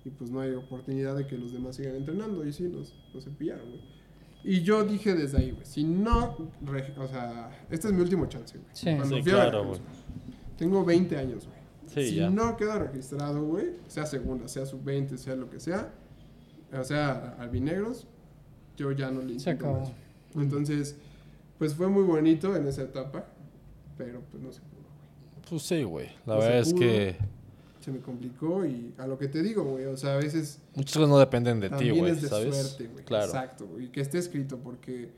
y pues no hay oportunidad de que los demás sigan entrenando. Y sí, nos, nos cepillaron, güey. Y yo dije desde ahí, güey, si no, re- o sea, este es mi último chance, güey. Sí. Cuando Sí, fui a claro, Veracruz, Tengo 20 años, güey. Sí, si ya. no queda registrado, güey, sea segunda, sea sub-20, sea lo que sea, o sea, albinegros, yo ya no le Se intento acabó. más. Entonces, pues fue muy bonito en esa etapa, pero pues no se pudo, güey. Pues sí, güey. La No verdad es que Se me complicó y a lo que te digo, güey, o sea, a veces muchas cosas no dependen de ti, también güey, es de ¿sabes? suerte, güey. Claro. Exacto, y que esté escrito, porque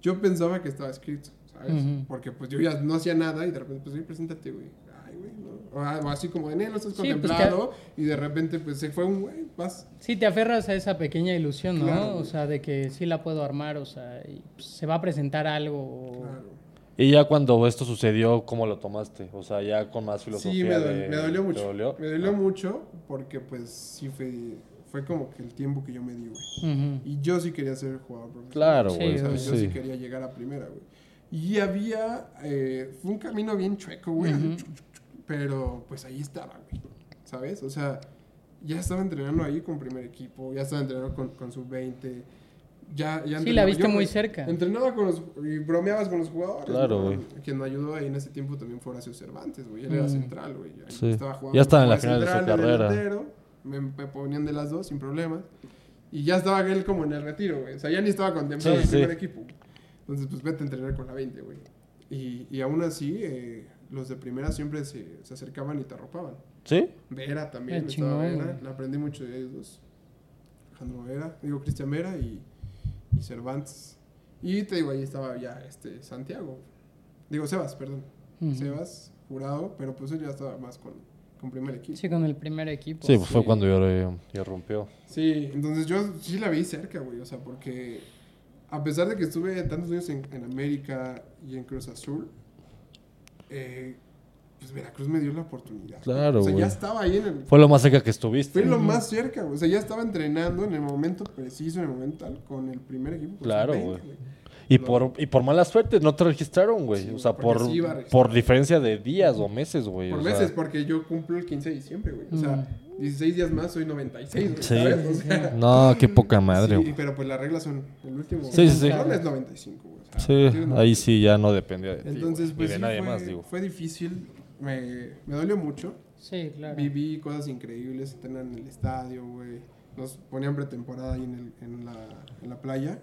yo pensaba que estaba escrito, ¿sabes? Porque pues yo ya no hacía nada y de repente, pues, oye, preséntate, güey. Ay, güey, no. O, así como de, "Nel, no estás Sí, pues, contemplado, y de repente, pues, se fue un, güey, vas. Sí, te aferras a esa pequeña ilusión, ¿no? Claro, o sea, de que sí la puedo armar, o sea, y pues, se va a presentar algo. o- Claro. Y ya cuando esto sucedió, ¿cómo lo tomaste? O sea, ya con más filosofía. Sí, me, dol- de- me dolió ¿te mucho. dolió? Me dolió Ah. mucho porque, pues, sí fue, fue como que el tiempo que yo me di, güey. Y yo sí quería ser jugador profesional. Claro, Sí, güey. O sea, güey. yo sí sí. quería llegar a primera, güey. Y había, eh, fue un camino bien chueco, güey. Pero pues ahí estaba, güey. ¿Sabes? O sea, ya estaba entrenando ahí con primer equipo, ya estaba entrenando con, con sub-20. Ya, ya Sí, la entrenaba- viste yo, muy cerca. Entrenaba con los. y bromeabas con los jugadores. Claro, güey. Quien me ayudó ahí en ese tiempo también fue Horacio Cervantes, güey. Él era Mm. central, güey. Ya Sí. Estaba jugando Ya estaba en la final de su carrera. delantero, Me, me ponían de las dos sin problemas. Y ya estaba él como en el retiro, güey. O sea, ya ni estaba contemplado Sí, el sí. primer equipo. Entonces, pues vete a entrenar con la 20, güey. Y, y aún así, eh, los de primera siempre se, se acercaban y te arropaban. ¿Sí? Vera también, estaba chingón, Vera. güey. Le aprendí mucho de ellos dos. Alejandro Vera, digo Cristian Vera y, y Cervantes. Y te digo, ahí estaba ya este Santiago. Digo, Sebas, perdón. Sebas, jurado, pero pues él ya estaba más con, con primer equipo. Sí, con el primer equipo. Sí, pues fue sí. cuando yo, yo rompió. Sí, entonces yo sí la vi cerca, güey. O sea, porque a pesar de que estuve tantos años en, en América y en Cruz Azul, eh, pues Veracruz me dio la oportunidad. Claro, O sea, ya estaba ahí en el. Fue lo más cerca que estuviste. Fue lo más cerca, güey. O sea, ya estaba entrenando en el momento preciso, en el momento tal, con el primer equipo. Claro, sub-20, güey. Y por, y por mala suerte no te registraron, güey. Sí, o sea, por, sí por diferencia de días o meses, güey. Por o sea, meses, porque yo cumplo el 15 de diciembre, güey. O sea, 16 días más soy 96, güey, Sí. ¿sabes? O sea, No, qué poca madre, sí, güey. pero pues las reglas son el último. Sí, sí, sí. es 95, güey. o sea, Sí, ahí sí ya no dependía de ti, Entonces, pues ni de sí, nadie fue, más, digo. fue difícil, me, me dolió mucho. Sí, claro. Viví cosas increíbles, entrenar en el estadio, güey. Nos ponían pretemporada ahí en, el- en, la, en la playa.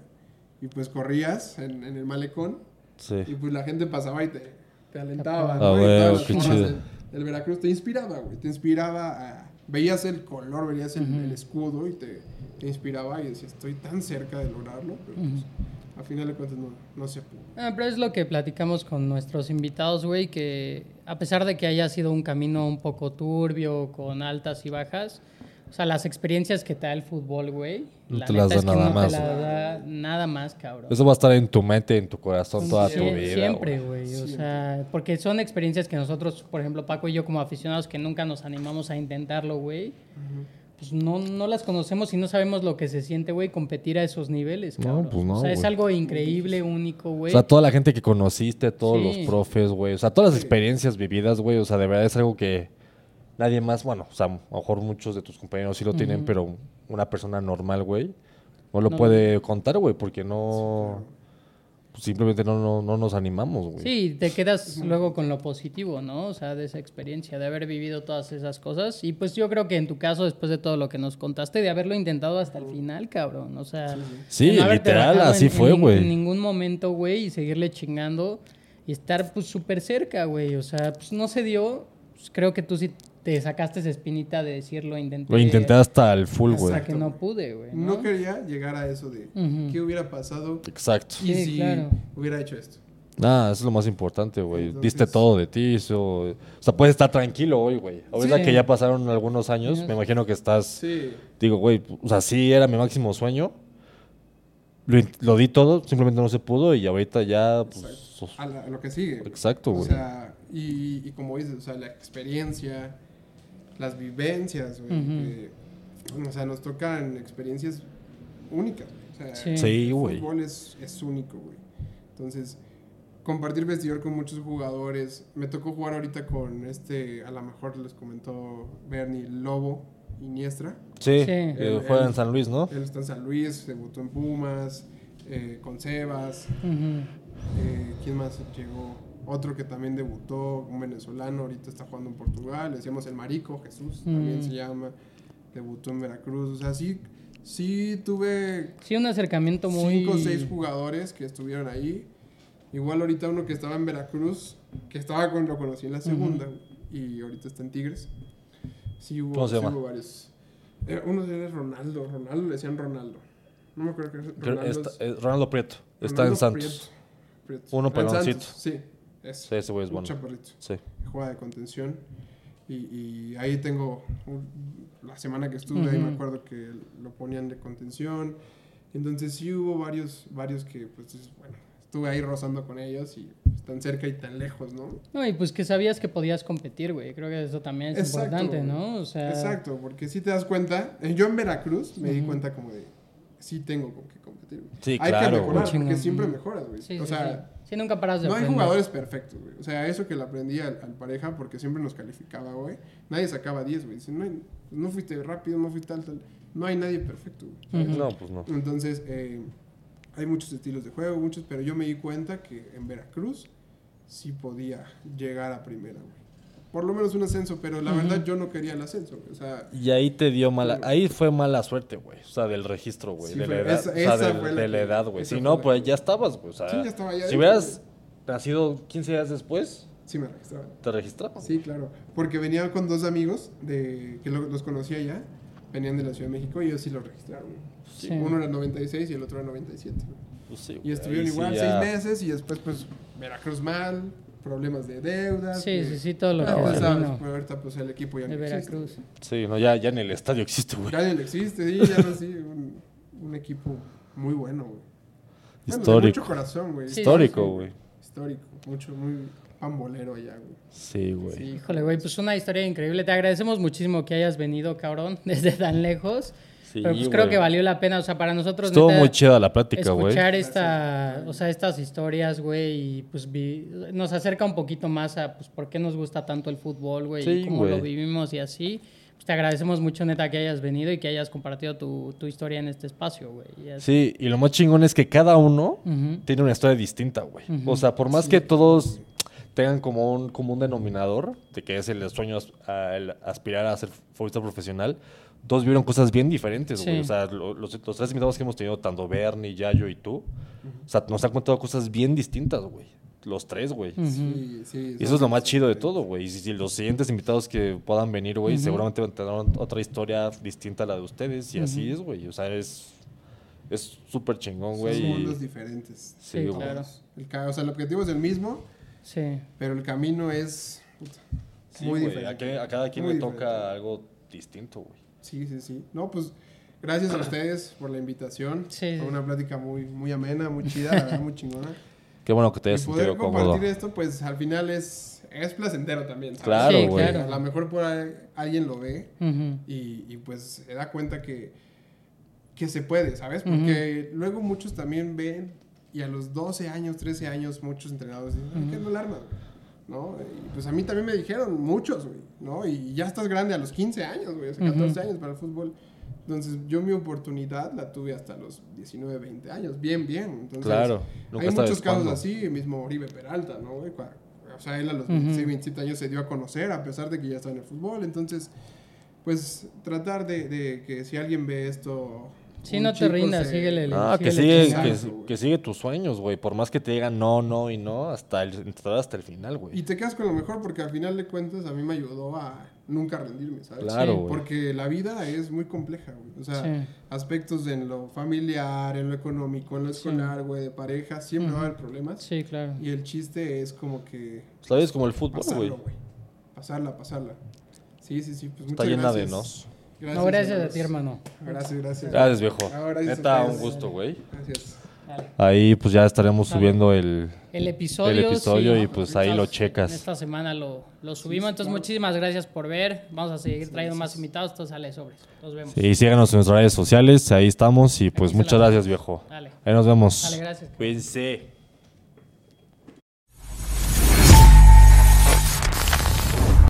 Y pues corrías en, en el malecón. Sí. Y pues la gente pasaba y te, te alentaba. Ah, ¿no? Güey, las qué chido. del, del Veracruz te inspiraba, güey. Te inspiraba a... Veías el color, veías el, el escudo y te, te inspiraba y decías, estoy tan cerca de lograrlo. Pero pues, a final de cuentas no, no se pudo. Ah, pero es lo que platicamos con nuestros invitados, güey, que a pesar de que haya sido un camino un poco turbio, con altas y bajas, o sea, las experiencias que te da el fútbol, güey, No la te las da es que nada no más, te las da nada más, cabrón. Eso va a estar en tu mente, en tu corazón toda tu vida. Siempre, güey. güey. O sea, porque son experiencias que nosotros, por ejemplo, Paco y yo como aficionados que nunca nos animamos a intentarlo, güey. Pues no, no las conocemos y no sabemos lo que se siente, güey, competir a esos niveles, No, pues no, o sea, es algo increíble, único, O güey. sea, toda la gente que conociste, todos Sí. los profes, güey. O sea, todas las experiencias vividas, güey. O sea, de verdad es algo que nadie más, bueno, o sea, a lo mejor muchos de tus compañeros sí lo tienen, pero una persona normal, güey, no lo No. puede contar, güey, porque no. Simplemente no, no, no nos animamos, güey. Sí, te quedas luego con lo positivo, ¿no? O sea, de esa experiencia, de haber vivido todas esas cosas. Y pues yo creo que en tu caso, después de todo lo que nos contaste, de haberlo intentado hasta el final, cabrón. O sea, Sí, no literal, así en- fue, en güey. En ningún momento, güey, y seguirle chingando y estar pues súper cerca, güey. O sea, pues no se dio. Pues, creo que tú sí te sacaste esa espinita de decirlo, intenté. Lo intenté hasta el full, güey. Hasta que no pude, güey. No, ¿no? quería llegar a eso de qué hubiera pasado Exacto. y Sí, si claro. hubiera hecho esto. Ah, eso es lo más importante, güey. Diste todo de ti. eso- O sea, puedes estar tranquilo hoy, güey. Ahorita Sí. que ya pasaron algunos años, Sí. me imagino que estás. Sí. Digo, güey, o sea, sí era mi máximo sueño. Lo, lo di todo, simplemente no se pudo y ahorita ya, pues. A, la- a lo que sigue. güey. Exacto, O güey. sea, y, y como dices, o sea, la experiencia, las vivencias, güey. O sea, nos tocan experiencias únicas, güey. O sea, Sí. Sí, el güey. fútbol es, es único, güey. Entonces, compartir vestidor con muchos jugadores. Me tocó jugar ahorita con este, a lo mejor les comentó Bernie Lobo Iniestra. Sí, Sí. eh, juega en San Luis, ¿no? Él está en San Luis, debutó en Pumas, eh, con Sebas. Eh, ¿Quién más llegó? Otro que también debutó, un venezolano, ahorita está jugando en Portugal. Le decíamos el Marico, Jesús, también Mm. se llama. Debutó en Veracruz. O sea, sí, sí tuve Sí, un acercamiento muy. cinco o seis jugadores que estuvieron ahí. Igual ahorita uno que estaba en Veracruz, que estaba con, lo conocí en la segunda y ahorita está en Tigres. Sí hubo, ¿Cómo se sí llama? hubo varios. Eh, uno era Ronaldo, Ronaldo le decían Ronaldo. No me acuerdo que Ronaldo. está- es- eh, Ronaldo Prieto. Está Ronaldo en Santos. Prieto. Prieto. Uno Ah, peloncito. Sí, Sí, ese güey es Un bueno. chaparrito. Sí. Juega de contención. Y, y ahí tengo un- la semana que estuve, ahí me acuerdo que lo ponían de contención. Entonces sí hubo varios, varios que, pues, es- bueno, estuve ahí rozando con ellos y tan cerca y tan lejos, ¿no? No, y pues que sabías que podías competir, güey. Creo que eso también es Exacto, importante. ¿no? O sea. Exacto, porque si te das cuenta, eh, yo en Veracruz me di Ujú. cuenta como de, sí tengo con qué competir. güey. Sí, Hay claro, que güey. mejorar, porque siempre mejoras, güey. Sí, o sí, sea, sí. Sí, nunca paras de No hay jugadores perfectos, güey. O sea, eso que le aprendí al, al pareja, porque siempre nos calificaba, güey. Nadie sacaba 10, güey. Dice, no, hay- no fuiste rápido, no fuiste tal, tal. No hay nadie perfecto, güey. No, pues no. Entonces, eh, hay muchos estilos de juego, muchos, pero yo me di cuenta que en Veracruz sí podía llegar a primera, güey. Por lo menos un ascenso, pero la verdad yo no quería el ascenso. O sea, Y ahí te dio mala, ahí fue mala suerte, güey. O sea, del registro, güey. Sí, de la edad. esa- o sea, esa del- fue la de la que- edad, güey. Si no, pues ya estabas, güey. O sea, Sí, ya estaba ya si hubieras nacido 15 días después, sí me registraban. te registraban. Sí, claro. Porque venía con dos amigos de que lo- los conocía ya. Venían de la Ciudad de México y ellos sí los registraron. Sí. Uno era 96 y el otro era 97. güey. Pues sí, Y estuvieron sí igual ya- seis meses y después, pues, Veracruz mal, problemas de deudas. Sí, de- sí, sí, todo lo Ah, que pues, sabes, pues, ahorita, pues, el equipo ya de no existe. Veracruz. Sí, no, ya, ya ni el estadio existe, güey. Ya ni existe, sí, ya no, sí. Un, un equipo muy bueno, güey. Bueno, de Histórico. mucho corazón, güey. Sí, Histórico, Sí, güey. Histórico. Mucho, muy pambolero allá, güey. Sí, güey. Sí, híjole, güey, pues una historia increíble. Te agradecemos muchísimo que hayas venido, cabrón, desde tan lejos. Sí, Pero pues creo que valió la pena, o sea, para nosotros Estuvo neta, muy chida la plática, güey. escuchar esta, o sea, estas historias, güey, y pues vi- nos acerca un poquito más a pues por qué nos gusta tanto el fútbol, güey, y cómo lo vivimos y así. Pues te agradecemos mucho, neta, que hayas venido y que hayas compartido tu, tu historia en este espacio, güey. Sí, y lo más chingón es que cada uno tiene una historia distinta, güey. O sea, por más que todos tengan como un, como un denominador, de que es el sueño as- a- el aspirar a ser futbolista profesional, todos vieron cosas bien diferentes, güey. Sí. O sea, lo- los, los tres invitados que hemos tenido, tanto Bernie, Yayo y tú, o sea, nos han contado cosas bien distintas, güey. Los tres, güey. Sí, sí. Y eso es lo más chido de todo, güey. Y si, si los siguientes invitados que puedan venir, güey, seguramente van a tener otra historia distinta a la de ustedes. Y así es, güey. O sea, es es súper chingón, güey. Son mundos diferentes. Sí, claro. El ca- o sea, el objetivo es el mismo, Sí. pero el camino es puta, Sí, muy güey, diferente. A, que- a cada quien Muy le diferente. toca algo distinto, güey. Sí, sí, sí. No, pues gracias a ustedes por la invitación. Sí, Fue una plática muy, muy amena, muy chida, la verdad, muy chingona. Qué bueno que te Y hayas poder sentido compartir cómodo. esto, pues al final es, es placentero también. ¿sabes? Claro, Sí, güey. claro. A lo mejor por ahí alguien lo ve y, y, pues se da cuenta que, que se puede, ¿sabes? Porque luego muchos también ven y a los 12 años, 13 años, muchos entrenadores dicen, "Ay, ¿qué no el arma? ¿No? Y pues a mí también me dijeron, muchos, güey, ¿no? Y ya estás grande a los 15 años, güey, sea, 14 años para el fútbol. Entonces yo mi oportunidad la tuve hasta los 19, 20 años, bien, bien. Entonces, Claro, nunca hay muchos casos así, mismo Oribe Peralta, ¿no? güey? O sea, él a los 26, 27 años se dio a conocer a pesar de que ya estaba en el fútbol. Entonces, pues tratar de, de que si alguien ve esto... Sí, no te rindas, se- síguele. Ah, que síguele sigue, que, güey. que sigue tus sueños, güey. Por más que te digan no, no y no, hasta el, hasta el final, Y güey. te quedas con lo mejor porque al final de cuentas a mí me ayudó a nunca rendirme, ¿sabes? Claro, Sí. güey. Porque la vida es muy compleja, güey. O sea, Sí. aspectos en lo familiar, en lo económico, en lo escolar, güey, de pareja, siempre va a haber problemas. Sí, claro. Y el chiste es como que ¿Sabes? Como el fútbol, güey. Pasarla, pasarla. Sí, sí, sí. Pues Está muchas llena de gracias. no, gracias a ti, hermano. Gracias, gracias. Gracias, viejo. Ah, gracias Neta, un gusto, güey. Gracias. Dale. Ahí pues ya estaremos subiendo el... El episodio. El episodio sí, y, pues, ahí lo checas. Esta semana lo, lo subimos. Entonces, muchísimas gracias por ver. Vamos a seguir trayendo más invitados. Esto sale sobre. Nos vemos. Sí, síganos en nuestras redes sociales, ahí estamos y pues muchas gracias, viejo. Dale. Ahí nos vemos. Dale, gracias. Cuídense.